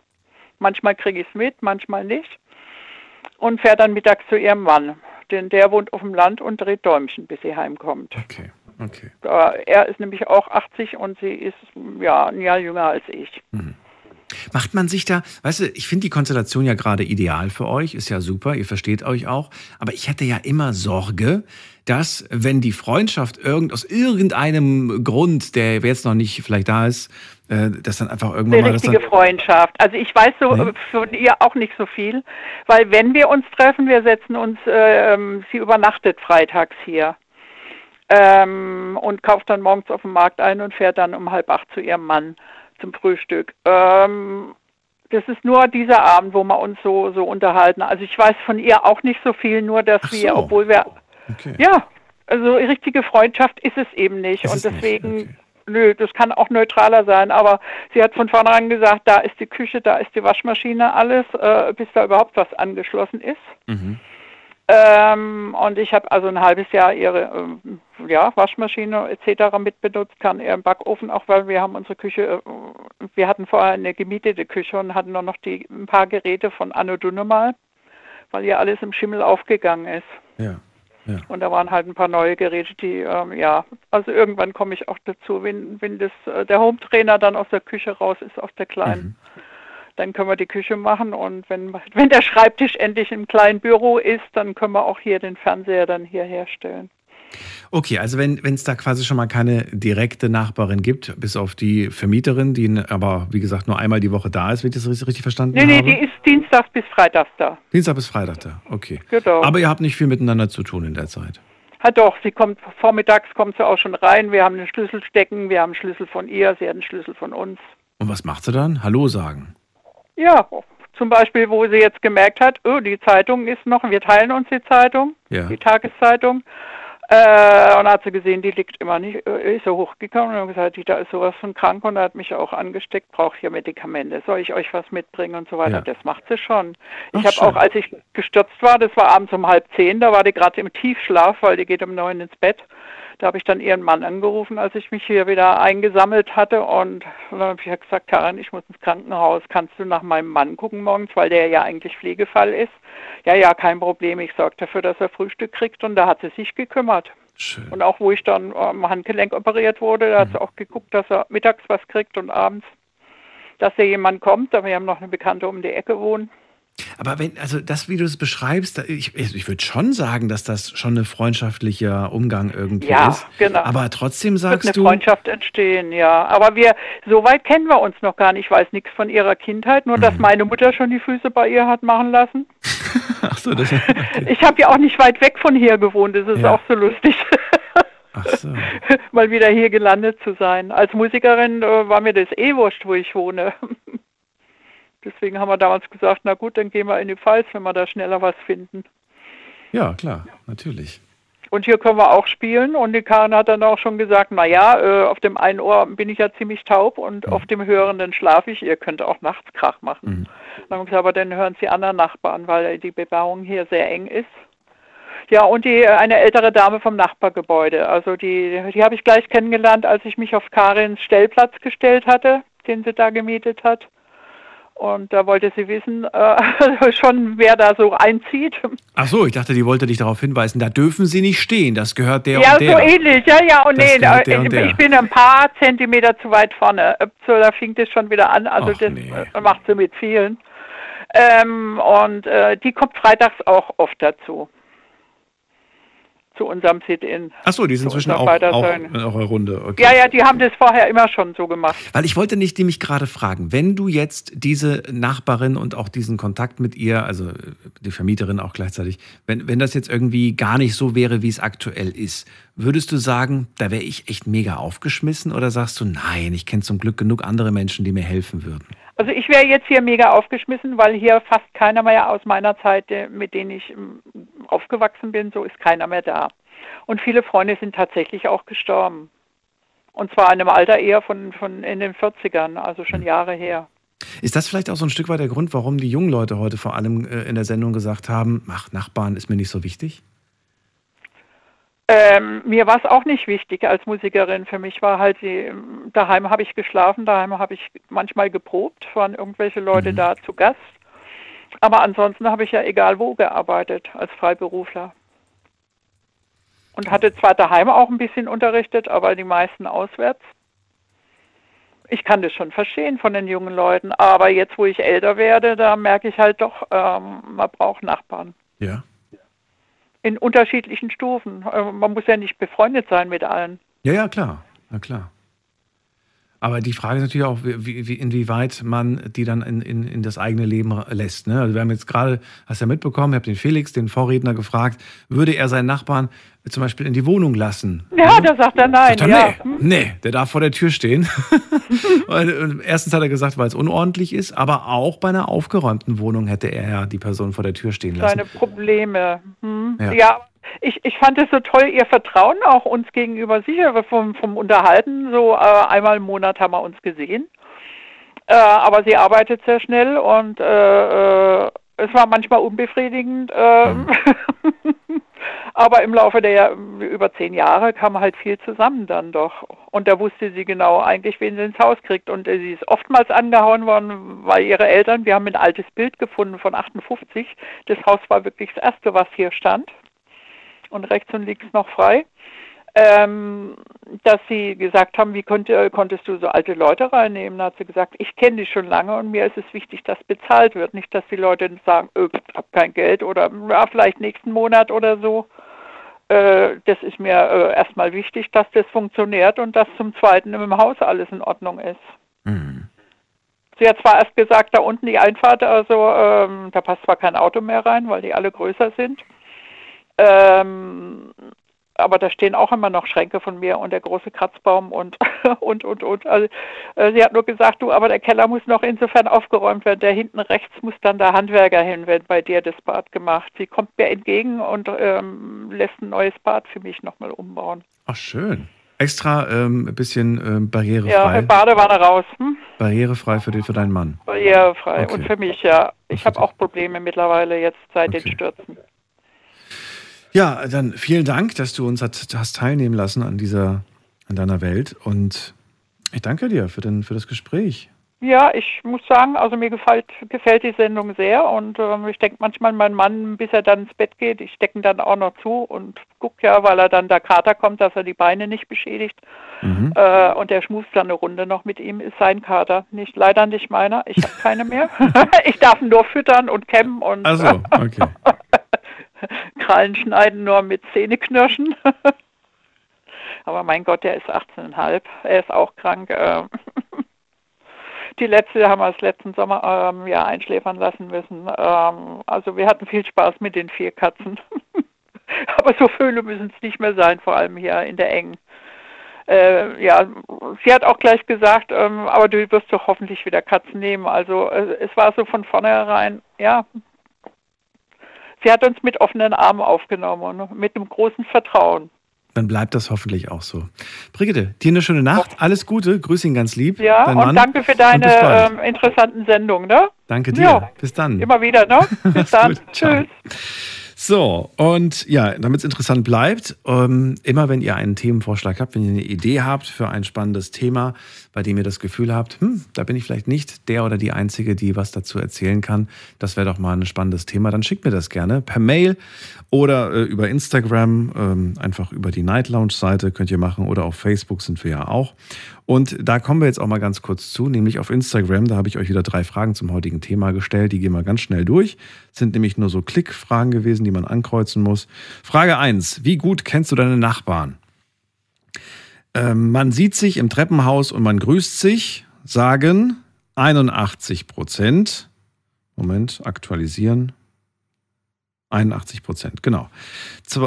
Manchmal kriege ich es mit, manchmal nicht. Und fährt dann mittags zu ihrem Mann, denn der wohnt auf dem Land und dreht Däumchen, bis sie heimkommt. Okay. Okay. Er ist nämlich auch 80 und sie ist ja ein Jahr jünger als ich. Mhm. Macht man sich da, weißt du, ich finde die Konstellation ja gerade ideal für euch, ist ja super, ihr versteht euch auch, aber ich hätte ja immer Sorge, dass wenn die Freundschaft irgend, aus irgendeinem Grund, der jetzt noch nicht vielleicht da ist, äh, dass dann einfach irgendwann Eine richtige Freundschaft. Also ich weiß so nee. von ihr auch nicht so viel, weil wenn wir uns treffen, wir setzen uns, äh, sie übernachtet freitags hier ähm, und kauft dann morgens auf dem Markt ein und fährt dann um halb acht zu ihrem Mann zum Frühstück. Ähm, das ist nur dieser Abend, wo wir uns so, so unterhalten. Also ich weiß von ihr auch nicht so viel, nur dass so. wir, obwohl wir, okay. ja, also richtige Freundschaft ist es eben nicht. Ist und deswegen, nicht. Okay. nö, das kann auch neutraler sein. Aber sie hat von vornherein gesagt, da ist die Küche, da ist die Waschmaschine, alles, äh, bis da überhaupt was angeschlossen ist. Mhm. Ähm, und ich habe also ein halbes Jahr ihre ähm, ja, Waschmaschine etc. mitbenutzt, kann ihren Backofen auch, weil wir haben unsere Küche, äh, wir hatten vorher eine gemietete Küche und hatten nur noch die, ein paar Geräte von Anno Dunnemal, weil ja alles im Schimmel aufgegangen ist. Ja. Ja. Und da waren halt ein paar neue Geräte, die, ähm, ja, also irgendwann komme ich auch dazu, wenn, wenn das, äh, der Home-Trainer dann aus der Küche raus ist, aus der kleinen. Dann können wir die Küche machen und wenn, <laughs> wenn der Schreibtisch endlich im kleinen Büro ist, dann können wir auch hier den Fernseher dann hier herstellen. Okay, also wenn es da quasi schon mal keine direkte Nachbarin gibt, bis auf die Vermieterin, die aber wie gesagt nur einmal die Woche da ist, wenn ich das richtig, verstanden nee, habe? Nee, die ist Dienstag bis Freitag da. Dienstag bis Freitag da, okay. Genau. Aber ihr habt nicht viel miteinander zu tun in der Zeit. Ja doch, sie kommt vormittags kommt sie auch schon rein, wir haben den Schlüssel stecken, wir haben einen Schlüssel von ihr, sie hat einen Schlüssel von uns. Und was macht sie dann? Hallo sagen. Ja, zum Beispiel, wo sie jetzt gemerkt hat, oh, die Zeitung ist noch, wir teilen uns die Zeitung, ja. die Tageszeitung. Äh, und hat sie gesehen, die liegt immer nicht, äh, ist so hochgekommen und hat gesagt, da ist sowas von krank und hat mich auch angesteckt, braucht hier Medikamente. Soll ich euch was mitbringen und so weiter? Ja. Das macht sie schon. Ich habe auch, als ich gestürzt war, das war abends um halb zehn, da war die gerade im Tiefschlaf, weil die geht um neun ins Bett. Da habe ich dann ihren Mann angerufen, als ich mich hier wieder eingesammelt hatte. Und dann habe ich gesagt, Karin, ich muss ins Krankenhaus. Kannst du nach meinem Mann gucken morgens, weil der ja eigentlich Pflegefall ist? Ja, ja, kein Problem. Ich sorge dafür, dass er Frühstück kriegt. Und da hat sie sich gekümmert. Schön. Und auch wo ich dann am Handgelenk operiert wurde, da hat sie mhm. auch geguckt, dass er mittags was kriegt und abends, dass da jemand kommt. Aber wir haben noch eine Bekannte um die Ecke wohnen. Aber wenn, also das, wie du es beschreibst, ich, ich würde schon sagen, dass das schon ein freundschaftlicher Umgang irgendwie ja, ist. Genau. Aber trotzdem sagst Wird eine du. Freundschaft entstehen, ja. Aber wir, so weit kennen wir uns noch gar nicht. Ich weiß nichts von ihrer Kindheit, nur mhm. dass meine Mutter schon die Füße bei ihr hat machen lassen. <laughs> Ach so, das okay. Ich habe ja auch nicht weit weg von hier gewohnt, das ist ja. auch so lustig. <laughs> Ach so. Mal wieder hier gelandet zu sein. Als Musikerin äh, war mir das eh wurscht, wo ich wohne. Deswegen haben wir damals gesagt, na gut, dann gehen wir in die Pfalz, wenn wir da schneller was finden. Ja, klar, natürlich. Und hier können wir auch spielen. Und die Karin hat dann auch schon gesagt, na ja, äh, auf dem einen Ohr bin ich ja ziemlich taub und mhm. auf dem hörenden schlafe ich. Ihr könnt auch nachts Krach machen. Mhm. Dann haben wir gesagt, aber dann hören Sie anderen Nachbarn, weil die Bebauung hier sehr eng ist. Ja, und die eine ältere Dame vom Nachbargebäude. Also die, die habe ich gleich kennengelernt, als ich mich auf Karins Stellplatz gestellt hatte, den sie da gemietet hat. Und da wollte sie wissen, äh, <laughs> schon wer da so einzieht. Ach so, ich dachte, die wollte dich darauf hinweisen, da dürfen sie nicht stehen, das gehört der ja, und der. Ja, so ähnlich, ja, ja, und das nee, der und ich bin ein paar Zentimeter zu weit vorne. So, da fing das schon wieder an, also Ach, das nee. macht sie mit vielen. Ähm, und äh, die kommt freitags auch oft dazu zu unserem Sit-In. Achso, die sind inzwischen auch, auch in eurer Runde. Okay. Ja, ja, die haben das vorher immer schon so gemacht. Weil ich wollte nicht die mich gerade fragen, wenn du jetzt diese Nachbarin und auch diesen Kontakt mit ihr, also die Vermieterin auch gleichzeitig, wenn, wenn das jetzt irgendwie gar nicht so wäre, wie es aktuell ist, würdest du sagen, da wäre ich echt mega aufgeschmissen oder sagst du, nein, ich kenne zum Glück genug andere Menschen, die mir helfen würden? Also ich wäre jetzt hier mega aufgeschmissen, weil hier fast keiner mehr aus meiner Zeit, mit denen ich ähm, aufgewachsen bin, so ist keiner mehr da. Und viele Freunde sind tatsächlich auch gestorben. Und zwar in einem Alter eher von, von in den 40ern, also schon Jahre her. Ist das vielleicht auch so ein Stück weit der Grund, warum die jungen Leute heute vor allem äh, in der Sendung gesagt haben, ach, Nachbarn ist mir nicht so wichtig? Ähm, mir war es auch nicht wichtig als Musikerin. Für mich war halt die, daheim habe ich geschlafen, daheim habe ich manchmal geprobt, waren irgendwelche Leute mhm. da zu Gast. Aber ansonsten habe ich ja egal wo gearbeitet als Freiberufler. Und hatte zwar daheim auch ein bisschen unterrichtet, aber die meisten auswärts. Ich kann das schon verstehen von den jungen Leuten, aber jetzt, wo ich älter werde, da merke ich halt doch, ähm, man braucht Nachbarn. Ja in unterschiedlichen Stufen. Äh, man muss ja nicht befreundet sein mit allen. Ja, ja, klar. Na klar. Aber die Frage ist natürlich auch, wie, wie, inwieweit man die dann in, in, in das eigene Leben lässt. Ne? Also wir haben jetzt gerade, hast du ja mitbekommen, ich habe den Felix, den Vorredner, gefragt, würde er seinen Nachbarn zum Beispiel in die Wohnung lassen? Ja, ja? da sagt er nein. Sagt er, ja. nee, nee, der darf vor der Tür stehen. <laughs> Erstens hat er gesagt, weil es unordentlich ist, aber auch bei einer aufgeräumten Wohnung hätte er ja die Person vor der Tür stehen lassen. Seine Probleme. Hm. Ja. ja, ich, ich fand es so toll, ihr Vertrauen auch uns gegenüber sicher vom, vom Unterhalten. So äh, einmal im Monat haben wir uns gesehen. Äh, aber sie arbeitet sehr schnell und äh, äh es war manchmal unbefriedigend. Mhm. <laughs> aber im Laufe der über zehn Jahre kam halt viel zusammen dann doch. Und da wusste sie genau eigentlich, wen sie ins Haus kriegt. Und äh, sie ist oftmals angehauen worden, weil ihre Eltern, wir haben ein altes Bild gefunden von 58. Das Haus war wirklich das erste, was hier stand und rechts und links noch frei, ähm, dass sie gesagt haben, wie konnte, konntest du so alte Leute reinnehmen? Da hat sie gesagt, ich kenne die schon lange und mir ist es wichtig, dass bezahlt wird. Nicht, dass die Leute sagen, öh, ich habe kein Geld oder ja, vielleicht nächsten Monat oder so. Äh, das ist mir äh, erstmal wichtig, dass das funktioniert und dass zum Zweiten im Haus alles in Ordnung ist. Mhm. Sie hat zwar erst gesagt, da unten die Einfahrt, also ähm, da passt zwar kein Auto mehr rein, weil die alle größer sind. Ähm, aber da stehen auch immer noch Schränke von mir und der große Kratzbaum und <laughs> und und und. Also, äh, sie hat nur gesagt, du, aber der Keller muss noch insofern aufgeräumt werden. Der hinten rechts muss dann der Handwerker hin, wenn bei dir das Bad gemacht. Sie kommt mir entgegen und ähm, lässt ein neues Bad für mich nochmal umbauen. Ach schön. Extra ähm, ein bisschen ähm, barrierefrei. Ja, Badewanne raus. Hm? Barrierefrei für, die, für deinen Mann. Barrierefrei. Okay. Und für mich, ja. Ich habe auch Probleme mittlerweile jetzt seit okay. den Stürzen. Ja, dann vielen Dank, dass du uns hat, hast teilnehmen lassen an dieser, an deiner Welt. Und ich danke dir für, den, für das Gespräch. Ja, ich muss sagen, also mir gefällt, gefällt die Sendung sehr und ähm, ich denke manchmal, mein Mann, bis er dann ins Bett geht, ich stecke ihn dann auch noch zu und gucke ja, weil er dann der Kater kommt, dass er die Beine nicht beschädigt. Mhm. Äh, und der schmust dann eine Runde noch mit ihm, ist sein Kater. Nicht, leider nicht meiner, ich habe keine mehr. <laughs> ich darf ihn nur füttern und kämmen und Ach so, okay. <laughs> <laughs> Krallen schneiden nur mit Zähneknirschen. <laughs> Aber mein Gott, der ist 18,5, er ist auch krank. Äh, <laughs> die letzte haben wir das letzten Sommer ähm, ja einschläfern lassen müssen. Ähm, also wir hatten viel Spaß mit den vier Katzen. Aber so viele müssen es nicht mehr sein, vor allem hier in der engen. Äh, ja, sie hat auch gleich gesagt, ähm, aber du wirst doch hoffentlich wieder Katzen nehmen. Also äh, es war so von vornherein, ja. Sie hat uns mit offenen Armen aufgenommen und mit einem großen Vertrauen dann bleibt das hoffentlich auch so. Brigitte, dir eine schöne Nacht, alles Gute, grüß ihn ganz lieb. Ja, und Mann. danke für deine ähm, interessanten Sendungen. Ne? Danke dir, ja. bis dann. Immer wieder, ne? <laughs> Bis dann, tschüss. So, und ja, damit es interessant bleibt, ähm, immer wenn ihr einen Themenvorschlag habt, wenn ihr eine Idee habt für ein spannendes Thema, bei dem ihr das Gefühl habt, hm, da bin ich vielleicht nicht der oder die Einzige, die was dazu erzählen kann, das wäre doch mal ein spannendes Thema, dann schickt mir das gerne per Mail oder äh, über Instagram, ähm, einfach über die Night Lounge Seite könnt ihr machen oder auf Facebook sind wir ja auch. Und da kommen wir jetzt auch mal ganz kurz zu, nämlich auf Instagram. Da habe ich euch wieder drei Fragen zum heutigen Thema gestellt. Die gehen wir ganz schnell durch. Sind nämlich nur so Klickfragen gewesen, die man ankreuzen muss. Frage 1. Wie gut kennst du deine Nachbarn? Ähm, man sieht sich im Treppenhaus und man grüßt sich, sagen 81 Prozent. Moment, aktualisieren. 81 Prozent, genau.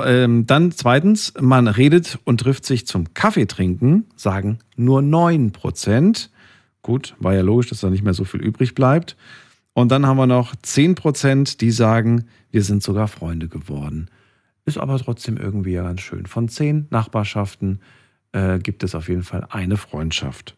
Ähm, dann zweitens, man redet und trifft sich zum Kaffee trinken, sagen nur 9 Prozent. Gut, war ja logisch, dass da nicht mehr so viel übrig bleibt. Und dann haben wir noch 10 Prozent, die sagen, wir sind sogar Freunde geworden. Ist aber trotzdem irgendwie ja ganz schön. Von zehn Nachbarschaften äh, gibt es auf jeden Fall eine Freundschaft.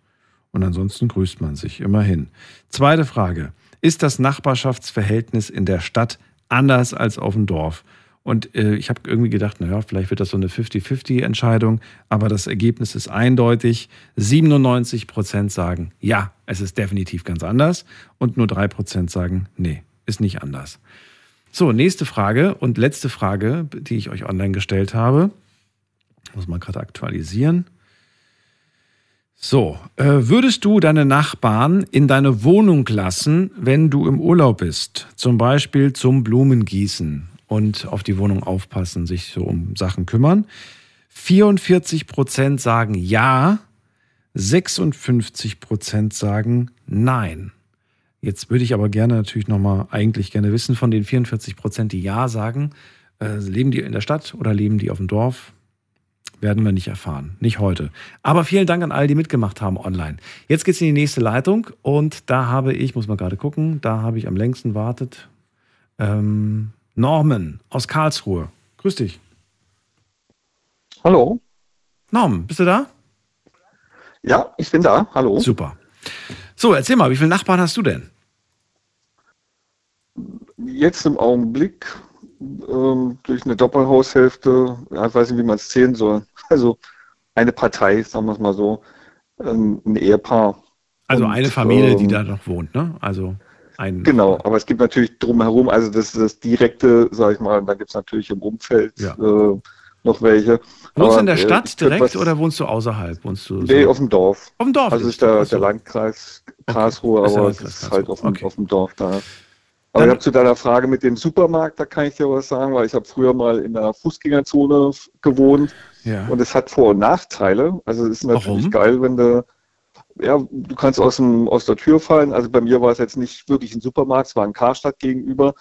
Und ansonsten grüßt man sich immerhin. Zweite Frage. Ist das Nachbarschaftsverhältnis in der Stadt anders als auf dem Dorf. Und äh, ich habe irgendwie gedacht, naja, vielleicht wird das so eine 50-50-Entscheidung, aber das Ergebnis ist eindeutig. 97 Prozent sagen, ja, es ist definitiv ganz anders. Und nur 3 Prozent sagen, nee, ist nicht anders. So, nächste Frage und letzte Frage, die ich euch online gestellt habe. Muss man gerade aktualisieren. So, äh, würdest du deine Nachbarn in deine Wohnung lassen, wenn du im Urlaub bist? Zum Beispiel zum Blumengießen und auf die Wohnung aufpassen, sich so um Sachen kümmern. 44 Prozent sagen ja, 56 Prozent sagen nein. Jetzt würde ich aber gerne natürlich nochmal eigentlich gerne wissen von den 44 Prozent, die ja sagen, äh, leben die in der Stadt oder leben die auf dem Dorf? Werden wir nicht erfahren. Nicht heute. Aber vielen Dank an all, die mitgemacht haben online. Jetzt geht es in die nächste Leitung und da habe ich, muss man gerade gucken, da habe ich am längsten wartet. Ähm, Norman aus Karlsruhe. Grüß dich. Hallo. Norman, bist du da? Ja, ich bin da. Hallo. Super. So, erzähl mal, wie viele Nachbarn hast du denn? Jetzt im Augenblick ähm, durch eine Doppelhaushälfte, ja, ich weiß nicht, wie man es zählen soll. <laughs> Also eine Partei, sagen wir es mal so, ähm, ein Ehepaar. Also Und, eine Familie, ähm, die da noch wohnt, ne? Also ein genau, aber es gibt natürlich drumherum, also das, das direkte, sag ich mal, da gibt es natürlich im Umfeld ja. äh, noch welche. Wohnst du in der äh, Stadt direkt was, oder wohnst du außerhalb? Wohnst du so? Nee, auf dem Dorf. Auf dem Dorf? Also ist der, der Landkreis Karlsruhe, okay. aber es ist halt auf dem, okay. auf dem Dorf da. Aber ich habe zu deiner Frage mit dem Supermarkt, da kann ich dir was sagen, weil ich habe früher mal in der Fußgängerzone gewohnt ja. und es hat Vor- und Nachteile. Also es ist natürlich Warum? geil, wenn du, ja, du kannst aus, dem, aus der Tür fallen. Also bei mir war es jetzt nicht wirklich ein Supermarkt, es war ein Karstadt gegenüber.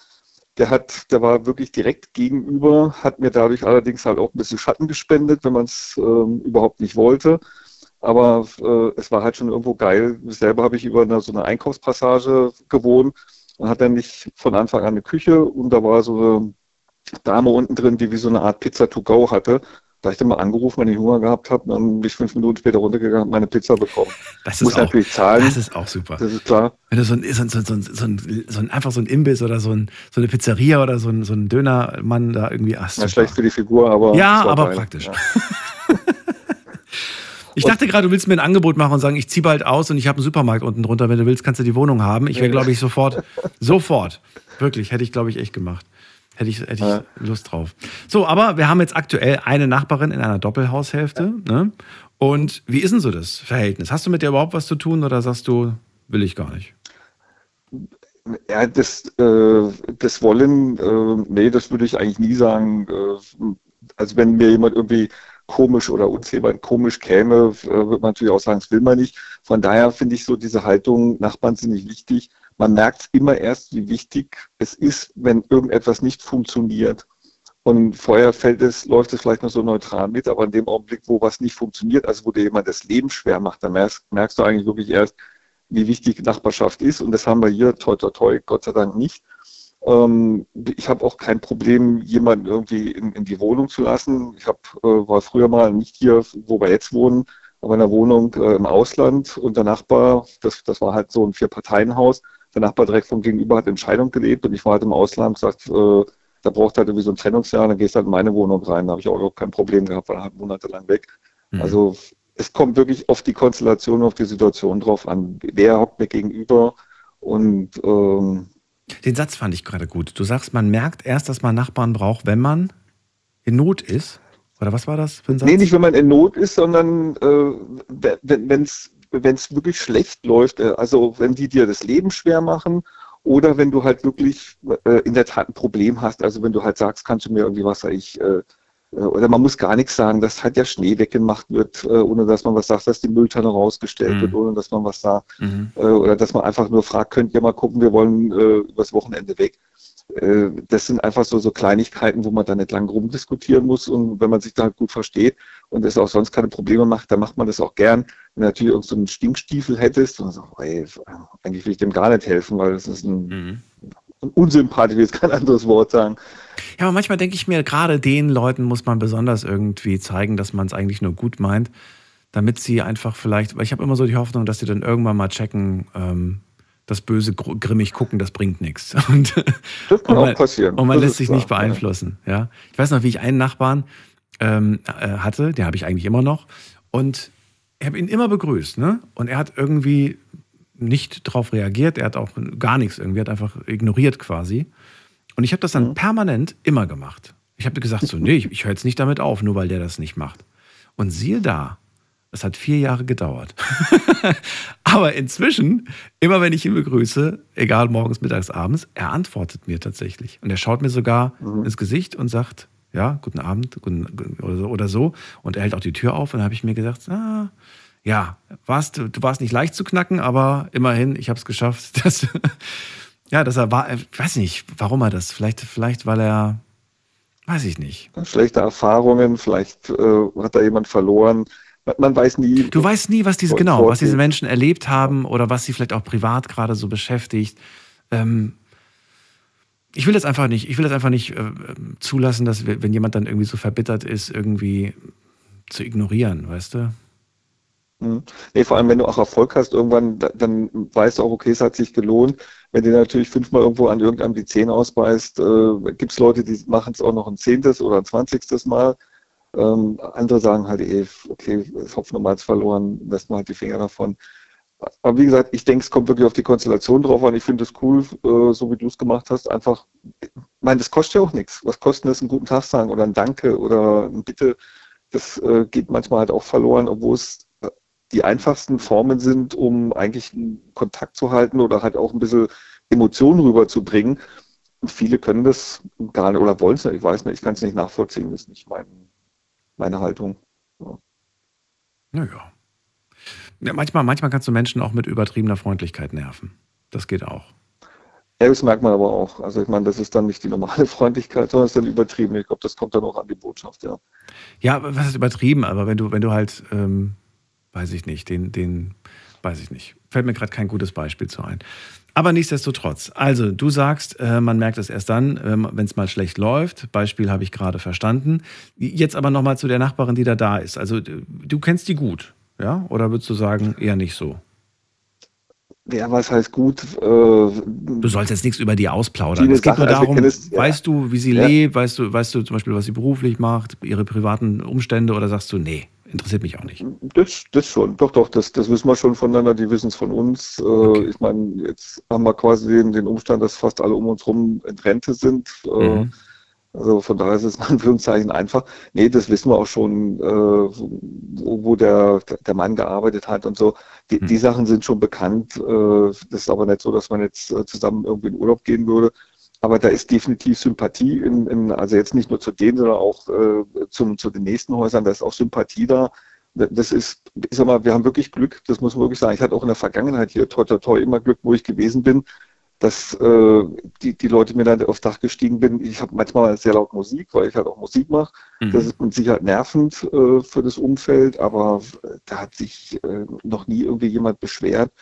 Der hat, der war wirklich direkt gegenüber, hat mir dadurch allerdings halt auch ein bisschen Schatten gespendet, wenn man es ähm, überhaupt nicht wollte. Aber äh, es war halt schon irgendwo geil. Selber habe ich über eine, so eine Einkaufspassage gewohnt man hat dann nicht von Anfang an eine Küche und da war so eine Dame unten drin, die wie so eine Art Pizza to go hatte. Da habe ich dann mal angerufen, wenn ich Hunger gehabt habe, dann bin ich fünf Minuten später runtergegangen und meine Pizza bekommen. Das Muss ist, auch, natürlich zahlen. das ist auch super. Das ist klar. Wenn du so ein, so ein, so ein, so ein, so ein einfach so ein Imbiss oder so, ein, so eine Pizzeria oder so ein, so ein Dönermann da irgendwie hast. Ja, schlecht für die Figur, aber. Ja, aber geil. praktisch. Ja. <laughs> Ich dachte gerade, du willst mir ein Angebot machen und sagen, ich ziehe bald aus und ich habe einen Supermarkt unten drunter. Wenn du willst, kannst du die Wohnung haben. Ich wäre, glaube ich, sofort, sofort. Wirklich, hätte ich, glaube ich, echt gemacht. Hätte ich, hätte ich Ja. Lust drauf. So, aber wir haben jetzt aktuell eine Nachbarin in einer Doppelhaushälfte. Ne? Und wie ist denn so das Verhältnis? Hast du mit der überhaupt was zu tun oder sagst du, will ich gar nicht? Ja, das, äh, das Wollen, äh, nee, das würde ich eigentlich nie sagen. Äh, also wenn mir jemand irgendwie komisch oder jemand komisch käme, äh, würde man natürlich auch sagen, das will man nicht. Von daher finde ich so diese Haltung, Nachbarn sind nicht wichtig. Man merkt immer erst, wie wichtig es ist, wenn irgendetwas nicht funktioniert. Und vorher fällt es, läuft es vielleicht noch so neutral mit, aber in dem Augenblick, wo was nicht funktioniert, also wo dir jemand das Leben schwer macht, dann merkst, merkst du eigentlich wirklich erst, wie wichtig Nachbarschaft ist. Und das haben wir hier, toi, toi, toi, Gott sei Dank nicht. Ähm, ich habe auch kein Problem, jemanden irgendwie in, in die Wohnung zu lassen. Ich hab, äh, war früher mal nicht hier, wo wir jetzt wohnen, aber in einer Wohnung äh, im Ausland und der Nachbar, das, das war halt so ein Vier-Parteien-Haus, der Nachbar direkt von gegenüber hat Entscheidung gelebt und ich war halt im Ausland und gesagt, äh, da braucht halt irgendwie so ein Trennungsjahr, dann gehst du halt in meine Wohnung rein. Da habe ich auch überhaupt kein Problem gehabt, war halt monatelang weg. Mhm. Also es kommt wirklich auf die Konstellation, auf die Situation drauf an. Wer hockt mir gegenüber und ähm, Den Satz fand ich gerade gut. Du sagst, man merkt erst, dass man Nachbarn braucht, wenn man in Not ist. Oder was war das für ein Satz? Nee, nicht wenn man in Not ist, sondern äh, wenn es wirklich schlecht läuft, äh, also wenn die dir das Leben schwer machen oder wenn du halt wirklich äh, in der Tat ein Problem hast, also wenn du halt sagst, kannst du mir irgendwie was, ich, äh, oder man muss gar nichts sagen, dass halt der Schnee weggemacht wird, äh, ohne dass man was sagt, dass die Mülltonne rausgestellt Mhm. wird, ohne dass man was sagt. Mhm. Äh, oder dass man einfach nur fragt, könnt ihr mal gucken, wir wollen äh, übers Wochenende weg. Äh, das sind einfach so, so Kleinigkeiten, wo man da nicht lang rumdiskutieren muss und wenn man sich da halt gut versteht und es auch sonst keine Probleme macht, dann macht man das auch gern. Wenn du natürlich irgend so einen Stinkstiefel hättest und so, ey, eigentlich will ich dem gar nicht helfen, weil das ist ein, Mhm. Unsympathisch, will jetzt kein anderes Wort sagen. Ja, aber manchmal denke ich mir, gerade den Leuten muss man besonders irgendwie zeigen, dass man es eigentlich nur gut meint, damit sie einfach vielleicht, weil ich habe immer so die Hoffnung, dass sie dann irgendwann mal checken, ähm, das böse gr- grimmig gucken, das bringt nichts. <laughs> Und, Das kann und auch man, passieren. Und man Das lässt sich klar, nicht beeinflussen. Ja. Ich weiß noch, wie ich einen Nachbarn ähm, äh, hatte, den habe ich eigentlich immer noch. Und ich habe ihn immer begrüßt. Ne? Und er hat irgendwie nicht darauf reagiert. Er hat auch gar nichts irgendwie, hat einfach ignoriert quasi. Und ich habe das dann Mhm. permanent immer gemacht. Ich habe gesagt, so, nee, ich, ich höre jetzt nicht damit auf, nur weil der das nicht macht. Und siehe da, es hat vier Jahre gedauert. <laughs> Aber inzwischen, immer wenn ich ihn begrüße, egal morgens, mittags, abends, er antwortet mir tatsächlich. Und er schaut mir sogar Mhm. ins Gesicht und sagt, ja, guten Abend guten- oder, so, oder so. Und er hält auch die Tür auf. Und dann habe ich mir gesagt, ah, ja, warst, du warst nicht leicht zu knacken, aber immerhin, ich habe es geschafft. <laughs> Dass, ja, dass er war, ich weiß nicht, warum er das. Vielleicht, vielleicht weil er, weiß ich nicht. Schlechte Erfahrungen, vielleicht äh, hat da jemand verloren. Man, weiß nie. Du weißt nie, was diese genau, was diese. Menschen erlebt haben oder was sie vielleicht auch privat gerade so beschäftigt. Ähm, ich will das einfach nicht, ich will das einfach nicht äh, zulassen, dass wir, wenn jemand dann irgendwie so verbittert ist, irgendwie zu ignorieren, weißt du? Mhm. Nee, vor allem, wenn du auch Erfolg hast, irgendwann, da- dann weißt du auch, okay, es hat sich gelohnt. Wenn du natürlich fünfmal irgendwo an irgendeinem die Zähne ausbeißt, äh, gibt es Leute, die machen es auch noch ein zehntes oder ein zwanzigstes Mal. Ähm, andere sagen halt, ey, okay, Hopfen und Malz verloren, lässt man halt die Finger davon. Aber wie gesagt, ich denke, es kommt wirklich auf die Konstellation drauf an. Ich finde es cool, äh, so wie du es gemacht hast. Einfach, ich meine, das kostet ja auch nichts. Was kostet das, einen guten Tag sagen oder ein Danke oder ein Bitte? Das äh, geht manchmal halt auch verloren, obwohl es die einfachsten Formen sind, um eigentlich einen Kontakt zu halten oder halt auch ein bisschen Emotionen rüberzubringen. Und viele können das gar nicht oder wollen es nicht. Ich weiß nicht, ich kann es nicht nachvollziehen. Das ist nicht mein, meine Haltung. Ja. Naja. Ja, manchmal, manchmal kannst du Menschen auch mit übertriebener Freundlichkeit nerven. Das geht auch. Ja, das merkt man aber auch. Also ich meine, das ist dann nicht die normale <laughs> Freundlichkeit, sondern ist dann übertrieben. Ich glaube, das kommt dann auch an die Botschaft, ja. Ja, was ist übertrieben, aber wenn du, wenn du halt, ähm, weiß ich nicht, den, den weiß ich nicht. Fällt mir gerade kein gutes Beispiel zu ein. Aber nichtsdestotrotz, also du sagst, äh, man merkt es erst dann, ähm, wenn es mal schlecht läuft. Beispiel habe ich gerade verstanden. Jetzt aber nochmal zu der Nachbarin, die da da ist. Also du kennst die gut, ja? Oder würdest du sagen, eher nicht so? Ja, was heißt gut? Äh, du sollst jetzt nichts über die ausplaudern. Es geht nur also darum, also, ja. weißt du, wie sie ja. lebt, weißt du, weißt du zum Beispiel, was sie beruflich macht, ihre privaten Umstände oder sagst du, nee, interessiert mich auch nicht? Das, das schon, doch, doch, das, das wissen wir schon voneinander, die wissen es von uns. Äh, okay. Ich meine, jetzt haben wir quasi den, den Umstand, dass fast alle um uns rum in Rente sind. Äh, mhm. Also von daher ist es <laughs> in Anführungszeichen einfach. Nee, das wissen wir auch schon, äh, wo, wo der, der Mann gearbeitet hat und so. Die, mhm. die Sachen sind schon bekannt. Das ist aber nicht so, dass man jetzt zusammen irgendwie in Urlaub gehen würde. Aber da ist definitiv Sympathie, in, in, also jetzt nicht nur zu denen, sondern auch äh, zum, zu den nächsten Häusern, da ist auch Sympathie da. Das ist, ich sag mal, wir haben wirklich Glück, das muss man wirklich sagen. Ich hatte auch in der Vergangenheit hier toi, toi, toi immer Glück, wo ich gewesen bin dass äh, die, die Leute mir dann aufs Dach gestiegen bin. Ich habe manchmal sehr laut Musik, weil ich halt auch Musik mache. Mhm. Das ist mit Sicherheit nervend äh, für das Umfeld, aber äh, da hat sich äh, noch nie irgendwie jemand beschwert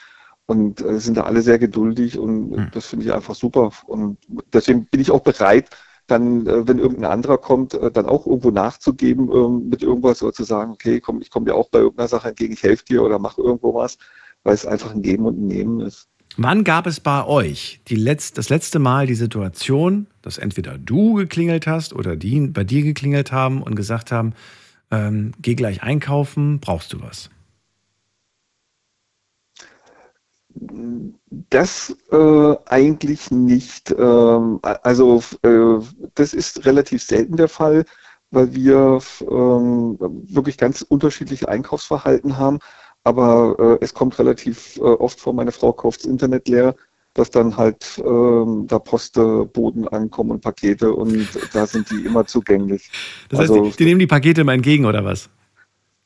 und äh, sind da alle sehr geduldig und mhm. das finde ich einfach super. Und deswegen bin ich auch bereit, dann, äh, wenn irgendein anderer kommt, äh, dann auch irgendwo nachzugeben äh, mit irgendwas oder zu sagen, okay, komm, ich komme dir auch bei irgendeiner Sache entgegen, ich helfe dir oder mache irgendwo was, weil es einfach ein Geben und ein Nehmen ist. Wann gab es bei euch die Letz-, das letzte Mal die Situation, dass entweder du geklingelt hast oder die bei dir geklingelt haben und gesagt haben, ähm, geh gleich einkaufen, brauchst du was? Das äh, eigentlich nicht. Ähm, also äh, das ist relativ selten der Fall, weil wir ähm, wirklich ganz unterschiedliche Einkaufsverhalten haben. Aber äh, es kommt relativ äh, oft vor, meine Frau kauft das Internet leer, dass dann halt ähm, da Postboden ankommen und Pakete und da sind die immer zugänglich. Das heißt, also, die, die, nehmen die Pakete immer entgegen oder was?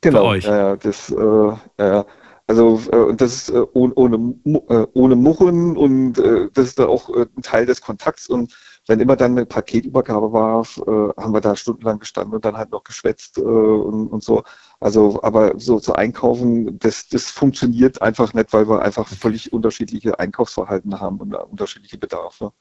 Genau, Für euch. Ja, das, äh, ja, also äh, das ist äh, ohne, ohne, äh, ohne Murren und äh, das ist da auch äh, ein Teil des Kontakts und wenn immer dann eine Paketübergabe war, äh, haben wir da stundenlang gestanden und dann halt noch geschwätzt äh, und, und, so. Also, aber so zu einkaufen, das, das funktioniert einfach nicht, weil wir einfach völlig unterschiedliche Einkaufsverhalten haben und unterschiedliche Bedarfe.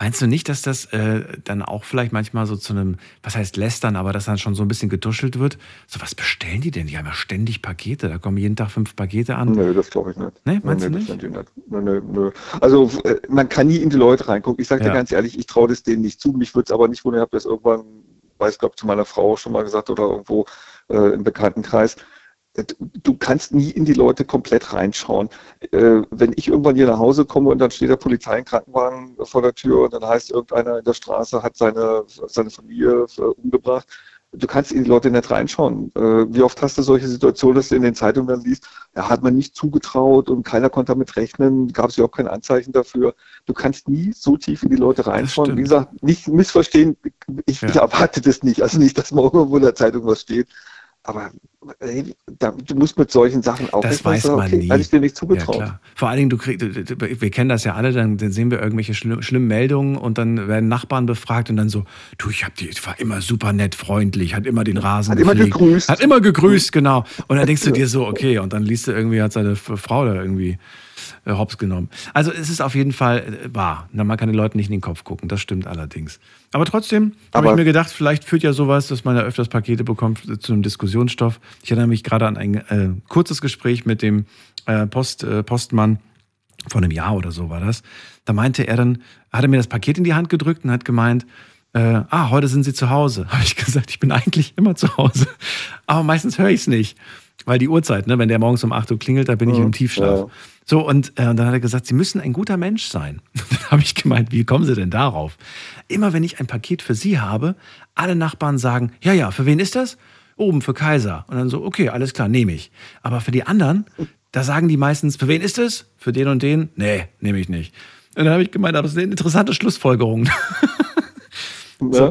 Meinst du nicht, dass das äh, dann auch vielleicht manchmal so zu einem, was heißt lästern, aber dass dann schon so ein bisschen getuschelt wird? So, was bestellen die denn? Die haben ja ständig Pakete. Da kommen jeden Tag fünf Pakete an. Nö, das glaube ich nicht. Nee, meinst nee, du nicht? nicht? Nö, nö, nö. Also, äh, man kann nie in die Leute reingucken. Ich sage ja. dir ganz ehrlich, ich traue das denen nicht zu. Mich würde es aber nicht wundern, ich habe das irgendwann, weiß glaube zu meiner Frau schon mal gesagt oder irgendwo äh, im Bekanntenkreis du kannst nie in die Leute komplett reinschauen. Äh, wenn ich irgendwann hier nach Hause komme und dann steht der Polizei im Krankenwagen vor der Tür und dann heißt irgendeiner in der Straße hat seine, seine Familie äh, umgebracht, du kannst in die Leute nicht reinschauen. Äh, wie oft hast du solche Situationen, dass du in den Zeitungen dann liest, ja, hat man nicht zugetraut und keiner konnte damit rechnen, gab es überhaupt kein Anzeichen dafür. Du kannst nie so tief in die Leute reinschauen. Wie gesagt, nicht missverstehen, ich, ja. ich erwarte das nicht. Also nicht, dass morgen irgendwo in der Zeitung was steht. Aber ey, da, du musst mit solchen Sachen auch das weiß man okay, nie. Hatte ich dir nicht zugetraut. Ja, Vor allen Dingen, du kriegst, wir kennen das ja alle, dann, dann sehen wir irgendwelche schlimm, schlimmen Meldungen und dann werden Nachbarn befragt und dann so, du, ich hab die, ich war immer super nett, freundlich, hat immer den Rasen Hat gepflegt, immer gegrüßt. Hat immer gegrüßt, genau. Und dann denkst du dir so, okay, und dann liest du irgendwie, hat seine Frau da irgendwie äh, hops genommen. Also es ist auf jeden Fall äh, wahr. Man kann den Leuten nicht in den Kopf gucken, das stimmt allerdings. Aber trotzdem habe ich mir gedacht, vielleicht führt ja sowas, dass man ja öfters Pakete bekommt zu einem Diskussionsstoff. Ich erinnere mich gerade an ein äh, kurzes Gespräch mit dem äh, Post, äh, Postmann, vor einem Jahr oder so war das. Da meinte er dann, hat er mir das Paket in die Hand gedrückt und hat gemeint, äh, ah, heute sind Sie zu Hause. <laughs> Habe ich gesagt, ich bin eigentlich immer zu Hause. Aber meistens höre ich es nicht. Weil die Uhrzeit, ne, wenn der morgens um 8 Uhr klingelt, da bin ich im Tiefschlaf. Ja. So, und, äh, und dann hat er gesagt, Sie müssen ein guter Mensch sein. <laughs> dann habe ich gemeint, wie kommen Sie denn darauf? Immer wenn ich ein Paket für Sie habe, alle Nachbarn sagen, ja, ja, für wen ist das? Oben für Kaiser. Und dann so, okay, alles klar, nehme ich. Aber für die anderen, da sagen die meistens, für wen ist es? Für den und den? Nee, nehme ich nicht. Und dann habe ich gemeint, aber das ist eine interessante Schlussfolgerung. <laughs> Ja. So,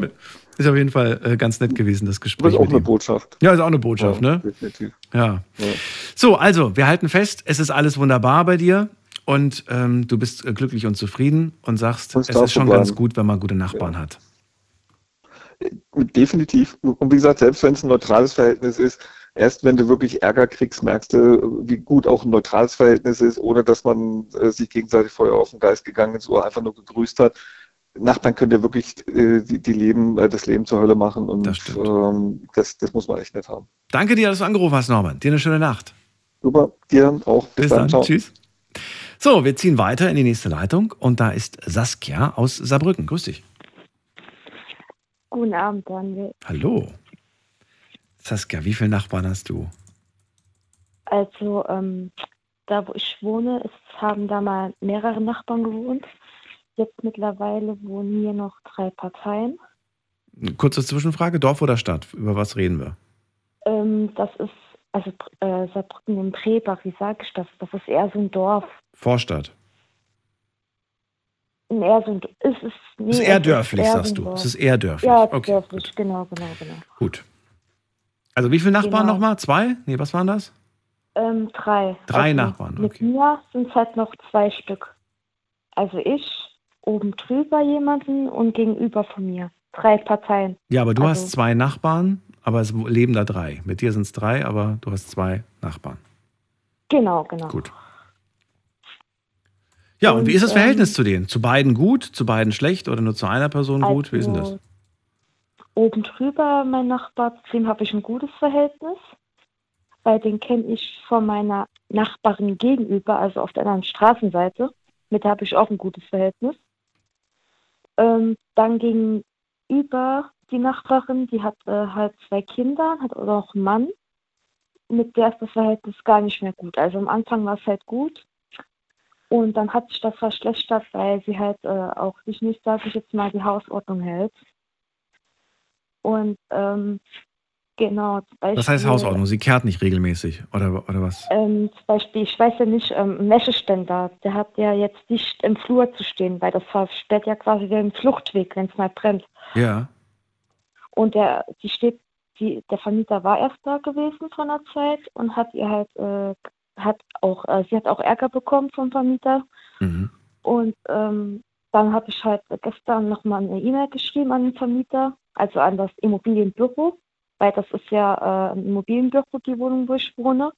ist auf jeden Fall äh, ganz nett gewesen, das Gespräch. Das ist auch eine Botschaft. Ja, ist auch eine Botschaft, ja, ne? Definitiv. Ja. ja. So, also, wir halten fest, es ist alles wunderbar bei dir und ähm, du bist äh, glücklich und zufrieden und sagst, es ist schon ganz gut, wenn man gute Nachbarn ja. hat. Definitiv. Und wie gesagt, selbst wenn es ein neutrales Verhältnis ist, erst wenn du wirklich Ärger kriegst, merkst du, wie gut auch ein neutrales Verhältnis ist, ohne dass man äh, sich gegenseitig Feuer auf den Geist gegangen ist oder einfach nur gegrüßt hat. Nachbarn können ja wirklich äh, die, die, Leben, äh, das Leben zur Hölle machen und das, ähm, das, das, muss man echt nicht haben. Danke dir, dass du angerufen hast, Norman. Dir eine schöne Nacht. Super, dir auch. Bis, Bis dann. dann. Tschüss. So, wir ziehen weiter in die nächste Leitung und da ist Saskia aus Saarbrücken. Grüß dich. Guten Abend, Daniel. Hallo. Saskia, wie viele Nachbarn hast du? Also, ähm, da wo ich wohne, es haben da mal mehrere Nachbarn gewohnt. Jetzt mittlerweile wohnen hier noch drei Parteien. Kurze Zwischenfrage, Dorf oder Stadt? Über was reden wir? Ähm, das ist, also äh, Saarbrücken im Trebach, wie sage ich das? Das ist eher so ein Dorf. Vorstadt. Eher so ein, es ist, nee, ist eher dörflich, eher sagst du. Es ist eher dörflich. Ja, okay, dörflich, gut. genau, genau, genau. Gut. Also wie viele Nachbarn genau. nochmal? Zwei? Nee, was waren das? Ähm, drei. Drei also Nachbarn, okay. Mit mir sind es halt noch zwei Stück. Also ich, oben drüber jemanden und gegenüber von mir. Drei Parteien. Ja, aber du also, hast zwei Nachbarn, aber es leben da drei. Mit dir sind es drei, aber du hast zwei Nachbarn. Genau, genau. Gut. Ja, und, und wie ist das Verhältnis ähm, zu denen? Zu beiden gut, zu beiden schlecht oder nur zu einer Person gut? Also, wie ist denn das? Also, oben drüber, mein Nachbar, zu dem habe ich ein gutes Verhältnis, weil den kenne ich von meiner Nachbarin gegenüber, also auf der anderen Straßenseite. Mit der habe ich auch ein gutes Verhältnis. Ähm, dann gegenüber die Nachbarin, die hat äh, halt zwei Kinder, hat auch einen Mann. Mit der ist das Verhältnis gar nicht mehr gut. Also am Anfang war es halt gut. Und dann hat sich das verschlechtert, weil sie halt äh, auch sich nicht, sage ich jetzt mal, die Hausordnung hält. Und ähm, genau. Beispiel, was heißt Hausordnung? Sie kehrt nicht regelmäßig oder, oder was? Ähm, zum Beispiel, ich weiß ja nicht, ähm, Wäscheständer, der hat ja jetzt nicht im Flur zu stehen, weil das versperrt ja quasi den Fluchtweg, wenn es mal brennt. Ja. Und der, die steht, die, der Vermieter war erst da gewesen von der Zeit und hat ihr halt, äh, hat auch, äh, sie hat auch Ärger bekommen vom Vermieter. Mhm. Und ähm, dann habe ich halt gestern nochmal eine E-Mail geschrieben an den Vermieter also an das Immobilienbüro, weil das ist ja äh, ein Immobilienbüro, die Wohnung, wo ich wohne.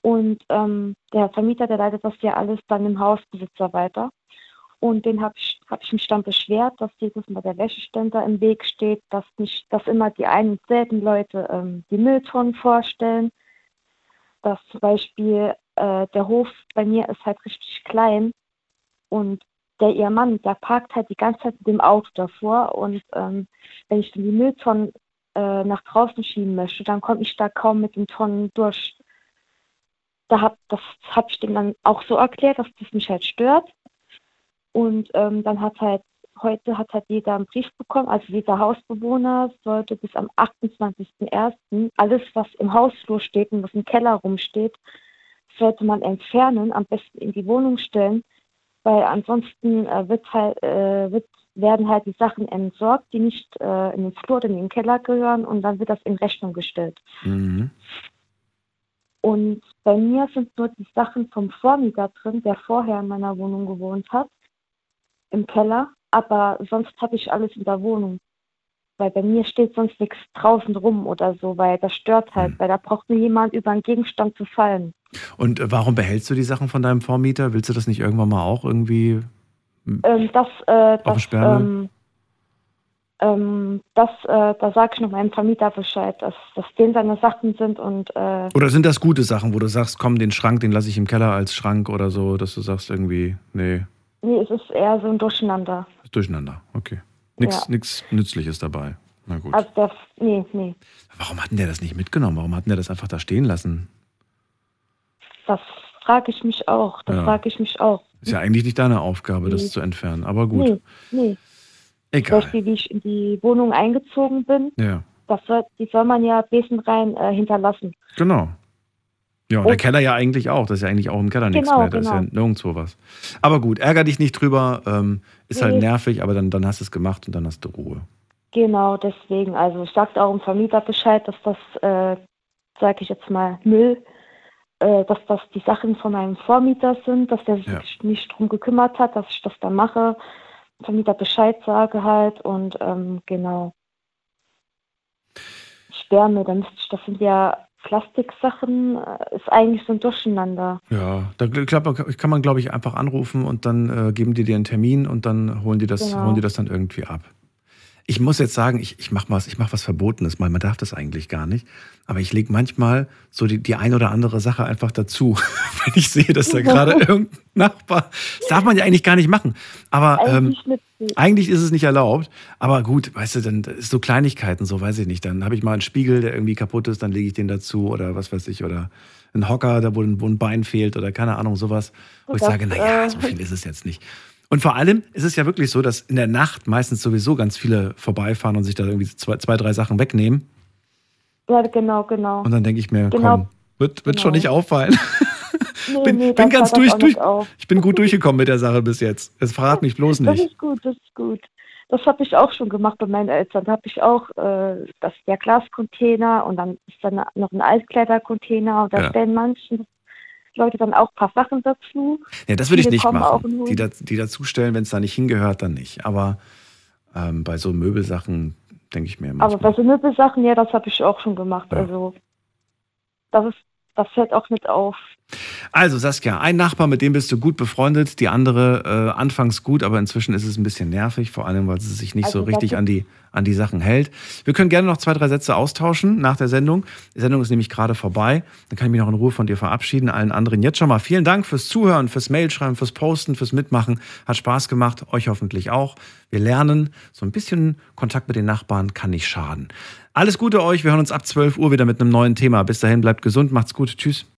Und ähm, der Vermieter, der leitet das ja alles dann dem Hausbesitzer weiter. Und den habe ich, hab ich mich dann beschwert, dass jedes Mal der Wäscheständer im Weg steht, dass nicht, dass immer die einen und selben Leute ähm, die Mülltonnen vorstellen, dass zum Beispiel äh, der Hof bei mir ist halt richtig klein und der ihr Mann, der parkt halt die ganze Zeit mit dem Auto davor und ähm, wenn ich dann die Mülltonnen äh, nach draußen schieben möchte, dann komme ich da kaum mit den Tonnen durch. Da hab, das habe ich dem dann auch so erklärt, dass das mich halt stört. Und ähm, dann hat halt, heute hat halt jeder einen Brief bekommen, also jeder Hausbewohner sollte bis am 28.01. alles, was im Hausflur steht und was im Keller rumsteht, sollte man entfernen, am besten in die Wohnung stellen, weil ansonsten äh, wird halt, äh, wird, werden halt die Sachen entsorgt, die nicht äh, in den Flur oder in den Keller gehören und dann wird das in Rechnung gestellt. Mhm. Und bei mir sind nur die Sachen vom Vormieter drin, der vorher in meiner Wohnung gewohnt hat, im Keller, aber sonst habe ich alles in der Wohnung. Weil bei mir steht sonst nichts draußen rum oder so, weil das stört halt, mhm. weil da braucht nur jemand über einen Gegenstand zu fallen. Und äh, warum behältst du die Sachen von deinem Vormieter? Willst du das nicht irgendwann mal auch irgendwie ähm, das, äh, das, ähm, ähm, das, äh, da sage ich noch meinem Vermieter Bescheid, dass das den seine Sachen sind und äh, Oder sind das gute Sachen, wo du sagst, komm, den Schrank, den lasse ich im Keller als Schrank oder so, dass du sagst irgendwie, nee. Nee, es ist eher so ein Durcheinander. Durcheinander, okay. Nichts ja. Nützliches dabei. Na gut. Also das, nee, nee. Warum hat denn der das nicht mitgenommen? Warum hat denn der das einfach da stehen lassen? Das frage ich mich auch. Das ja. frage ich mich auch. Ist ja eigentlich nicht deine Aufgabe, nee. das zu entfernen, aber gut. Nee, nee. Egal. Zum Beispiel, wie ich in die Wohnung eingezogen bin, ja. das soll, die soll man ja besenrein äh, hinterlassen. Genau. Ja, und, und der Keller ja eigentlich auch. Das ist ja eigentlich auch im Keller nichts genau, mehr. Da genau. ist ja genau. nirgendwo was. Aber gut, ärger dich nicht drüber. Ähm, ist halt nee. halt nervig, aber dann, dann hast du es gemacht und dann hast du Ruhe. Genau, deswegen. Also ich sagte auch dem Vermieter Bescheid, dass das, äh, sage ich jetzt mal, Müll äh, dass das die Sachen von meinem Vormieter sind, dass der sich ja. nicht drum gekümmert hat, dass ich das dann mache, Vermieter Bescheid sage halt und ähm, genau. Wärme, dann das sind ja Plastiksachen, äh, ist eigentlich so ein Durcheinander. Ja, da kann man, glaube ich, einfach anrufen und dann äh, geben die dir einen Termin und dann holen die das, genau. holen die das dann irgendwie ab. Ich muss jetzt sagen, ich, ich mache was, mach was Verbotenes, man, man darf das eigentlich gar nicht. Aber ich lege manchmal so die, die ein oder andere Sache einfach dazu, <laughs> wenn ich sehe, dass da gerade irgendein Nachbar. Das darf man ja eigentlich gar nicht machen. Aber eigentlich, ähm, eigentlich ist es nicht erlaubt. Aber gut, weißt du, dann ist so Kleinigkeiten, so weiß ich nicht. Dann habe ich mal einen Spiegel, der irgendwie kaputt ist, dann lege ich den dazu oder was weiß ich. Oder ein Hocker, da wo ein, wo ein Bein fehlt oder keine Ahnung, sowas. Wo das, ich sage, naja, so viel ist es jetzt nicht. Und vor allem ist es ja wirklich so, dass in der Nacht meistens sowieso ganz viele vorbeifahren und sich da irgendwie zwei, zwei drei Sachen wegnehmen. Ja, genau, genau. Und dann denke ich mir, genau. komm, wird, wird genau. schon nicht auffallen. Nee, <laughs> bin, nee, bin ganz durch, durch ich bin gut durchgekommen mit der Sache bis jetzt. Es verrat mich bloß nicht. Das ist gut, das ist gut. Das habe ich auch schon gemacht bei meinen Eltern. Da habe ich auch äh, das, der Glascontainer und dann ist dann noch ein Altkleidercontainer und da ja. stellen manche Leute dann auch ein paar Sachen dazu. Ja, das würde ich nicht machen. Die, da, die dazustellen, wenn es da nicht hingehört, dann nicht. Aber ähm, bei so Möbelsachen denke ich mir immer. Aber bei so Möbelsachen, ja, das habe ich auch schon gemacht. Ja. Also das ist das fällt auch mit auf. Also Saskia, ein Nachbar, mit dem bist du gut befreundet, die andere äh, anfangs gut, aber inzwischen ist es ein bisschen nervig, vor allem weil sie sich nicht also so richtig an die, an die Sachen hält. Wir können gerne noch zwei, drei Sätze austauschen nach der Sendung. Die Sendung ist nämlich gerade vorbei. Dann kann ich mich noch in Ruhe von dir verabschieden. Allen anderen jetzt schon mal vielen Dank fürs Zuhören, fürs Mailschreiben, fürs Posten, fürs Mitmachen. Hat Spaß gemacht, euch hoffentlich auch. Wir lernen, so ein bisschen Kontakt mit den Nachbarn kann nicht schaden. Alles Gute euch. Wir hören uns ab 12 Uhr wieder mit einem neuen Thema. Bis dahin bleibt gesund, macht's gut. Tschüss.